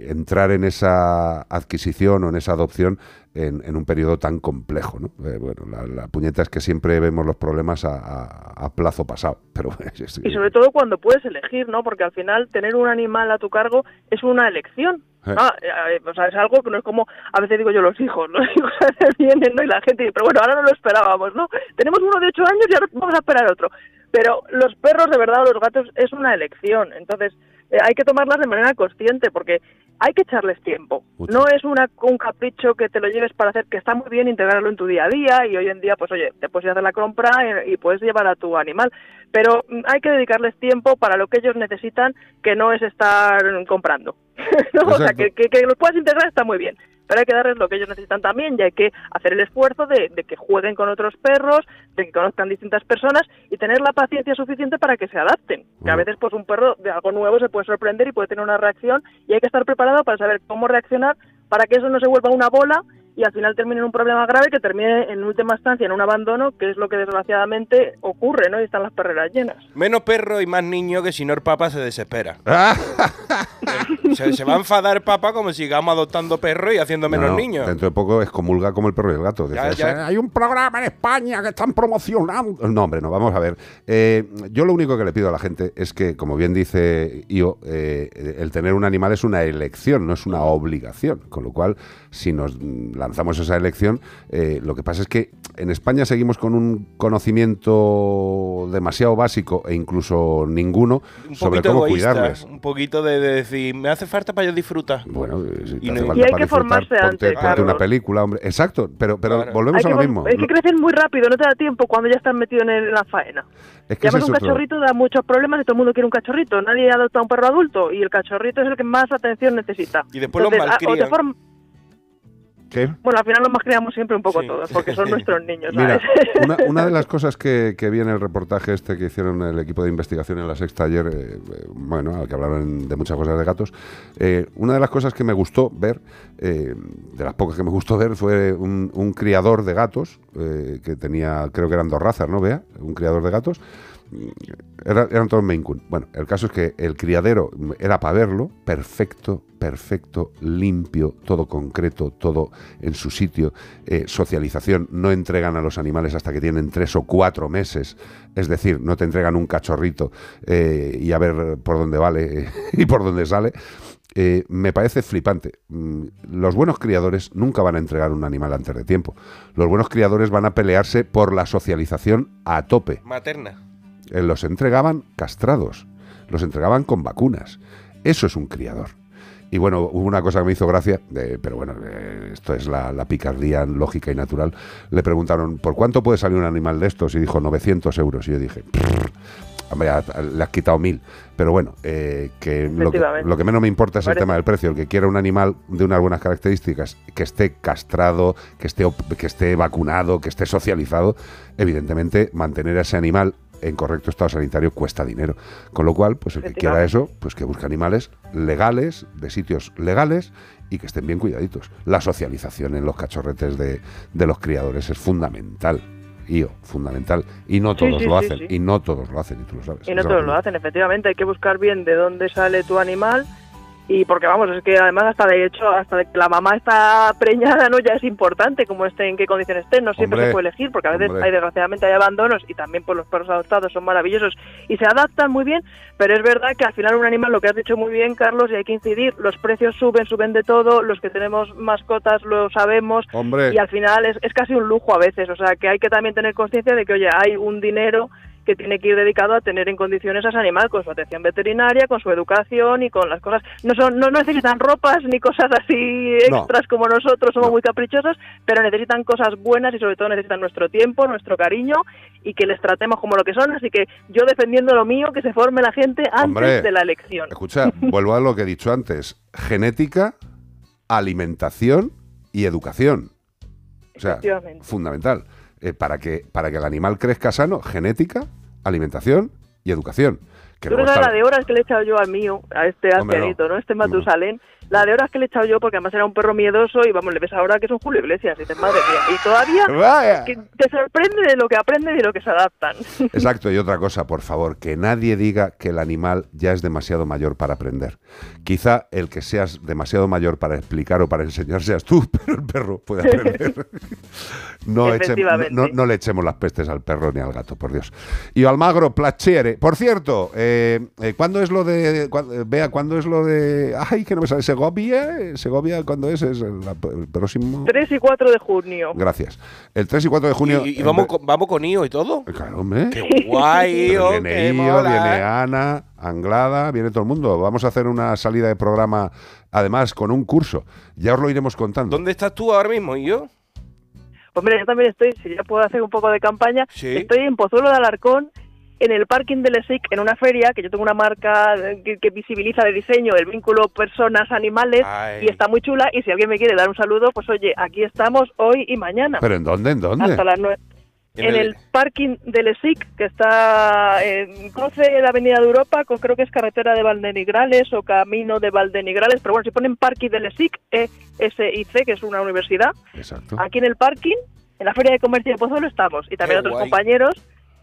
entrar en esa adquisición o en esa adopción en, en un periodo tan complejo. ¿no? Eh, bueno, la, la puñeta es que siempre vemos los problemas a, a- a plazo pasado, pero es-
Y sobre todo cuando puedes elegir, ¿no? Porque al final tener un animal a tu cargo es una elección.
Eh.
Ah, eh, o sea, es algo que no es como, a veces digo yo, los hijos, los hijos vienen, ¿no? Y la gente dice, pero bueno, ahora no lo esperábamos, ¿no? Tenemos uno de ocho años y ahora vamos a esperar otro. Pero los perros, de verdad, o los gatos, es una elección. Entonces, eh, hay que tomarlas de manera consciente porque hay que echarles tiempo. No es una, un capricho que te lo lleves para hacer, que está muy bien integrarlo en tu día a día y hoy en día, pues oye, te puedes ir a hacer la compra y, y puedes llevar a tu animal. Pero mm, hay que dedicarles tiempo para lo que ellos necesitan, que no es estar comprando. ¿no? O sea, que, que los puedas integrar está muy bien. Pero hay que darles lo que ellos necesitan también y hay que hacer el esfuerzo de, de que jueguen con otros perros, de que conozcan distintas personas y tener la paciencia suficiente para que se adapten. Que a veces pues un perro de algo nuevo se puede sorprender y puede tener una reacción y hay que estar preparado para saber cómo reaccionar para que eso no se vuelva una bola y al final termine en un problema grave que termine en última instancia en un abandono, que es lo que desgraciadamente ocurre, ¿no? Y están las perreras llenas.
Menos perro y más niño que si no el papa se desespera. Se, se va a enfadar el papa como si sigamos adoptando perros y haciendo
No,
menos
no,
niños.
Dentro de poco excomulga como el perro y el gato.
Ya, ya.
Hay un programa en España que están promocionando. No, hombre, no, vamos a ver. Eh, yo lo único que le pido a la gente es que, como bien dice Io, eh, el tener un animal es una elección, no es una obligación. Con lo cual, si nos lanzamos esa elección, eh, lo que pasa es que en España seguimos con un conocimiento demasiado básico e incluso ninguno
un
sobre cómo
egoísta,
cuidarles.
un poquito de, de decir, me hace falta para yo disfrutar.
Bueno, si te
Y
hace
no-
falta
Y hay
para
que formarse
ponte,
antes,
ponte una película, hombre. Exacto, pero, pero volvemos
Hay
a lo mismo.
Es que crecen muy rápido, no te da tiempo cuando ya estás metido en, el- la faena.
Es que
además
es
un
otro-
cachorrito da muchos problemas y todo el mundo quiere un cachorrito. Nadie adopta un perro adulto y el cachorrito es el que más atención necesita.
Y después los
Entonces, ah, o te
malcrían.
Bueno, al final los más criamos siempre un poco todos, porque son nuestros niños,
Mira,
¿sabes?
una, una de las cosas que, que vi en el reportaje este que hicieron el equipo de investigación en la Sexta ayer, eh, eh, bueno, al que hablaron de muchas cosas de gatos, eh, una de las cosas que me gustó ver, eh, de las pocas que me gustó ver, fue un, un criador de gatos, eh, que tenía, creo que eran dos razas, ¿no? Vea, un criador de gatos. Era- eran todos Maine Coon. Bueno, el caso es que el criadero era para verlo, perfecto, perfecto, limpio, todo concreto, todo en su sitio. Eh, socialización, no entregan a los animales hasta que tienen tres o cuatro meses. Es decir, no te entregan un cachorrito eh, y a ver por dónde vale y por dónde sale. Eh, me parece flipante. Mm, Los buenos criadores nunca van a entregar un animal antes de tiempo. Los buenos criadores van a pelearse por la socialización a tope.
Materna.
Eh, los entregaban castrados, los entregaban con vacunas. Eso es un criador. Y bueno, hubo una cosa que me hizo gracia, pero bueno, eh, esto es la, la picardía lógica y natural. Le preguntaron, ¿por cuánto puede salir un animal de estos? Y dijo, 900 euros. Y yo dije, "Prr, hombre, le has quitado mil. Pero bueno, eh, que lo, que
Efectivamente.
lo que menos me importa es el tema del precio. El que quiera un animal de unas buenas características, que esté castrado, que esté, que esté vacunado, que esté socializado, evidentemente mantener a ese animal en correcto estado sanitario cuesta dinero. Con lo cual, pues el que quiera eso, pues que busque animales legales, de sitios legales y que estén bien cuidaditos. La socialización en los cachorretes de, de los criadores es fundamental. Io, fundamental. Y no todos
sí,
lo hacen.
sí.
Y no todos lo hacen, y tú lo sabes.
Y no todos lo hacen, efectivamente. Hay que buscar bien de dónde sale tu animal. Y porque vamos, es que además hasta de hecho, hasta de que la mamá está preñada, ¿no? Ya es importante cómo esté, en qué condiciones esté. No siempre
Hombre,
se puede elegir, porque a veces
hombre.
hay desgraciadamente hay abandonos y también por los perros adoptados son maravillosos y se adaptan muy bien, pero es verdad que al final un animal, lo que has dicho muy bien, Carlos, y hay que incidir, los precios suben, suben de todo, los que tenemos mascotas lo sabemos,
Hombre.
y al final es, es casi un lujo a veces, o sea que hay que también tener conciencia de que, oye, hay un dinero que tiene que ir dedicado a tener en condiciones a ese animal con su atención veterinaria, con su educación y con las cosas. No son, no necesitan ropas ni cosas así
No.
extras como nosotros, somos muy caprichosos, pero necesitan cosas buenas y sobre todo necesitan nuestro tiempo, nuestro cariño y que les tratemos como lo que son. Así que yo defendiendo lo mío, que se forme la gente antes
Hombre,
de la elección.
Escucha, vuelvo a lo que he dicho antes. Genética, alimentación y educación. O sea, fundamental. Eh, para, que, para que el animal crezca sano, genética, alimentación y educación. Que
Tú no la de horas que le he echado yo al mío, a este
Hombre, no.
¿no? Este Matusalén, la de horas que le he echado yo, porque además era un perro miedoso y vamos, le ves ahora que es un Julio Iglesias y dices, madre mía, y todavía
Vaya.
que te sorprende de lo que aprenden y de lo que se adaptan.
Exacto, y otra cosa, por favor, que nadie diga que el animal ya es demasiado mayor para aprender. Quizá el que seas demasiado mayor para explicar o para enseñar seas tú, pero el perro puede aprender. no, eche-
Efectivamente.
no- no le echemos las pestes al perro ni al gato, por Dios. Y Almagro Placere. Por cierto, eh, eh, ¿cuándo es lo de. eh, vea, ¿cuándo es lo de. Ay, que no me sale. Segovia. eh, Segovia, ¿cuándo es? Es el, el próximo.
3 y 4 de junio.
Gracias. El 3 y 4 de junio.
Y, y vamos, con, vamos con IO y todo.
Claro, hombre.
Qué guay, IO,
viene
qué
Io,
mola.
viene Ana, Anglada, viene todo el mundo. Vamos a hacer una salida de programa, además, con un curso. Ya os lo iremos contando.
¿Dónde estás tú ahora mismo, IO?
Pues mira, yo también estoy, si ya puedo hacer un poco de campaña,
Sí.
estoy en Pozuelo de Alarcón, en el parking del ESIC, en una feria, que yo tengo una marca eh, que, que visibiliza de diseño el vínculo personas-animales, y está muy chula, y si alguien me quiere dar un saludo, pues oye, aquí estamos hoy y mañana.
¿Pero en dónde? ¿En dónde?
Hasta las nueve.
En
En
el-
el parking del ESIC, que está en cruce de la Avenida de Europa, con, creo que es carretera de Valdenigrales o camino de Valdenigrales, pero bueno, si ponen parking del ESIC, E-S-I-C, que es una universidad,
Exacto.
aquí en el parking, en la Feria de Comercio de Pozuelo estamos, y también
Qué
otros
guay.
compañeros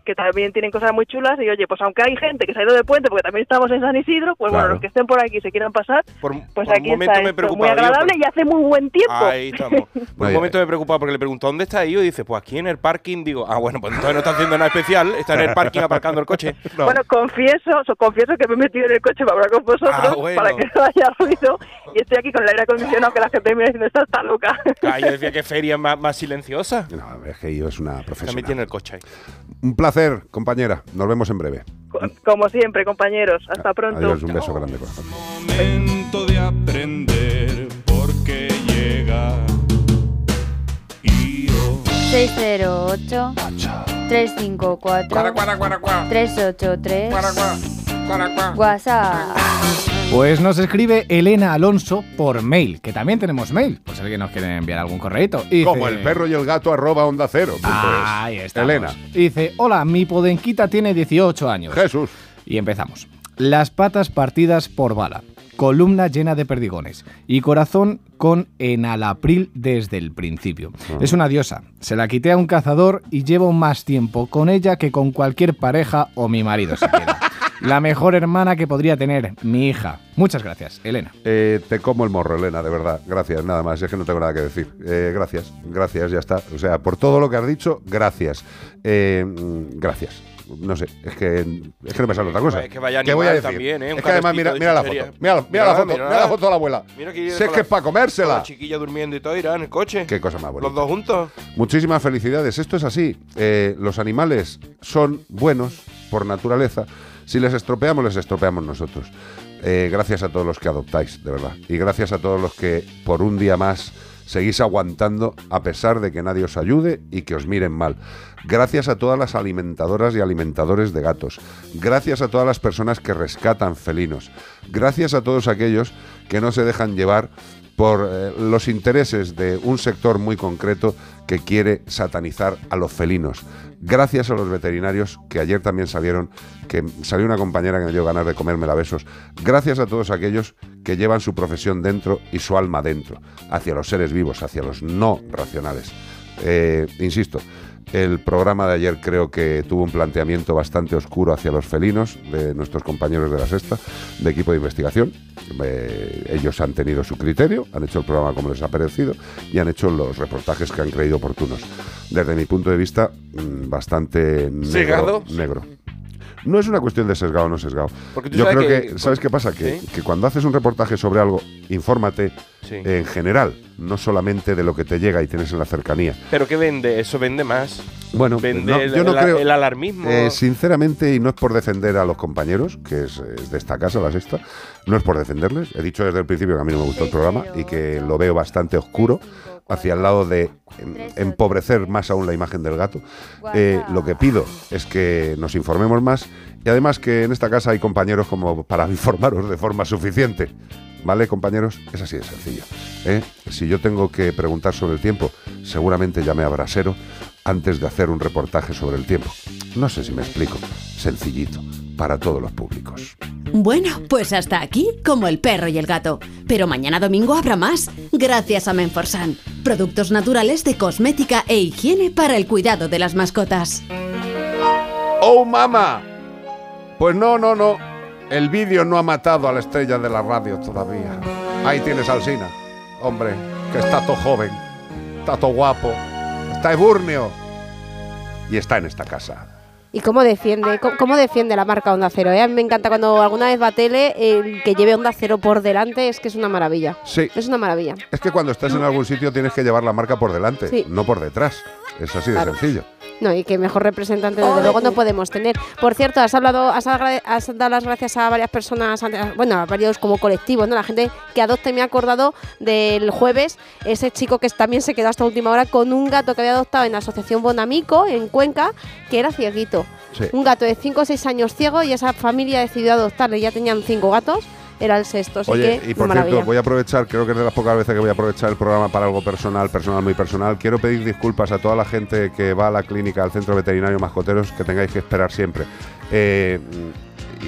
que también tienen cosas muy chulas, y oye, pues aunque hay gente que se ha ido de puente, porque también estamos en San Isidro, pues
Claro.
bueno, los que estén por aquí y se quieran pasar,
Por,
pues
por
aquí
un momento
está
me
esto, muy agradable y hace muy buen tiempo.
Ahí estamos. Por un momento me preocupaba porque le preguntó ¿dónde está IO? Y dice, pues aquí en el parking. Digo, ah, bueno, pues entonces no está haciendo nada especial. Está en el parking aparcando el coche.
Bueno, confieso, so- confieso que me he metido en el coche para hablar con vosotros,
Ah, bueno.
para que no haya ruido, y estoy aquí con el aire acondicionado que la gente me dice, esta está loca.
Ah, yo decía que feria más, más silenciosa.
No, es que yo es una
También
profesional.
tiene el coche ahí.
Un placer, compañera. Nos vemos en breve.
Como siempre, compañeros. Hasta pronto.
Adiós, un beso grande.
Momento de aprender porque llega.
608 354 383 WhatsApp.
Pues nos escribe Elena Alonso por mail, que también tenemos mail, por si alguien nos quiere enviar algún correíto. Y
Como el perro y el gato arroba onda cero. punto es.
Ahí estamos.
Elena.
Dice, hola, mi podenquita tiene 18 años.
Jesús.
Y empezamos. Las patas partidas por bala, columna llena de perdigones y corazón con enalapril desde el principio.
Ah.
Es una diosa. Se la quité a un cazador y llevo más tiempo con ella que con cualquier pareja o mi marido siquiera. La mejor hermana que podría tener, mi hija. Muchas gracias, Elena.
Eh, te como el morro, Elena, de verdad. Gracias, nada más. Es que no tengo nada que decir. Eh, gracias, gracias, ya está. O sea, por todo lo que has dicho, gracias. Eh, mm, gracias. No sé, es que, es que no me sale otra cosa.
Es que vaya
¿Qué voy a decir?
también, ¿eh? Un
es que además, mira, mira la foto. Mira, mira la foto,
mira.
la foto de la abuela.
Mira aquí
Si es que es para comérsela.
La chiquilla durmiendo y todo, irá en el coche.
Qué cosa más bonita.
Los dos juntos.
Muchísimas felicidades. Esto es así. Eh, los animales son buenos por naturaleza. Si les estropeamos, les estropeamos nosotros. Eh, gracias a todos los que adoptáis, de verdad. Y gracias a todos los que por un día más seguís aguantando a pesar de que nadie os ayude y que os miren mal. Gracias a todas las alimentadoras y alimentadores de gatos. Gracias a todas las personas que rescatan felinos. Gracias a todos aquellos que no se dejan llevar por eh, los intereses de un sector muy concreto que quiere satanizar a los felinos. Gracias a los veterinarios que ayer también salieron, que salió una compañera que me dio ganas de comerme a besos. Gracias a todos aquellos que llevan su profesión dentro y su alma dentro, hacia los seres vivos, hacia los no racionales. Eh, insisto, el programa de ayer creo que tuvo un planteamiento bastante oscuro hacia los felinos de nuestros compañeros de la sexta, de equipo de investigación. Eh, ellos han tenido su criterio, han hecho el programa como les ha parecido y han hecho los reportajes que han creído oportunos. Desde mi punto de vista, mm, bastante negro. Negro. No es una cuestión de sesgado o no sesgado. Yo creo
que-
que, ¿sabes qué pasa? Que cuando haces un reportaje sobre algo, infórmate
Sí.
en general, no solamente de lo que te llega y tienes en la cercanía.
¿Pero qué vende? Eso vende más.
Bueno,
Vende
no,
el,
yo no
el-
creo.
el alarmismo.
Eh, sinceramente, y no es por defender a los compañeros, que es, es de esta casa, la sexta, no es por defenderles. He dicho desde el principio que a mí no me gustó el programa y que lo veo bastante oscuro hacia el lado de em, empobrecer más aún la imagen del gato. Eh, lo que pido es que nos informemos más y además que en esta casa hay compañeros como para informaros de forma suficiente. ¿Vale, compañeros? Es así de sencillo. ¿eh? Si yo tengo que preguntar sobre el tiempo, seguramente llamé a Brasero antes de hacer un reportaje sobre el tiempo. No sé si me explico. Sencillito, para todos los públicos.
Bueno, pues hasta aquí como el perro y el gato. Pero mañana domingo habrá más, gracias a Menforsan. Productos naturales de cosmética e higiene para el cuidado de las mascotas.
¡Oh, mamá! Pues no, no, no. El vídeo no ha matado a la estrella de la radio todavía. Ahí tienes al Sina. Hombre, que está todo joven, está todo guapo, está eburnio y está en esta casa.
¿Y cómo defiende, cómo, defiende la marca Onda Cero? eh? A mí me encanta cuando alguna vez va a tele, el que lleve Onda Cero por delante es que es una maravilla.
Sí.
Es una maravilla.
Es que cuando estás en algún sitio tienes que llevar la marca por delante,
Sí.
no por detrás. Es así de
Claro.
sencillo.
No, y que mejor representante desde luego no podemos tener. Por cierto, has hablado, has, has dado las gracias a varias personas, bueno, a varios como colectivos, ¿no? La gente que adopta y me he acordado del jueves, ese chico que también se quedó hasta última hora con un gato que había adoptado en la asociación Bonamico, en Cuenca, que era cieguito.
Sí.
Un gato de 5 o 6 años ciego y esa familia decidió adoptarle. Ya tenían cinco gatos, era el sexto. Así
Oye,
que,
y por cierto, voy a aprovechar, creo que es de las pocas veces que voy a aprovechar el programa para algo personal, personal, muy personal. Quiero pedir disculpas a toda la gente que va a la clínica, al centro veterinario Mascoteros, que tengáis que esperar siempre. Eh,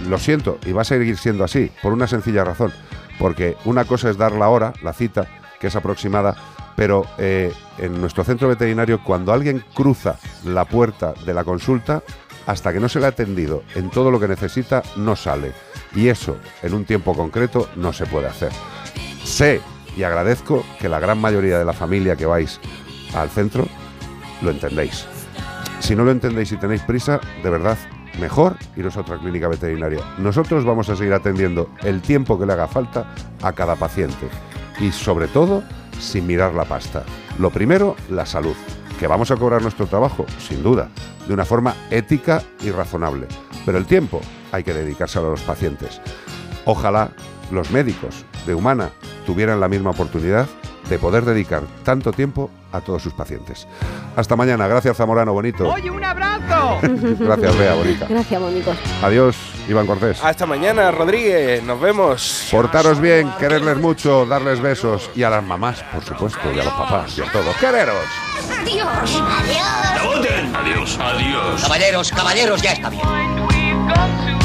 lo siento, y va a seguir siendo así, por una sencilla razón. Porque una cosa es dar la hora, la cita, que es aproximada, pero eh, en nuestro centro veterinario, cuando alguien cruza la puerta de la consulta, hasta que no se le ha atendido en todo lo que necesita, no sale. Y eso, en un tiempo concreto, no se puede hacer. Sé y agradezco que la gran mayoría de la familia que vais al centro lo entendéis. Si no lo entendéis y tenéis prisa, de verdad, mejor iros a otra clínica veterinaria. Nosotros vamos a seguir atendiendo el tiempo que le haga falta a cada paciente. Y sobre todo, sin mirar la pasta. Lo primero, la salud. Que vamos a cobrar nuestro trabajo, sin duda, de una forma ética y razonable. Pero el tiempo hay que dedicárselo a los pacientes. Ojalá los médicos de Humana tuvieran la misma oportunidad de poder dedicar tanto tiempo a todos sus pacientes. Hasta mañana. Gracias, Zamorano, bonito.
¡Oye, un abrazo!
Gracias, Bea, bonita.
Gracias, Mónico.
Adiós, Iván Cortés.
Hasta mañana, Rodríguez. Nos vemos.
Portaros bien, quererles mucho, darles besos y a las mamás, por supuesto, y a los papás y a todos. ¡Quereros!
Adiós. Adiós.
Adiós. Adiós.
Caballeros, caballeros, ya está bien.